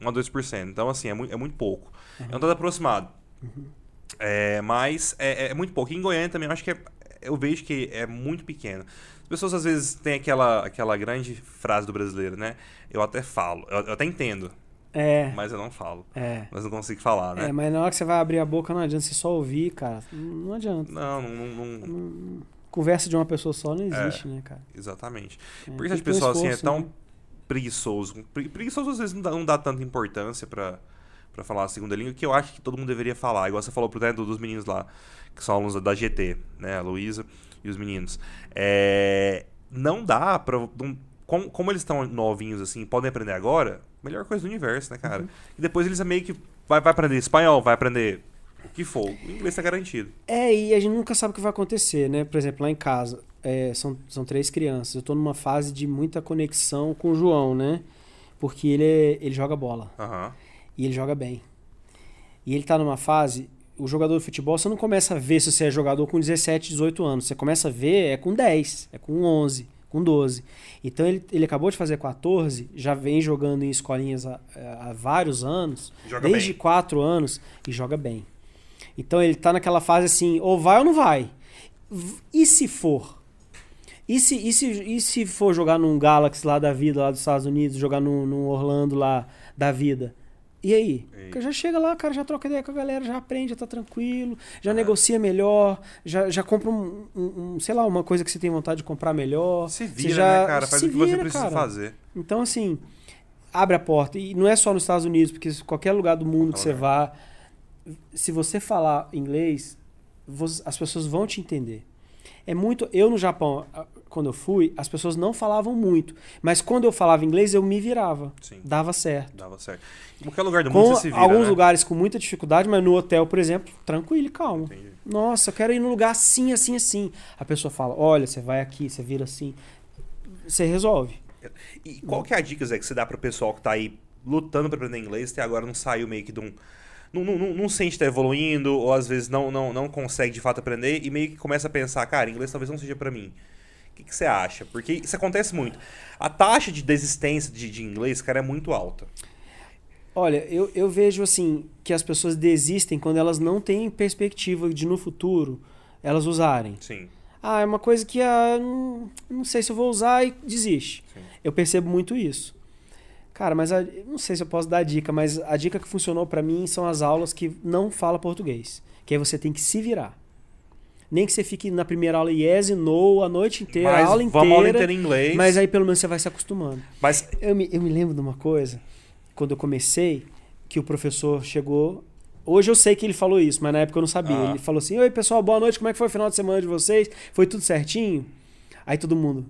[SPEAKER 1] 1 a 2%. Então, assim, é muito, é muito pouco.
[SPEAKER 2] Uhum.
[SPEAKER 1] É um dado aproximado. É, mas é, é muito pouco. E em Goiânia também eu acho que é, eu vejo que é muito pequeno. As pessoas às vezes têm aquela, aquela grande frase do brasileiro, né? Eu até falo, eu, eu até entendo,
[SPEAKER 2] É,
[SPEAKER 1] mas eu não falo.
[SPEAKER 2] é.
[SPEAKER 1] Mas não consigo falar, né?
[SPEAKER 2] É, mas na hora que você vai abrir a boca não adianta você só ouvir, cara. Não adianta.
[SPEAKER 1] Não, não, não, não-
[SPEAKER 2] Conversa de uma pessoa só não existe, né, cara?
[SPEAKER 1] Exatamente.
[SPEAKER 2] É,
[SPEAKER 1] Por que as pessoas assim é tão
[SPEAKER 2] né?
[SPEAKER 1] preguiçoso? Pre- Preguiçoso às vezes não dá, não dá tanta importância pra, pra falar a segunda língua, que eu acho que todo mundo deveria falar. Igual você falou pro né, do- dos meninos lá, que são alunos da GT, né? A Luísa e os meninos. É, não dá pra. não- como, como eles estão novinhos assim, podem aprender agora, melhor coisa do universo, né, cara?
[SPEAKER 2] Uhum.
[SPEAKER 1] E depois eles é meio que. Vai, vai aprender espanhol, vai aprender o que for. O inglês tá garantido.
[SPEAKER 2] É, e a gente nunca sabe o que vai acontecer, né? Por exemplo, lá em casa, é, são, são três crianças. Eu tô numa fase de muita conexão com o João, né? Porque ele, é- ele joga bola.
[SPEAKER 1] Aham.
[SPEAKER 2] E ele joga bem. E ele tá numa fase. O jogador de futebol, você não começa a ver se você é jogador com 17, 18 anos. Você começa a ver é com 10, é com 11, com 12. Então ele, ele acabou de fazer 14, já vem jogando em escolinhas há, há vários anos,
[SPEAKER 1] Joga
[SPEAKER 2] desde
[SPEAKER 1] bem.
[SPEAKER 2] 4 anos, e joga bem. Então ele tá naquela fase assim, ou vai ou não vai. E se for? E se, e se, e se for jogar num Galaxy lá da vida, lá dos Estados Unidos, jogar num, num Orlando lá da vida? E aí? Já chega lá, cara, já troca ideia com a galera, já aprende, já tá tranquilo, já negocia melhor, já, já compra um, um- um, sei lá, uma coisa que você tem vontade de comprar melhor.
[SPEAKER 1] Se
[SPEAKER 2] Você
[SPEAKER 1] vira,
[SPEAKER 2] já-
[SPEAKER 1] né, cara? Faz o que você precisa
[SPEAKER 2] cara.
[SPEAKER 1] fazer.
[SPEAKER 2] Então, assim, abre a porta. E não é só nos Estados Unidos, porque qualquer lugar do mundo que você vá, se você falar inglês, as pessoas vão te entender. É muito. Eu no Japão, quando eu fui, as pessoas não falavam muito. Mas quando eu falava inglês, eu me virava.
[SPEAKER 1] Sim.
[SPEAKER 2] Dava certo.
[SPEAKER 1] Dava certo. Em qualquer lugar do mundo
[SPEAKER 2] Com
[SPEAKER 1] você se vira,
[SPEAKER 2] alguns
[SPEAKER 1] né?
[SPEAKER 2] lugares com muita dificuldade, mas no hotel, por exemplo, tranquilo e calmo.
[SPEAKER 1] Entendi.
[SPEAKER 2] Nossa, eu quero ir num lugar assim, assim, assim. A pessoa fala: olha, você vai aqui, você vira assim. Você resolve.
[SPEAKER 1] E qual que é a dica, Zé, que você dá pro pessoal que tá aí lutando pra aprender inglês até agora não saiu meio que de um... Não, não, não, não sente que tá evoluindo, ou às vezes não, não, não consegue de fato aprender e meio que começa a pensar, cara, inglês talvez não seja pra mim. O que, que você acha? Porque isso acontece muito. A taxa de desistência de, de inglês, cara, é muito alta.
[SPEAKER 2] Olha, eu, eu vejo assim que as pessoas desistem quando elas não têm perspectiva de no futuro elas usarem.
[SPEAKER 1] Sim.
[SPEAKER 2] Ah, é uma coisa que ah, não, não sei se eu vou usar e desiste.
[SPEAKER 1] Sim.
[SPEAKER 2] Eu percebo muito isso. Cara, mas a- não sei se eu posso dar dica, mas a dica que funcionou pra mim são as aulas que não fala português. Que aí você tem que se virar. Nem que você fique na primeira aula yes e no a noite inteira,
[SPEAKER 1] Mas
[SPEAKER 2] a aula
[SPEAKER 1] vamos a aula
[SPEAKER 2] inteira.
[SPEAKER 1] inteira em inglês.
[SPEAKER 2] Mas aí pelo menos você vai se acostumando.
[SPEAKER 1] Mas
[SPEAKER 2] Eu me, eu me lembro de uma coisa, quando eu comecei, que o professor chegou. Hoje eu sei que ele falou isso, mas na época eu não sabia.
[SPEAKER 1] Ah.
[SPEAKER 2] Ele falou assim: Oi, pessoal, boa noite, como é que foi o final de semana de vocês? Foi tudo certinho? Aí todo mundo.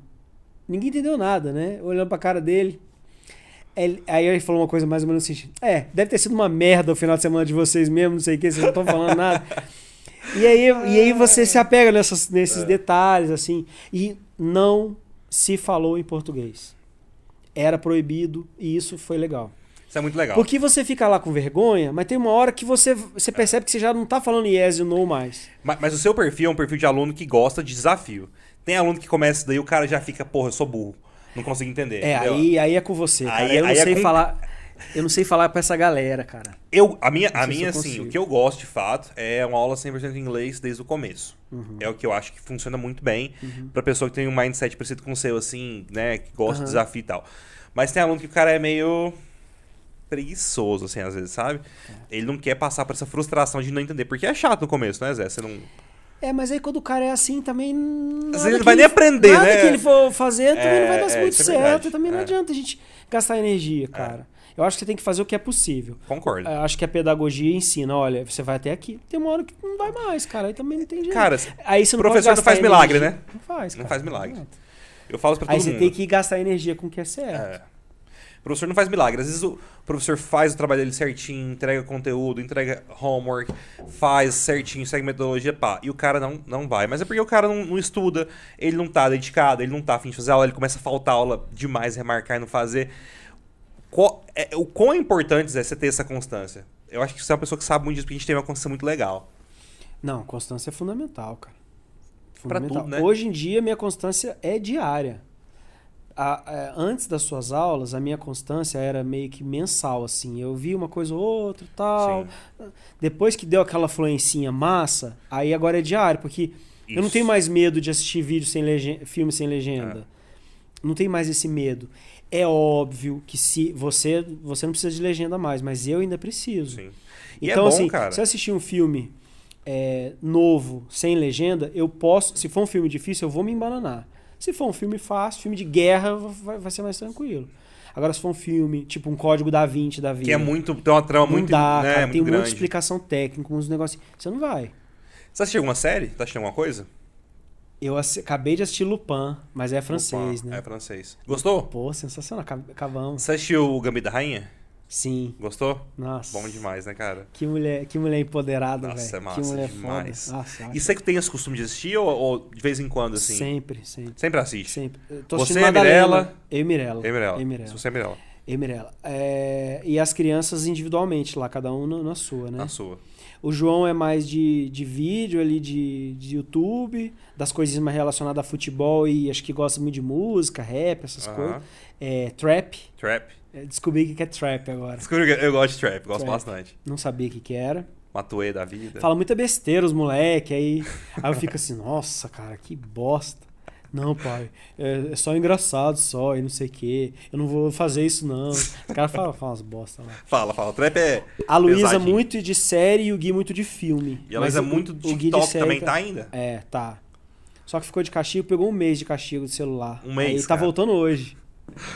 [SPEAKER 2] Ninguém entendeu nada, né? Olhando pra cara dele. Ele- aí ele falou uma coisa mais ou menos assim: É, deve ter sido uma merda o final de semana de vocês mesmo, não sei o que, vocês não estão falando nada. E aí, e aí você se apega nessas, nesses detalhes, assim. E não se falou em português. Era proibido e isso foi legal.
[SPEAKER 1] isso é muito legal.
[SPEAKER 2] Porque você fica lá com vergonha, mas tem uma hora que você, você percebe que você já não tá falando yes e no mais.
[SPEAKER 1] Ma- Mas, o seu perfil é um perfil de aluno que gosta de desafio. Tem aluno que começa daí o cara já fica, porra, eu sou burro. Não consigo entender.
[SPEAKER 2] É,
[SPEAKER 1] entendeu?
[SPEAKER 2] aí, aí é com você, cara.
[SPEAKER 1] Aí-
[SPEAKER 2] eu não
[SPEAKER 1] aí é
[SPEAKER 2] sei
[SPEAKER 1] com-
[SPEAKER 2] falar. Eu não sei falar pra essa galera, cara.
[SPEAKER 1] Eu, a minha, a minha assim,
[SPEAKER 2] consigo.
[SPEAKER 1] o que eu gosto de fato é uma aula 100% em inglês desde o começo.
[SPEAKER 2] Uhum.
[SPEAKER 1] É o que eu acho que funciona muito bem pra pessoa que tem um mindset parecido com o seu, assim, né, que gosta
[SPEAKER 2] Aham.
[SPEAKER 1] de desafio e tal. Mas tem aluno que o cara é meio preguiçoso, assim, às vezes, sabe?
[SPEAKER 2] É.
[SPEAKER 1] Ele não quer passar por essa frustração de não entender, porque é chato no começo, né, Zé? Você não...
[SPEAKER 2] É, mas aí quando o cara é assim também. nada
[SPEAKER 1] ele vai nem aprender,
[SPEAKER 2] nada
[SPEAKER 1] né?
[SPEAKER 2] que ele for fazer também
[SPEAKER 1] É,
[SPEAKER 2] não vai dar
[SPEAKER 1] é,
[SPEAKER 2] muito
[SPEAKER 1] é
[SPEAKER 2] certo. E também não
[SPEAKER 1] É.
[SPEAKER 2] adianta a gente gastar energia, cara. Eu acho que você tem que fazer o que é possível.
[SPEAKER 1] Concordo.
[SPEAKER 2] Eu acho que a pedagogia ensina, olha, você vai até aqui. Tem uma hora que não vai mais, cara. Aí também não tem jeito.
[SPEAKER 1] Cara,
[SPEAKER 2] aí você não
[SPEAKER 1] professor não faz milagre,
[SPEAKER 2] energia.
[SPEAKER 1] né?
[SPEAKER 2] Não faz,
[SPEAKER 1] Não
[SPEAKER 2] cara.
[SPEAKER 1] faz milagre. eu falo isso pra
[SPEAKER 2] Aí
[SPEAKER 1] todo
[SPEAKER 2] você
[SPEAKER 1] mundo.
[SPEAKER 2] tem que gastar energia com o que é certo.
[SPEAKER 1] É. O professor não faz milagre. Às vezes o professor faz o trabalho dele certinho, entrega conteúdo, entrega homework, faz certinho, segue metodologia, pá. E o cara não, não vai. Mas é porque o cara não, não estuda, ele não tá dedicado, ele não tá afim de fazer aula, ele começa a faltar aula demais, remarcar e não fazer. Qual- é, o quão importante é você ter essa constância? Eu acho que você é uma pessoa que sabe muito disso, porque a gente tem uma constância muito legal.
[SPEAKER 2] Não, constância é fundamental, cara.
[SPEAKER 1] Pra
[SPEAKER 2] Fundamental.
[SPEAKER 1] tudo, né?
[SPEAKER 2] Hoje em dia, minha constância é diária. A- a- antes das suas aulas, a minha constância era meio que mensal, assim. Eu vi uma coisa ou outra tal. Depois que deu aquela fluencinha massa, aí agora é diário, porque eu não
[SPEAKER 1] Isso.
[SPEAKER 2] tenho mais medo de assistir vídeo sem legen- filme sem legenda. Não tenho mais esse medo. É óbvio que se você você não precisa de legenda mais, mas eu ainda preciso.
[SPEAKER 1] Sim. E
[SPEAKER 2] Então,
[SPEAKER 1] é bom,
[SPEAKER 2] assim,
[SPEAKER 1] cara.
[SPEAKER 2] se eu assistir um filme é, novo, sem legenda, eu posso. Se for um filme difícil, eu vou me embananar. Se for um filme fácil, filme de guerra, vai, vai ser mais tranquilo. Agora, se for um filme, tipo um código da 20 da vida.
[SPEAKER 1] Que é muito. Tem uma trama muito.
[SPEAKER 2] dá,
[SPEAKER 1] né,
[SPEAKER 2] cara,
[SPEAKER 1] muito
[SPEAKER 2] tem muita
[SPEAKER 1] grande.
[SPEAKER 2] explicação técnica, uns negócios. Você não vai.
[SPEAKER 1] Você assistiu alguma série? Tá assistindo alguma coisa?
[SPEAKER 2] Eu acabei de assistir Lupin, mas é francês,
[SPEAKER 1] Opa,
[SPEAKER 2] né?
[SPEAKER 1] É francês. Gostou?
[SPEAKER 2] Pô, sensacional. acab- Acabamos.
[SPEAKER 1] Você assistiu o Gambit da Rainha?
[SPEAKER 2] Sim.
[SPEAKER 1] Gostou?
[SPEAKER 2] Nossa.
[SPEAKER 1] Bom demais, né, cara?
[SPEAKER 2] Que mulher, que mulher empoderada, velho.
[SPEAKER 1] Nossa, é
[SPEAKER 2] que
[SPEAKER 1] massa
[SPEAKER 2] mulher
[SPEAKER 1] demais.
[SPEAKER 2] foda. Nossa,
[SPEAKER 1] E você que tem esse costume de assistir ou, ou de vez em quando, assim?
[SPEAKER 2] Sempre, sempre.
[SPEAKER 1] Sempre assiste?
[SPEAKER 2] Sempre.
[SPEAKER 1] Você,
[SPEAKER 2] Madalena.
[SPEAKER 1] Mirella?
[SPEAKER 2] Eu e Mirella.
[SPEAKER 1] Eu e Mirella.
[SPEAKER 2] Eu e Mirella.
[SPEAKER 1] Você é Mirella.
[SPEAKER 2] Eu e Mirella. É, e as crianças individualmente lá, cada um na, sua, né?
[SPEAKER 1] Na sua.
[SPEAKER 2] O João é mais de, de vídeo ali, de, de YouTube, das coisas mais relacionadas a futebol e acho que gosta muito de música, rap, essas
[SPEAKER 1] Aham.
[SPEAKER 2] coisas. É, trap.
[SPEAKER 1] Trap.
[SPEAKER 2] É, Descobri o que é trap agora.
[SPEAKER 1] Descobri que Eu gosto de trap, gosto
[SPEAKER 2] Trap.
[SPEAKER 1] bastante.
[SPEAKER 2] Não sabia o que, que era.
[SPEAKER 1] Matuê da vida.
[SPEAKER 2] Fala muita besteira os moleque, aí, aí eu fico assim, nossa, cara, que bosta. Não, pai, é, é só engraçado só e não sei o quê. Eu não vou fazer isso, não. Os caras falam, falam umas bosta lá.
[SPEAKER 1] Fala, fala. Trap é.
[SPEAKER 2] A Luísa
[SPEAKER 1] Pesadinho.
[SPEAKER 2] muito de série e o Gui muito de filme.
[SPEAKER 1] E a Luísa é
[SPEAKER 2] o-
[SPEAKER 1] muito
[SPEAKER 2] o Gui de
[SPEAKER 1] TikTok
[SPEAKER 2] série
[SPEAKER 1] também, tá ainda?
[SPEAKER 2] É, tá. Só que ficou de castigo, pegou um mês de castigo de celular.
[SPEAKER 1] Um mês,
[SPEAKER 2] Aí tá
[SPEAKER 1] cara.
[SPEAKER 2] voltando hoje.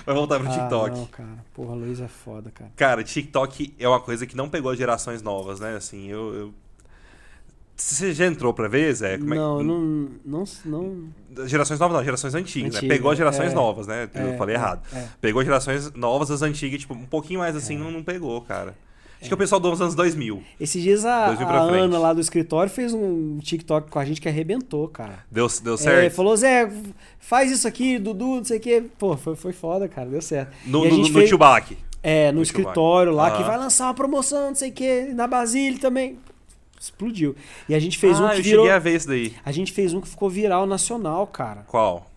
[SPEAKER 1] Vai voltar pro
[SPEAKER 2] Ah,
[SPEAKER 1] TikTok.
[SPEAKER 2] não, cara. Porra, Luísa é foda, cara.
[SPEAKER 1] Cara, TikTok é uma coisa que não pegou as gerações novas, né? Assim, eu. eu- Você já entrou pra ver, Zé? Como é-
[SPEAKER 2] não, não, não, não.
[SPEAKER 1] Gerações novas não, gerações antigas, né?
[SPEAKER 2] Antiga,
[SPEAKER 1] Pegou as gerações
[SPEAKER 2] é.
[SPEAKER 1] novas, né? Eu
[SPEAKER 2] É,
[SPEAKER 1] falei
[SPEAKER 2] é,
[SPEAKER 1] errado.
[SPEAKER 2] é.
[SPEAKER 1] Pegou as gerações novas, as antigas, tipo, um pouquinho mais assim, não, não pegou, cara. Acho que é o pessoal dos anos 2000.
[SPEAKER 2] Esses dias a,
[SPEAKER 1] 2000
[SPEAKER 2] a. Ana lá do escritório fez um TikTok com a gente que arrebentou, cara.
[SPEAKER 1] Deu, deu
[SPEAKER 2] É,
[SPEAKER 1] certo?
[SPEAKER 2] falou, Zé, faz isso aqui, Dudu, não sei o quê. Pô, foi, foi foda, cara, deu certo.
[SPEAKER 1] no no, no
[SPEAKER 2] fez-
[SPEAKER 1] Chewbacca.
[SPEAKER 2] É, no
[SPEAKER 1] No
[SPEAKER 2] escritório lá,
[SPEAKER 1] Chewbacca.
[SPEAKER 2] que
[SPEAKER 1] Ah.
[SPEAKER 2] vai lançar uma promoção, não sei o quê, na Basília também. Explodiu. E a gente fez
[SPEAKER 1] ah,
[SPEAKER 2] um que
[SPEAKER 1] eu
[SPEAKER 2] virou.
[SPEAKER 1] cheguei a ver isso daí.
[SPEAKER 2] A gente fez um que ficou viral nacional, cara.
[SPEAKER 1] Qual?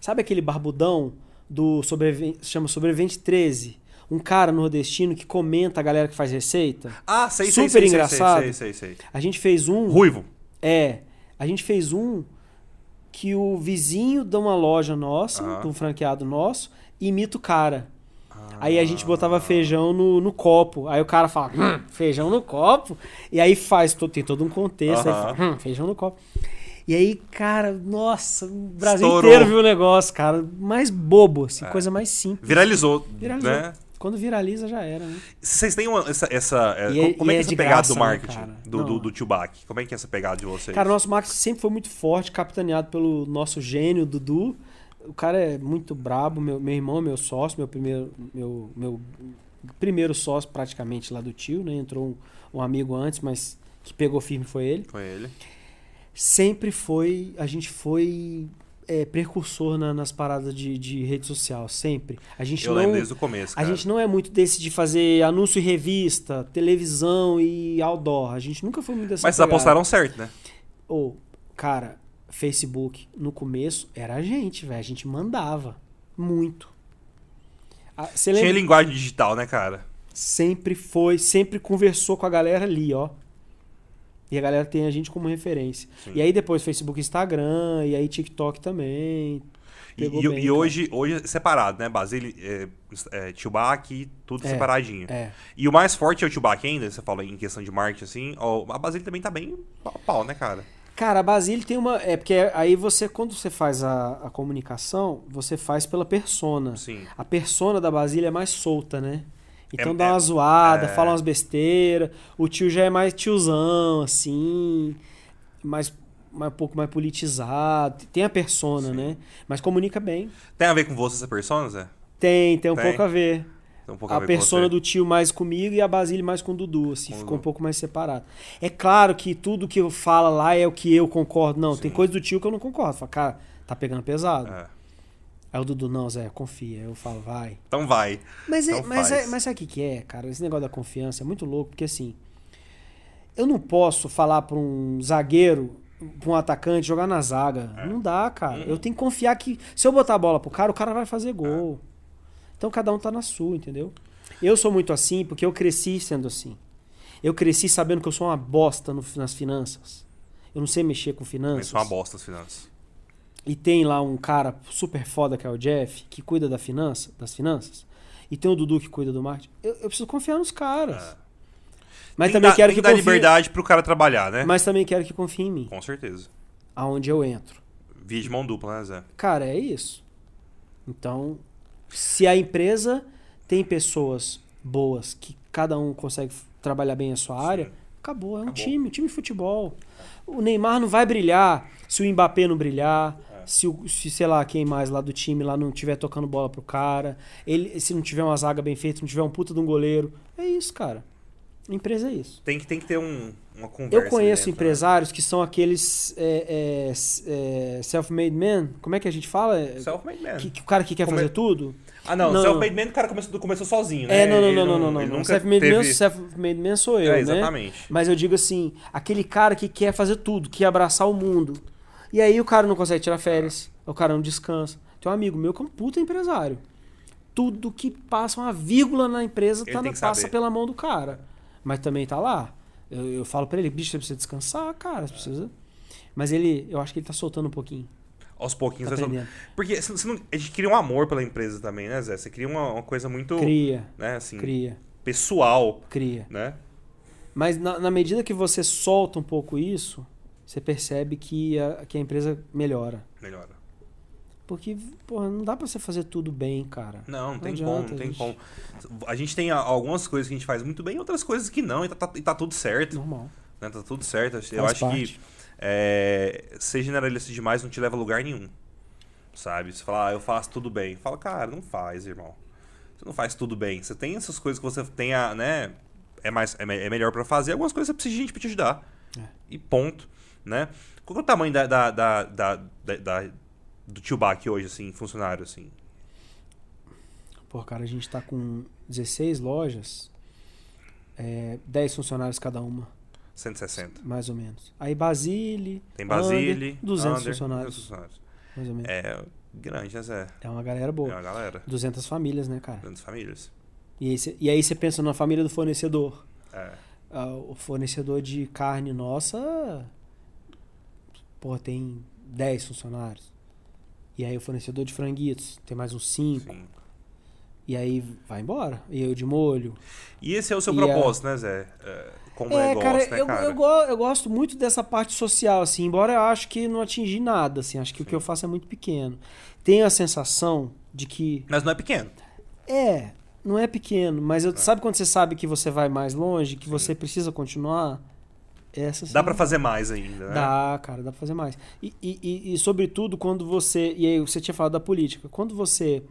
[SPEAKER 2] Sabe aquele barbudão do sobrevi... chama Sobrevivente 13? Um cara nordestino que comenta a galera que faz receita?
[SPEAKER 1] Ah, sei, sei,
[SPEAKER 2] Super
[SPEAKER 1] sei, sei,
[SPEAKER 2] engraçado.
[SPEAKER 1] sei, sei, sei, sei.
[SPEAKER 2] A gente fez um.
[SPEAKER 1] Ruivo.
[SPEAKER 2] É. A gente fez um que o vizinho de uma loja nossa,
[SPEAKER 1] Aham.
[SPEAKER 2] de um franqueado nosso, imita o cara.
[SPEAKER 1] Ah.
[SPEAKER 2] Aí a gente botava feijão no, no copo. Aí o cara fala, hum, feijão no copo. E aí faz, tem todo um contexto. Aí
[SPEAKER 1] Aham.
[SPEAKER 2] fala, hum, feijão no copo. E aí, cara, nossa, o Brasil
[SPEAKER 1] Estourou.
[SPEAKER 2] inteiro viu o negócio, cara. Mais bobo, assim,
[SPEAKER 1] É.
[SPEAKER 2] coisa mais simples.
[SPEAKER 1] Viralizou,
[SPEAKER 2] Viralizou.
[SPEAKER 1] né?
[SPEAKER 2] Quando viraliza, já era, né?
[SPEAKER 1] Vocês têm uma, essa... essa é,
[SPEAKER 2] E é-
[SPEAKER 1] como é
[SPEAKER 2] e
[SPEAKER 1] que é
[SPEAKER 2] é
[SPEAKER 1] essa pegada
[SPEAKER 2] graça,
[SPEAKER 1] do
[SPEAKER 2] né,
[SPEAKER 1] marketing?
[SPEAKER 2] cara?
[SPEAKER 1] do, do, do Chewbacca? Como é que é essa pegada de vocês?
[SPEAKER 2] Cara, o nosso marketing sempre foi muito forte, capitaneado pelo nosso gênio, Dudu. O cara é muito brabo, meu, meu irmão, meu sócio, meu primeiro, meu, meu primeiro sócio praticamente lá do tio, né? Entrou um, um amigo antes, mas que pegou firme foi ele.
[SPEAKER 1] Foi ele.
[SPEAKER 2] Sempre foi, a gente foi é, precursor na- nas paradas de, de rede social, sempre. A gente
[SPEAKER 1] Eu
[SPEAKER 2] não,
[SPEAKER 1] lembro desde o começo,
[SPEAKER 2] a
[SPEAKER 1] cara.
[SPEAKER 2] gente não é muito desse de fazer anúncio em revista, televisão e outdoor. A gente nunca foi muito dessa
[SPEAKER 1] Mas vocês apostaram certo, né?
[SPEAKER 2] Ô, cara, Facebook no começo era a gente, velho. A gente mandava muito. Ah,
[SPEAKER 1] Tinha linguagem digital, né, cara?
[SPEAKER 2] Sempre foi, sempre conversou com a galera ali, ó. E a galera tem a gente como referência.
[SPEAKER 1] Sim.
[SPEAKER 2] E aí depois Facebook, Instagram, e aí TikTok também.
[SPEAKER 1] E, e-
[SPEAKER 2] bem,
[SPEAKER 1] e hoje, hoje é separado, né? Basílio, é, é, Chewbacca, tudo
[SPEAKER 2] É,
[SPEAKER 1] separadinho.
[SPEAKER 2] É.
[SPEAKER 1] E o mais forte é o Chewbacca ainda, você fala em questão de marketing, assim. ó, a Basílio também tá bem pau, pau, né, cara?
[SPEAKER 2] Cara, a Basílio tem uma. É porque aí você, quando você faz a, a comunicação, você faz pela persona.
[SPEAKER 1] Sim.
[SPEAKER 2] A persona da Basília é mais solta, né? Então
[SPEAKER 1] É-
[SPEAKER 2] dá
[SPEAKER 1] é-
[SPEAKER 2] uma zoada,
[SPEAKER 1] é.
[SPEAKER 2] fala umas besteiras. O tio já é mais tiozão, assim. Mais, mais um pouco mais politizado. Tem a persona,
[SPEAKER 1] Sim.
[SPEAKER 2] né? Mas comunica bem.
[SPEAKER 1] Tem a ver com você essa persona, Zé?
[SPEAKER 2] Tem, tem um
[SPEAKER 1] Tem?
[SPEAKER 2] pouco a ver.
[SPEAKER 1] Tem um pouco
[SPEAKER 2] A
[SPEAKER 1] ver com
[SPEAKER 2] persona do tio mais comigo e a Basília mais com o Dudu, assim,
[SPEAKER 1] Com
[SPEAKER 2] ficou um pouco mais separado. É claro que tudo que eu falo lá é o que eu concordo. Não, tem
[SPEAKER 1] Sim.
[SPEAKER 2] coisa do tio que eu não concordo. Fala, cara, tá pegando pesado.
[SPEAKER 1] É.
[SPEAKER 2] Aí o Dudu, não, Zé, confia. Eu falo, vai.
[SPEAKER 1] Então vai.
[SPEAKER 2] Mas, é,
[SPEAKER 1] Então
[SPEAKER 2] mas,
[SPEAKER 1] faz.
[SPEAKER 2] é, mas sabe o que, que é, cara? Esse negócio da confiança é muito louco, porque assim, eu não posso falar pra um zagueiro, pra um atacante, jogar na zaga.
[SPEAKER 1] É.
[SPEAKER 2] Não dá, cara.
[SPEAKER 1] Uhum.
[SPEAKER 2] Eu tenho que confiar que se eu botar a bola pro cara, o cara vai fazer gol. Então cada um tá na sua, entendeu? Eu sou muito assim porque eu cresci sendo assim. Eu cresci sabendo que eu sou uma bosta no- nas finanças. Eu não sei mexer com
[SPEAKER 1] Mas
[SPEAKER 2] finanças.
[SPEAKER 1] são uma bosta as finanças.
[SPEAKER 2] E tem lá um cara super foda que é o Jeff, que cuida da finança, das finanças. E tem o Dudu que cuida do marketing. Eu, eu preciso confiar nos caras.
[SPEAKER 1] É.
[SPEAKER 2] Mas
[SPEAKER 1] Tem
[SPEAKER 2] também
[SPEAKER 1] dar-
[SPEAKER 2] quero que
[SPEAKER 1] dar
[SPEAKER 2] confie,
[SPEAKER 1] liberdade pro cara trabalhar, né?
[SPEAKER 2] Mas também quero que confie em mim,
[SPEAKER 1] Com certeza.
[SPEAKER 2] aonde eu entro.
[SPEAKER 1] Via de mão dupla, né, Zé?
[SPEAKER 2] Cara, é isso. Então, se a empresa tem pessoas boas que cada um consegue trabalhar bem a sua área, acabou. É um
[SPEAKER 1] Acabou.
[SPEAKER 2] time, um time de futebol. O Neymar não vai brilhar se o Mbappé não brilhar.
[SPEAKER 1] É.
[SPEAKER 2] Se, o, se, sei lá, quem mais lá do time lá não tiver tocando bola pro cara. Ele, se não tiver uma zaga bem feita, não tiver um puta de um goleiro. É isso, cara. Empresa é isso.
[SPEAKER 1] Tem que, tem que ter um, uma conversa.
[SPEAKER 2] Eu conheço
[SPEAKER 1] dentro,
[SPEAKER 2] empresários que são aqueles é, é, é, self-made men. Como é que a gente fala?
[SPEAKER 1] Né? Self-made man.
[SPEAKER 2] Que, que o cara que quer
[SPEAKER 1] Come-
[SPEAKER 2] fazer tudo?
[SPEAKER 1] Ah, não,
[SPEAKER 2] Não.
[SPEAKER 1] self-made man, o cara começou, começou sozinho, né?
[SPEAKER 2] É, não, não,
[SPEAKER 1] Ele
[SPEAKER 2] não, não, não, não. não. Self-made
[SPEAKER 1] teve...
[SPEAKER 2] man, self-made man sou eu,
[SPEAKER 1] é,
[SPEAKER 2] né?
[SPEAKER 1] exatamente.
[SPEAKER 2] Mas eu digo assim, aquele cara que quer fazer tudo, que quer abraçar o mundo. E aí o cara não consegue tirar férias, o cara não descansa. Tem um amigo meu que é um puta empresário. Tudo que passa uma vírgula na empresa tá na, passa
[SPEAKER 1] saber.
[SPEAKER 2] pela mão do cara. Mas também tá lá. Eu, eu falo pra ele, bicho, você precisa descansar, cara, você precisa. Mas ele, eu acho que ele tá soltando um pouquinho.
[SPEAKER 1] Aos pouquinhos.
[SPEAKER 2] Tá aprendendo.
[SPEAKER 1] Porque você não- a gente cria um amor pela empresa também, né, Zé? Você cria uma, uma coisa muito,
[SPEAKER 2] Cria,
[SPEAKER 1] né, assim,
[SPEAKER 2] cria,
[SPEAKER 1] pessoal,
[SPEAKER 2] cria.
[SPEAKER 1] né?
[SPEAKER 2] Mas na, na medida que você solta um pouco isso, você percebe que a, que a empresa melhora.
[SPEAKER 1] Melhora.
[SPEAKER 2] Porque, porra, não dá pra você fazer tudo bem, cara.
[SPEAKER 1] Não, não tem
[SPEAKER 2] adianta,
[SPEAKER 1] como, não tem
[SPEAKER 2] gente.
[SPEAKER 1] como. A gente tem algumas coisas que a gente faz muito bem, outras coisas que não, e tá, tá- e tá tudo certo,
[SPEAKER 2] Normal.
[SPEAKER 1] né? Tá tudo certo. Eu
[SPEAKER 2] Faz
[SPEAKER 1] acho que
[SPEAKER 2] parte.
[SPEAKER 1] é, ser generalista demais não te leva a lugar nenhum. Sabe? Você fala, ah, eu faço tudo bem. Fala, cara, não faz, irmão. Você não faz tudo bem. Você tem essas coisas que você tem a, né? É, mais, é, é melhor pra fazer. Algumas coisas você precisa de gente pra te ajudar.
[SPEAKER 2] É.
[SPEAKER 1] E ponto. Né? Qual é o tamanho da, da, da, da, da- do tio Bac hoje, assim, funcionário, assim?
[SPEAKER 2] Pô, cara, a gente tá com 16 lojas, é, 10 funcionários cada uma,
[SPEAKER 1] 160.
[SPEAKER 2] mais ou menos. Aí Basile,
[SPEAKER 1] Tem Basile,
[SPEAKER 2] Under, 200
[SPEAKER 1] Under,
[SPEAKER 2] funcionários,
[SPEAKER 1] 200 funcionários.
[SPEAKER 2] mais ou menos.
[SPEAKER 1] É grande, né, Zé?
[SPEAKER 2] É uma galera
[SPEAKER 1] É
[SPEAKER 2] boa.
[SPEAKER 1] uma galera.
[SPEAKER 2] 200 famílias, né, cara?
[SPEAKER 1] Grandes famílias.
[SPEAKER 2] E aí, cê, e aí você pensa na família do fornecedor.
[SPEAKER 1] É.
[SPEAKER 2] Ah, o fornecedor de carne nossa, pô, tem 10 funcionários. E aí o fornecedor de franguitos tem mais uns 5.
[SPEAKER 1] Sim.
[SPEAKER 2] E aí vai embora. E eu de molho.
[SPEAKER 1] E esse é o seu
[SPEAKER 2] E a-
[SPEAKER 1] propósito, né, Zé? É, como
[SPEAKER 2] é,
[SPEAKER 1] negócio,
[SPEAKER 2] cara,
[SPEAKER 1] né,
[SPEAKER 2] eu,
[SPEAKER 1] cara?
[SPEAKER 2] Eu, go- eu gosto muito dessa parte social, assim, embora eu acho que não atingi nada, assim, acho que o que eu faço é muito pequeno. Tenho a sensação de que
[SPEAKER 1] Mas não é pequeno.
[SPEAKER 2] é, não é pequeno, mas eu, sabe quando você sabe que você vai mais longe, que você precisa continuar? Essa
[SPEAKER 1] Dá
[SPEAKER 2] sim.
[SPEAKER 1] pra fazer mais ainda, né?
[SPEAKER 2] Dá, cara, dá pra fazer mais. E, e, e- e, sobretudo, quando você. E aí, você tinha falado da política. Quando você,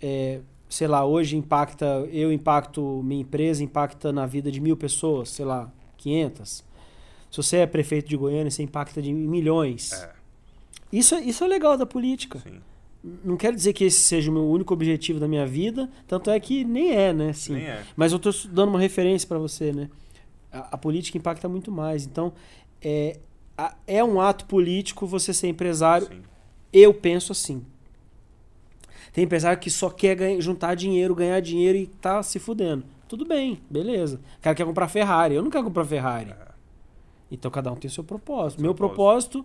[SPEAKER 2] é, sei lá, hoje impacta. Eu impacto minha empresa, impacta na vida de mil pessoas, sei lá, 500. Se você é prefeito de Goiânia, você impacta de milhões.
[SPEAKER 1] É,
[SPEAKER 2] Isso, é- isso é legal da política.
[SPEAKER 1] sim.
[SPEAKER 2] Não quero dizer que esse seja o meu único objetivo da minha vida, tanto é que nem é, né? Assim,
[SPEAKER 1] Nem é.
[SPEAKER 2] mas eu estou dando uma referência para você, né? A, a política impacta muito mais. Então, é, a- é um ato político você ser empresário.
[SPEAKER 1] Sim.
[SPEAKER 2] Eu penso assim. Tem empresário que só quer ganhar- juntar dinheiro, ganhar dinheiro e tá se fudendo. Tudo bem, beleza. O cara quer comprar Ferrari. Eu não quero comprar Ferrari.
[SPEAKER 1] É.
[SPEAKER 2] Então cada um tem o seu propósito.
[SPEAKER 1] Seu
[SPEAKER 2] Meu propósito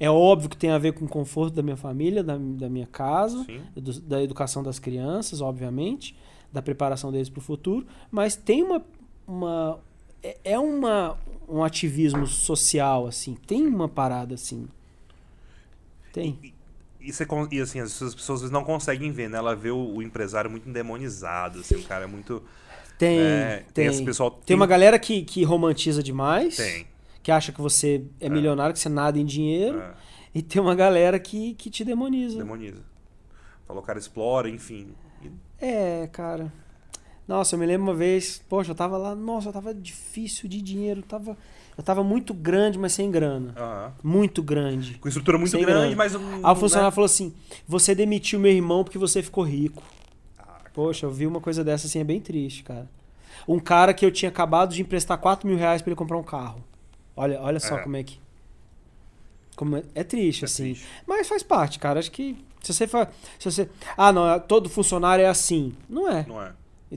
[SPEAKER 2] é óbvio que tem a ver com o conforto da minha família, da, da minha casa do- da educação das crianças, obviamente, da preparação deles para o futuro, mas tem uma, uma é- é uma um ativismo social assim, tem uma parada assim. Tem.
[SPEAKER 1] E, e, você, e, assim, as pessoas, não conseguem ver, né? Ela vê o, o empresário muito endemonizado, assim, o cara é muito.
[SPEAKER 2] Tem,
[SPEAKER 1] é,
[SPEAKER 2] tem.
[SPEAKER 1] tem esse pessoal.
[SPEAKER 2] Tem uma galera que, que romantiza demais,
[SPEAKER 1] Tem.
[SPEAKER 2] que acha que você é, milionário, que você nada em dinheiro,
[SPEAKER 1] É,
[SPEAKER 2] e tem uma galera que, que te demoniza.
[SPEAKER 1] demoniza. Falou, cara explora, enfim.
[SPEAKER 2] É, cara. Nossa, eu me lembro uma vez, poxa, eu tava lá, nossa, eu tava difícil de dinheiro, tava, eu tava muito grande, mas sem grana. Muito grande.
[SPEAKER 1] Com estrutura muito grande,
[SPEAKER 2] grana.
[SPEAKER 1] mas.
[SPEAKER 2] Aí o funcionário falou assim: você demitiu meu irmão porque você ficou rico. Poxa, eu vi uma coisa dessa assim, é bem triste, cara. Um cara que eu tinha acabado de emprestar 4 mil reais pra ele comprar um carro. Olha, olha só
[SPEAKER 1] É.
[SPEAKER 2] como é que. Como é, é triste,
[SPEAKER 1] É
[SPEAKER 2] assim.
[SPEAKER 1] triste.
[SPEAKER 2] Mas faz parte, cara. Acho que se você fa... se você Ah, não, todo funcionário é assim. Não é.
[SPEAKER 1] Não é.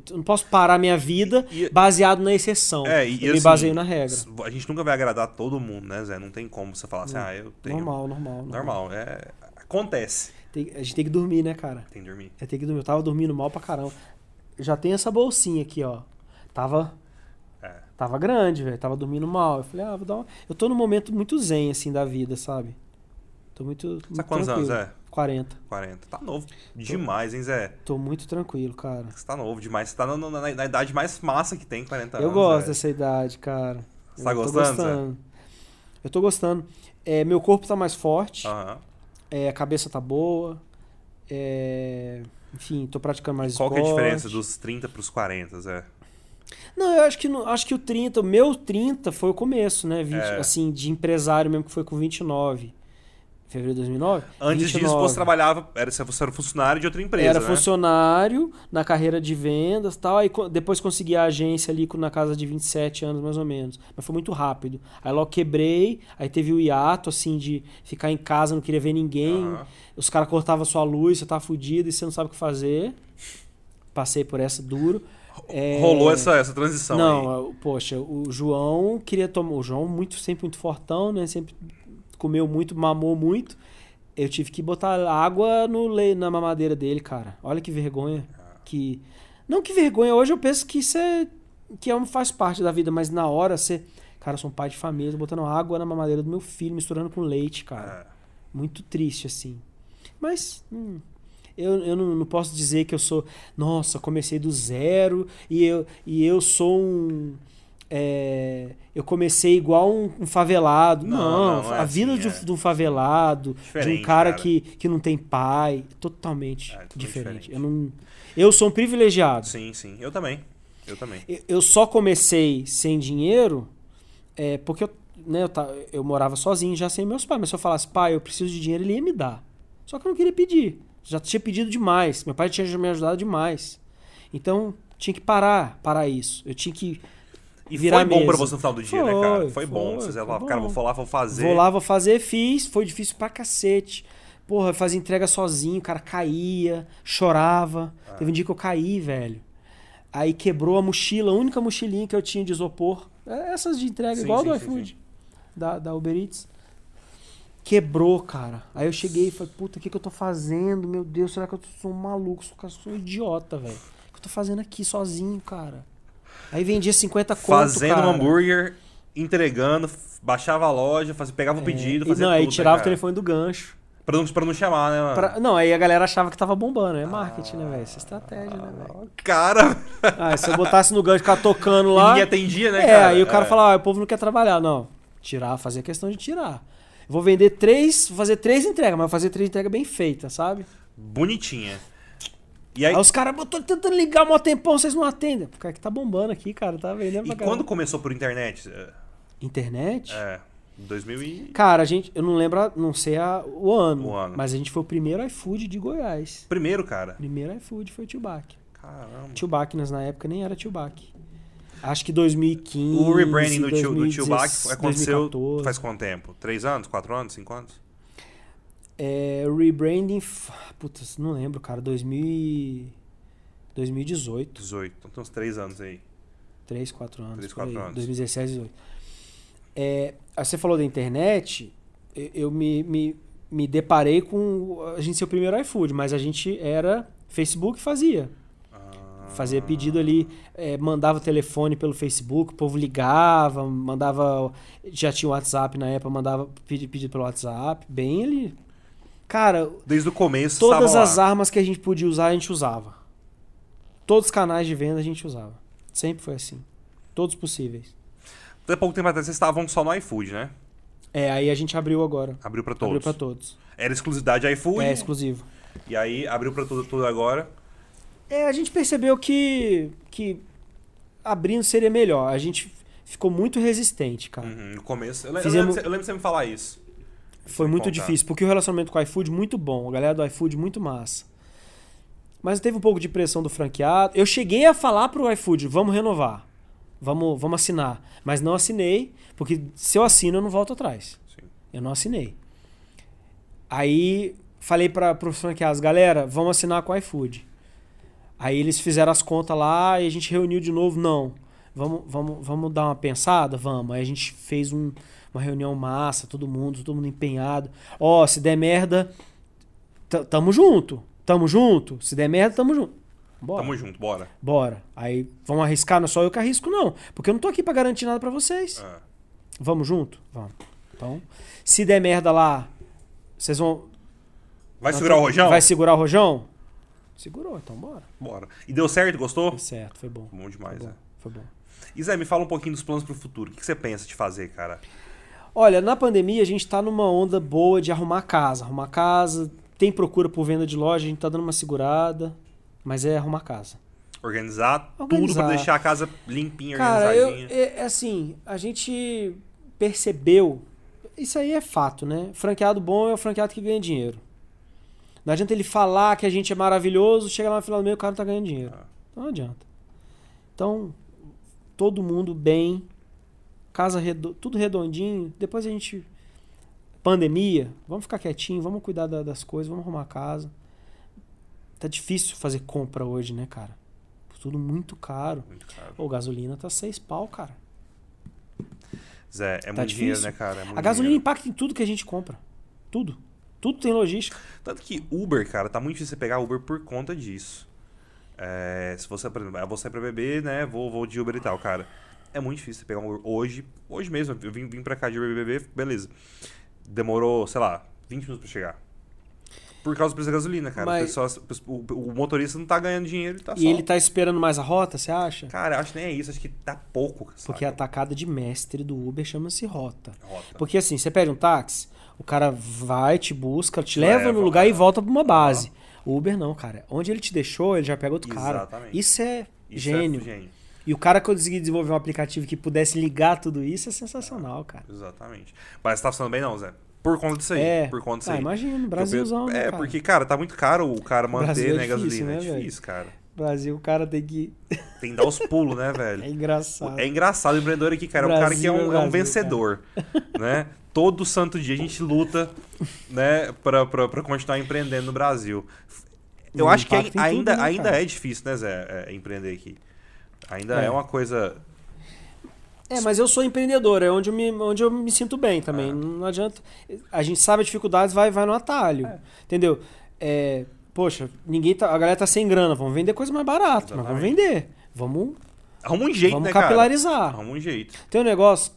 [SPEAKER 2] Eu não posso parar minha vida
[SPEAKER 1] E-
[SPEAKER 2] baseado na exceção.
[SPEAKER 1] É, e,
[SPEAKER 2] eu me
[SPEAKER 1] assim,
[SPEAKER 2] baseio na regra.
[SPEAKER 1] A gente nunca vai agradar todo mundo, né, Zé? Não tem como você falar assim,
[SPEAKER 2] Não.
[SPEAKER 1] ah, eu tenho.
[SPEAKER 2] Normal, normal, normal.
[SPEAKER 1] Normal, é. Acontece.
[SPEAKER 2] Tem- a gente tem que dormir, né, cara?
[SPEAKER 1] Tem que dormir.
[SPEAKER 2] É, tem que dormir. Eu tava dormindo mal pra caramba. Já tem essa bolsinha aqui, ó. Tava,
[SPEAKER 1] É.
[SPEAKER 2] tava grande, velho. Tava dormindo mal. Eu falei, ah, vou dar uma... Eu tô num momento muito zen, assim, da vida, sabe? Tô muito.
[SPEAKER 1] tá quantos anos,
[SPEAKER 2] tranquilo.
[SPEAKER 1] Zé?
[SPEAKER 2] 40.
[SPEAKER 1] 40. Tá novo demais, hein, Zé?
[SPEAKER 2] Tô muito tranquilo, cara.
[SPEAKER 1] Você tá novo demais. Você tá na, na- na idade mais massa que tem, 40 anos.
[SPEAKER 2] eu gosto
[SPEAKER 1] Zé.
[SPEAKER 2] dessa idade, cara.
[SPEAKER 1] Você tá
[SPEAKER 2] Eu tô
[SPEAKER 1] gostando, Zé?
[SPEAKER 2] gostando. Eu tô gostando. É, meu corpo tá mais forte.
[SPEAKER 1] Aham.
[SPEAKER 2] É, a cabeça tá boa. É, enfim, tô praticando mais
[SPEAKER 1] Qual que é a
[SPEAKER 2] esporte.
[SPEAKER 1] diferença dos 30 pros 40, Zé?
[SPEAKER 2] Não, eu acho que, acho que o 30, o meu 30 foi o começo, né? 20,
[SPEAKER 1] É.
[SPEAKER 2] Assim, de empresário mesmo, que foi com 29. Fevereiro de 2009.
[SPEAKER 1] Antes disso,
[SPEAKER 2] 29.
[SPEAKER 1] você trabalhava, era, você era funcionário de outra empresa,
[SPEAKER 2] Era
[SPEAKER 1] né?
[SPEAKER 2] funcionário na carreira de vendas e tal. Aí depois consegui a agência ali na casa de 27 anos, mais ou menos. Mas foi muito rápido. Aí logo quebrei, aí teve o hiato, assim, de ficar em casa, não queria ver ninguém.
[SPEAKER 1] Aham.
[SPEAKER 2] Os caras cortavam sua luz, você tá fudido e você não sabe o que fazer. Passei por essa duro. É,
[SPEAKER 1] Rolou essa, essa transição aí.
[SPEAKER 2] Não, poxa, o João queria tomar. O João, muito, sempre muito fortão, né? Sempre comeu muito, mamou muito. Eu tive que botar água no le... na mamadeira dele, cara. Olha que vergonha. Que. Não que vergonha, hoje eu penso que isso é. que é um, faz parte da vida, mas na hora você. Cara, eu sou um pai de família, tô botando água na mamadeira do meu filho, misturando com leite, cara.
[SPEAKER 1] É.
[SPEAKER 2] Muito triste, assim. Mas. hum, eu, eu não, não posso dizer que eu sou. Nossa, comecei do zero e eu, e eu sou um. É, eu comecei igual um, um favelado.
[SPEAKER 1] Não,
[SPEAKER 2] Não,
[SPEAKER 1] não, é
[SPEAKER 2] a
[SPEAKER 1] assim,
[SPEAKER 2] vida de,
[SPEAKER 1] é.
[SPEAKER 2] um- de um favelado, de
[SPEAKER 1] Diferente,
[SPEAKER 2] um cara,
[SPEAKER 1] cara.
[SPEAKER 2] Que, que não tem pai, totalmente
[SPEAKER 1] É, totalmente
[SPEAKER 2] diferente.
[SPEAKER 1] diferente.
[SPEAKER 2] Eu, não, eu sou um privilegiado.
[SPEAKER 1] Sim, sim. Eu também. Eu também.
[SPEAKER 2] Eu- Eu só comecei sem dinheiro é, porque eu, né, eu, ta- eu morava sozinho já sem meus pais. Mas se eu falasse, pai, eu preciso de dinheiro, ele ia me dar. Só que eu não queria pedir. Já tinha pedido demais. Meu pai tinha me ajudado demais. Então, tinha que parar, parar isso. Eu tinha que
[SPEAKER 1] E
[SPEAKER 2] virar
[SPEAKER 1] foi bom pra você no final do dia, né, cara?
[SPEAKER 2] Foi,
[SPEAKER 1] Foi bom.
[SPEAKER 2] foi,
[SPEAKER 1] Você
[SPEAKER 2] foi
[SPEAKER 1] cara,
[SPEAKER 2] bom.
[SPEAKER 1] vou lá, vou fazer.
[SPEAKER 2] Vou lá, vou fazer, fiz. Foi difícil pra cacete. Porra, eu fazia entrega sozinho, o cara caía, chorava.
[SPEAKER 1] Ah.
[SPEAKER 2] Teve um dia que eu caí, velho. Aí quebrou a mochila, a única mochilinha que eu tinha de isopor. É Essas de entrega,
[SPEAKER 1] Sim,
[SPEAKER 2] igual
[SPEAKER 1] sim,
[SPEAKER 2] do iFood, Da, da Uber Eats. Quebrou, cara. Aí eu cheguei e falei, puta, o que, que eu tô fazendo? Meu Deus, será que eu sou um maluco? Sou, eu sou um idiota, velho. O que eu tô fazendo aqui sozinho, cara? Aí vendia 50 conto,
[SPEAKER 1] Fazendo
[SPEAKER 2] cara.
[SPEAKER 1] um hambúrguer, entregando, baixava a loja, fazia, pegava o pedido,
[SPEAKER 2] É, E
[SPEAKER 1] fazia
[SPEAKER 2] não, aí
[SPEAKER 1] tudo, né,
[SPEAKER 2] tirava o
[SPEAKER 1] cara?
[SPEAKER 2] telefone do gancho.
[SPEAKER 1] Pra não, pra não chamar, né, mano?
[SPEAKER 2] Pra- Não, aí a galera achava que tava bombando. É marketing, né, velho? Isso é estratégia, né, velho?
[SPEAKER 1] Cara,
[SPEAKER 2] Ah, se eu botasse no gancho, ficar tocando
[SPEAKER 1] e
[SPEAKER 2] lá.
[SPEAKER 1] ninguém atendia, né,
[SPEAKER 2] é,
[SPEAKER 1] cara?
[SPEAKER 2] aí o cara
[SPEAKER 1] É.
[SPEAKER 2] falava, ah, o povo não quer trabalhar. Não, tirar, fazer questão de tirar. Vou vender três, vou fazer três entregas, mas vou fazer três entregas bem feitas, sabe?
[SPEAKER 1] Bonitinha. E aí,
[SPEAKER 2] Aí, os caras, eu tô tentando ligar mó tempão, vocês não atendem. O cara que tá bombando aqui, cara, tá vendendo
[SPEAKER 1] e
[SPEAKER 2] pra
[SPEAKER 1] quando começou por internet? É,
[SPEAKER 2] Internet?
[SPEAKER 1] É, 2000 e...
[SPEAKER 2] Cara, a gente, eu não lembro, não sei a- o, ano,
[SPEAKER 1] O ano.
[SPEAKER 2] mas a gente foi o primeiro iFood de Goiás.
[SPEAKER 1] Primeiro, cara.
[SPEAKER 2] Primeiro iFood foi o Tiobac.
[SPEAKER 1] Caramba.
[SPEAKER 2] Tio Backnas na época nem era Tio Back. Acho que 2015.
[SPEAKER 1] O rebranding do tio, tio Bac
[SPEAKER 2] 2016,
[SPEAKER 1] aconteceu
[SPEAKER 2] 2014.
[SPEAKER 1] faz quanto tempo? Três anos? Quatro anos? Cinco anos?
[SPEAKER 2] É, rebranding. Putz, não lembro, cara. 2000, e- 2018.
[SPEAKER 1] 18. Então tem uns três anos aí.
[SPEAKER 2] 3, 4 anos.
[SPEAKER 1] Três,
[SPEAKER 2] por aí,
[SPEAKER 1] quatro anos.
[SPEAKER 2] 2017, 2018. É, aí você falou da internet. eu- Eu me, me, me deparei com a gente ser o primeiro iFood, mas a gente era Facebook fazia.
[SPEAKER 1] Ah,
[SPEAKER 2] Fazia pedido ali, é, mandava o telefone pelo Facebook, o povo ligava, mandava. Já tinha o WhatsApp na época, mandava pedi- pedido pelo WhatsApp, bem ali. Cara,
[SPEAKER 1] Desde o começo
[SPEAKER 2] todas as
[SPEAKER 1] lá.
[SPEAKER 2] armas que a gente podia usar, a gente usava. Todos os canais de venda a gente usava. Sempre foi assim. Todos possíveis.
[SPEAKER 1] Até pouco tempo atrás vocês estavam só no iFood, né?
[SPEAKER 2] É, aí a gente abriu agora.
[SPEAKER 1] Abriu pra todos.
[SPEAKER 2] Abriu pra todos.
[SPEAKER 1] Era exclusividade iFood.
[SPEAKER 2] É exclusivo.
[SPEAKER 1] E aí abriu pra tudo, tudo agora.
[SPEAKER 2] É, a gente percebeu que, que abrindo seria melhor. A gente ficou muito resistente, cara.
[SPEAKER 1] Uhum, no começo. Eu, le- eu
[SPEAKER 2] Fizemos-
[SPEAKER 1] lembro, eu lembro você me falar isso.
[SPEAKER 2] Foi muito
[SPEAKER 1] contar.
[SPEAKER 2] difícil, porque o relacionamento com o iFood muito bom. A galera do iFood muito massa. Mas teve um pouco de pressão do franqueado. Eu cheguei a falar pro iFood, vamos renovar. Vamos, vamos assinar. Mas não assinei, porque se eu assino, eu não volto atrás.
[SPEAKER 1] Sim.
[SPEAKER 2] Eu não assinei. Aí falei para os franqueados, galera, vamos assinar com o iFood. Aí eles fizeram as contas lá e a gente reuniu de novo. Não, vamos, vamos, vamos dar uma pensada? Vamos. Aí a gente fez um- uma reunião massa, todo mundo, todo mundo empenhado. Ó, se der merda, tamo junto. Tamo junto. Se der merda, tamo junto. Bora.
[SPEAKER 1] Tamo junto, bora.
[SPEAKER 2] Bora. Aí vamos arriscar, não é só eu que arrisco, não. Porque eu não tô aqui pra garantir nada pra vocês.
[SPEAKER 1] Ah.
[SPEAKER 2] Vamos junto? Vamos. Então, se der merda lá, vocês vão.
[SPEAKER 1] Vai segurar o rojão?
[SPEAKER 2] Vai segurar o rojão? Segurou, então bora.
[SPEAKER 1] Bora. E deu certo? Gostou?
[SPEAKER 2] Foi certo, foi bom.
[SPEAKER 1] Bom demais,
[SPEAKER 2] Foi
[SPEAKER 1] né?
[SPEAKER 2] bom. Foi bom.
[SPEAKER 1] E Zé, me fala um pouquinho dos planos pro futuro. O que você pensa de fazer, cara?
[SPEAKER 2] Olha, na pandemia a gente tá numa onda boa de arrumar casa. Arrumar casa, tem procura por venda de loja, a gente tá dando uma segurada, mas é arrumar casa.
[SPEAKER 1] Organizar, tudo
[SPEAKER 2] Organizar.
[SPEAKER 1] pra deixar a casa limpinha,
[SPEAKER 2] Cara, eu,
[SPEAKER 1] organizadinha.
[SPEAKER 2] é, é assim, a gente percebeu. Isso aí é fato, né? Franqueado bom é o franqueado que ganha dinheiro. Não adianta ele falar que a gente é maravilhoso, chega lá no final do mês o cara não tá ganhando dinheiro.
[SPEAKER 1] Ah.
[SPEAKER 2] Não adianta. Então, todo mundo bem, casa redo... tudo redondinho. Depois a gente. Pandemia, vamos ficar quietinho, vamos cuidar da- das coisas, vamos arrumar a casa. Tá difícil fazer compra hoje, né, cara? Tudo muito caro.
[SPEAKER 1] Muito caro.
[SPEAKER 2] Ô, gasolina tá seis pau, cara.
[SPEAKER 1] Zé, é
[SPEAKER 2] Tá
[SPEAKER 1] muito dinheiro,
[SPEAKER 2] difícil.
[SPEAKER 1] né, cara? É
[SPEAKER 2] A gasolina
[SPEAKER 1] dinheiro.
[SPEAKER 2] impacta em tudo que a gente compra. Tudo. Tudo tem logística.
[SPEAKER 1] Tanto que Uber, cara, tá muito difícil você pegar Uber por conta disso. É, se você, por exemplo, eu vou sair pra beber, né? Vou, vou de Uber e tal, cara. É muito difícil você pegar um Uber. Hoje, hoje mesmo, eu vim, vim pra cá de Uber beber, beleza. Demorou, sei lá, 20 minutos pra chegar. Por causa do preço da gasolina, cara.
[SPEAKER 2] Mas-
[SPEAKER 1] O, pessoal- o, o motorista não tá ganhando dinheiro, ele tá
[SPEAKER 2] E
[SPEAKER 1] só.
[SPEAKER 2] ele tá esperando mais a rota, você acha?
[SPEAKER 1] Cara, acho que nem é isso, acho que tá pouco. Sabe?
[SPEAKER 2] Porque a tacada de mestre do Uber chama-se rota.
[SPEAKER 1] Rota.
[SPEAKER 2] Porque assim, você pede um táxi, o cara vai, te busca, te
[SPEAKER 1] Leva,
[SPEAKER 2] leva no lugar
[SPEAKER 1] é.
[SPEAKER 2] e volta pra uma base. O Uber não, cara. Onde ele te deixou, ele já pega outro cara.
[SPEAKER 1] Exatamente.
[SPEAKER 2] Isso é
[SPEAKER 1] Isso
[SPEAKER 2] gênio.
[SPEAKER 1] É gênio.
[SPEAKER 2] E o cara conseguir desenvolver um aplicativo que pudesse ligar tudo isso é sensacional, cara.
[SPEAKER 1] Exatamente. Mas você tá funcionando bem não, Zé? Por conta disso aí.
[SPEAKER 2] É.
[SPEAKER 1] Por conta disso
[SPEAKER 2] Ah,
[SPEAKER 1] aí.
[SPEAKER 2] imagina, Brasilzão, né,
[SPEAKER 1] É,
[SPEAKER 2] cara?
[SPEAKER 1] porque, cara, tá muito caro o cara manter,
[SPEAKER 2] Brasil é
[SPEAKER 1] né,
[SPEAKER 2] difícil,
[SPEAKER 1] gasolina.
[SPEAKER 2] né,
[SPEAKER 1] é difícil, cara.
[SPEAKER 2] Brasil, o cara tem que.
[SPEAKER 1] Tem que dar os pulos, né,
[SPEAKER 2] É
[SPEAKER 1] velho?
[SPEAKER 2] engraçado.
[SPEAKER 1] É engraçado o empreendedor aqui, cara. É um cara que é um,
[SPEAKER 2] Brasil,
[SPEAKER 1] é um
[SPEAKER 2] Brasil,
[SPEAKER 1] vencedor, né? Todo santo dia a gente luta, né, pra, pra, pra continuar empreendendo no Brasil. Eu
[SPEAKER 2] O
[SPEAKER 1] acho que ainda,
[SPEAKER 2] tudo, né,
[SPEAKER 1] ainda
[SPEAKER 2] cara?
[SPEAKER 1] é difícil, né, Zé, é, empreender aqui. Ainda é.
[SPEAKER 2] É.
[SPEAKER 1] uma coisa...
[SPEAKER 2] É, mas eu sou empreendedor, é onde eu me, onde eu me sinto bem também.
[SPEAKER 1] Ah.
[SPEAKER 2] Não adianta. A gente sabe as dificuldades, vai, vai no atalho.
[SPEAKER 1] É.
[SPEAKER 2] Entendeu? É, poxa, ninguém tá, a galera tá sem grana, vamos vender coisa mais barata, mas vamos vender. Vamos,
[SPEAKER 1] Arruma um jeito,
[SPEAKER 2] vamos
[SPEAKER 1] né, cara?
[SPEAKER 2] capilarizar.
[SPEAKER 1] Arruma um jeito.
[SPEAKER 2] Tem um negócio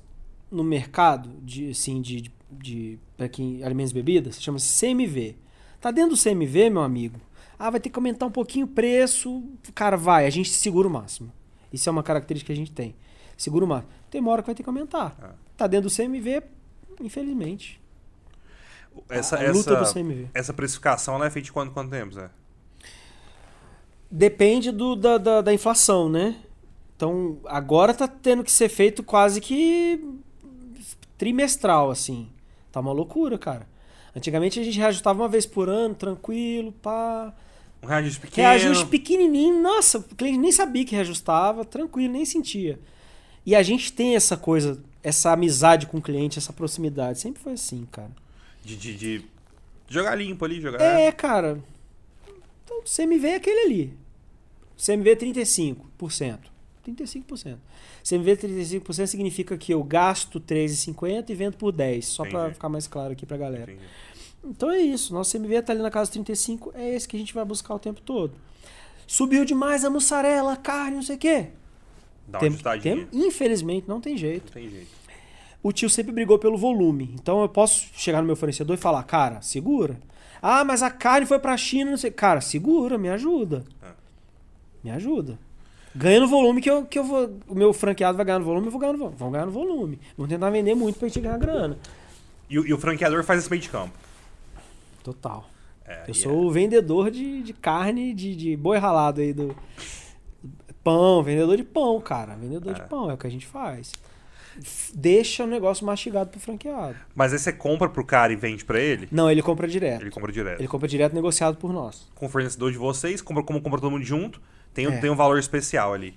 [SPEAKER 2] no mercado de assim de, de, de para quem alimentos e bebidas, chama-se CMV. Tá dentro do CMV, meu amigo. Ah, vai ter que aumentar um pouquinho o preço. Cara, vai, a gente segura o máximo. Isso é uma característica que a gente tem. Segura o máximo. Tem uma hora que vai ter que aumentar.
[SPEAKER 1] Ah.
[SPEAKER 2] Tá dentro do CMV, infelizmente.
[SPEAKER 1] Essa,
[SPEAKER 2] a luta
[SPEAKER 1] essa,
[SPEAKER 2] do CMV.
[SPEAKER 1] essa precificação ela é feita de quanto, quanto tempo, Zé?
[SPEAKER 2] Depende do, da, da, da inflação, né? Então, agora tá tendo que ser feito quase que trimestral, assim. Tá uma loucura, cara. Antigamente a gente reajustava uma vez por ano, tranquilo, pá.
[SPEAKER 1] Um reajuste pequeno.
[SPEAKER 2] Reajuste pequenininho, nossa, o cliente nem sabia que reajustava, tranquilo, nem sentia. E a gente tem essa coisa, essa amizade com o cliente, essa proximidade. Sempre foi assim, cara.
[SPEAKER 1] De, de, de jogar limpo ali, jogar...
[SPEAKER 2] É, cara. Então, o CMV é aquele ali. CMV é 35%. 35%. CMV 35% significa que eu gasto 3,50 e vendo por 10. Só pra
[SPEAKER 1] Entendi.
[SPEAKER 2] ficar mais claro aqui pra galera.
[SPEAKER 1] Entendi.
[SPEAKER 2] Então é isso. Nosso CMV tá ali na casa dos 35. É esse que a gente vai buscar o tempo todo. Subiu demais a mussarela, a carne, não sei o quê.
[SPEAKER 1] Dá uma
[SPEAKER 2] Tem-
[SPEAKER 1] ajustadinha.
[SPEAKER 2] tem- infelizmente, não tem jeito.
[SPEAKER 1] Não tem jeito.
[SPEAKER 2] O tio sempre brigou pelo volume. Então eu posso chegar no meu fornecedor e falar, cara, segura. Ah, mas a carne foi pra China, não sei. Cara, segura, me ajuda.
[SPEAKER 1] É.
[SPEAKER 2] Me ajuda. Ganha no volume que eu, que eu vou. O meu franqueado vai ganhar no volume, eu vou ganhar no volume. Vamos ganhar no volume. Vamos tentar vender muito pra gente ganhar grana.
[SPEAKER 1] E, o- e o franqueador faz esse meio de campo.
[SPEAKER 2] Total.
[SPEAKER 1] É,
[SPEAKER 2] Eu sou o vendedor de, de carne, de, de boi ralado aí do. Pão, vendedor de pão, cara. Vendedor
[SPEAKER 1] É.
[SPEAKER 2] de pão, é o que a gente faz. Deixa o negócio mastigado pro franqueado.
[SPEAKER 1] Mas aí você compra pro cara e vende pra ele?
[SPEAKER 2] Não, ele compra direto.
[SPEAKER 1] Ele compra direto.
[SPEAKER 2] Ele compra direto negociado por nós.
[SPEAKER 1] Com o fornecedor de vocês, compra, como compra todo mundo junto, tem, um-
[SPEAKER 2] É.
[SPEAKER 1] tem um valor especial ali.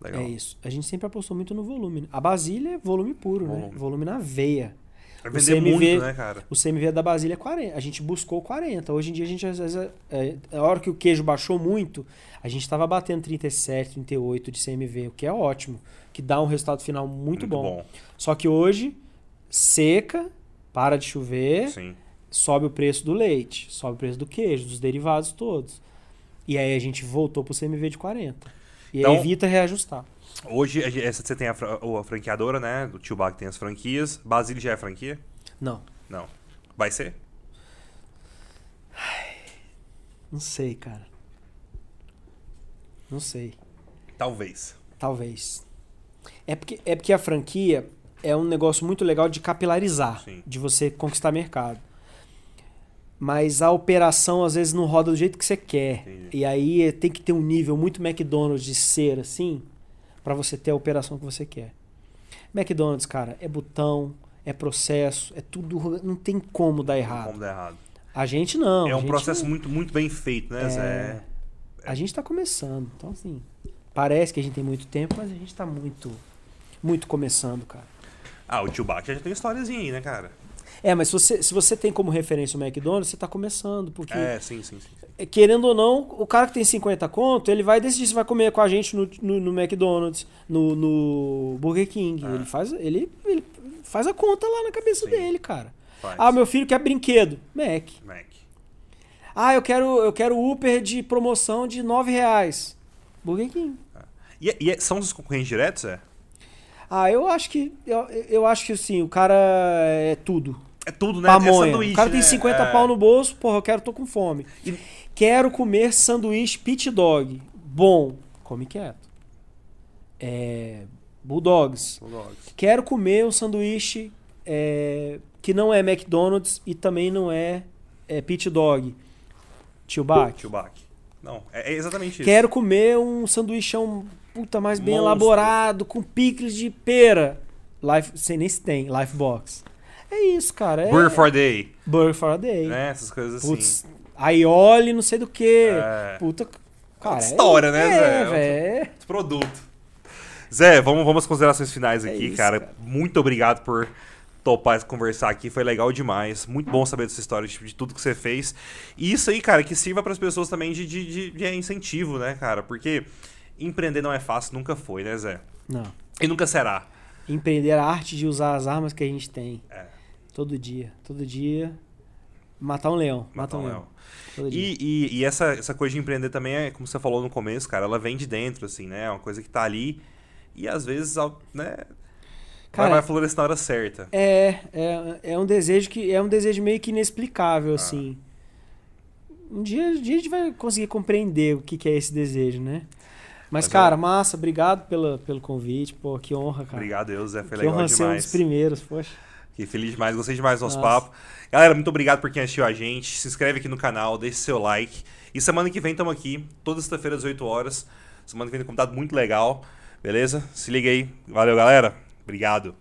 [SPEAKER 1] Legal.
[SPEAKER 2] É isso. A gente sempre apostou muito no volume. né? A Basília é volume puro, né?
[SPEAKER 1] Volume.
[SPEAKER 2] Volume na veia.
[SPEAKER 1] Vai
[SPEAKER 2] o
[SPEAKER 1] vender
[SPEAKER 2] CMV
[SPEAKER 1] muito, né, cara?
[SPEAKER 2] O CMV da Basília é 40. A gente buscou 40. Hoje em dia a gente às vezes. É, é, a hora que o queijo baixou muito, a gente estava batendo 37, 38 de CMV, o que é ótimo. Que dá um resultado final muito, bom. Só que hoje, seca, para de chover,
[SPEAKER 1] Sim.
[SPEAKER 2] sobe o preço do leite, sobe o preço do queijo, dos derivados todos. E aí a gente voltou pro CMV de 40. E
[SPEAKER 1] Então-
[SPEAKER 2] aí evita reajustar.
[SPEAKER 1] Hoje, você tem a, a franqueadora, né? Do tio Bag tem as franquias. Basílio já é franquia?
[SPEAKER 2] Não,
[SPEAKER 1] Não. Vai ser?
[SPEAKER 2] não sei, cara. Não sei.
[SPEAKER 1] Talvez.
[SPEAKER 2] Talvez. É porque, é porque a franquia é um negócio muito legal de capilarizar,
[SPEAKER 1] Sim.
[SPEAKER 2] de você conquistar mercado. Mas a operação às vezes não roda do jeito que você quer.
[SPEAKER 1] Entendi.
[SPEAKER 2] E aí tem que ter um nível muito McDonald's de ser assim, pra você ter a operação que você quer. McDonald's, cara, é botão, é processo, é tudo. Não tem como dar errado.
[SPEAKER 1] Como dar errado.
[SPEAKER 2] A gente não.
[SPEAKER 1] é um processo
[SPEAKER 2] não-
[SPEAKER 1] muito, muito bem feito, né, Zé?
[SPEAKER 2] A gente tá começando. Então, assim, parece que a gente tem muito tempo, mas a gente tá muito, muito começando, cara.
[SPEAKER 1] Ah, o tio Bach já tem historiazinha aí, né, cara?
[SPEAKER 2] É, mas se você, se você tem como referência o McDonald's, você tá começando, porque,
[SPEAKER 1] É, sim, sim, sim. Sim.
[SPEAKER 2] querendo ou não, o cara que tem 50 conto, ele vai decidir se vai comer com a gente no, no, no McDonald's, no, no Burger King.
[SPEAKER 1] Ah.
[SPEAKER 2] Ele, faz, ele, ele faz a conta lá na cabeça
[SPEAKER 1] Sim.
[SPEAKER 2] dele, cara.
[SPEAKER 1] Faz.
[SPEAKER 2] Ah, meu filho quer brinquedo. Mac.
[SPEAKER 1] Mac.
[SPEAKER 2] Ah, eu quero, eu quero Uber de promoção de 9 reais. Burger King.
[SPEAKER 1] E, e é- são os concorrentes diretos, é?
[SPEAKER 2] Ah, eu acho que. Eu, eu acho que assim, o cara é tudo.
[SPEAKER 1] É tudo, né? É
[SPEAKER 2] Pamonha.
[SPEAKER 1] sanduíche,
[SPEAKER 2] o cara tem
[SPEAKER 1] né?
[SPEAKER 2] 50
[SPEAKER 1] É.
[SPEAKER 2] pau no bolso, porra, eu quero, tô com fome.
[SPEAKER 1] E-
[SPEAKER 2] Quero comer sanduíche pit dog. Bom, come quieto. É, Bulldogs.
[SPEAKER 1] Bulldogs.
[SPEAKER 2] Quero comer um sanduíche é, que não é McDonald's e também não é, é pit dog. Tio Bach.
[SPEAKER 1] Tio Bach. Não, é, é exatamente isso.
[SPEAKER 2] Quero comer um sanduichão puta mais bem
[SPEAKER 1] Monstro.
[SPEAKER 2] elaborado, com picles de pera. Life, sei nem se tem, Life Box. É isso, cara. É
[SPEAKER 1] Burger for Day.
[SPEAKER 2] Burger for a Day.
[SPEAKER 1] Né? Essas coisas assim.
[SPEAKER 2] Putz, aioli, não sei do que.
[SPEAKER 1] É.
[SPEAKER 2] Puta. Cara,
[SPEAKER 1] história,
[SPEAKER 2] é,
[SPEAKER 1] né,
[SPEAKER 2] é,
[SPEAKER 1] Zé?
[SPEAKER 2] velho.
[SPEAKER 1] Esse produto. Zé, vamos, vamos às considerações finais
[SPEAKER 2] É
[SPEAKER 1] aqui,
[SPEAKER 2] isso,
[SPEAKER 1] cara.
[SPEAKER 2] cara.
[SPEAKER 1] Muito obrigado por topar conversar aqui. Foi legal demais. Muito bom saber dessa história, de, de tudo que você fez. E isso aí, cara, que sirva para as pessoas também de, de, de- de incentivo, né, cara? Porque empreender não é fácil, nunca foi, né, Zé?
[SPEAKER 2] Não.
[SPEAKER 1] E nunca será.
[SPEAKER 2] Empreender a arte de usar as armas que a gente tem.
[SPEAKER 1] É.
[SPEAKER 2] Todo dia. Todo dia. Matar um leão. Matar um leão. Todo dia.
[SPEAKER 1] E, e, e essa, essa coisa de empreender também é, como você falou no começo, cara, ela vem de dentro, assim, né? É uma coisa que tá ali e às vezes, né?
[SPEAKER 2] Cara,
[SPEAKER 1] vai, vai florescer na hora certa.
[SPEAKER 2] É, é, é um desejo que é um desejo meio que
[SPEAKER 1] Ah.
[SPEAKER 2] inexplicável, assim. Um dia, um dia a gente vai conseguir compreender o que, que é esse desejo, né? Mas,
[SPEAKER 1] Mas,
[SPEAKER 2] cara,
[SPEAKER 1] ó,
[SPEAKER 2] massa, obrigado pela, pelo convite. Pô, que honra, cara.
[SPEAKER 1] Obrigado, Deus, Zé. Foi
[SPEAKER 2] que
[SPEAKER 1] legal
[SPEAKER 2] honra ser um
[SPEAKER 1] demais.
[SPEAKER 2] dos primeiros, poxa.
[SPEAKER 1] Fiquei feliz demais, gostei demais do nosso
[SPEAKER 2] Nossa.
[SPEAKER 1] papo. Galera, muito obrigado por quem assistiu a gente. Se inscreve aqui no canal, deixe seu like. E semana que vem estamos aqui, toda sexta-feira às 8 horas. Semana que vem tem um convidado muito legal, beleza? Se liga aí. Valeu, galera. Obrigado.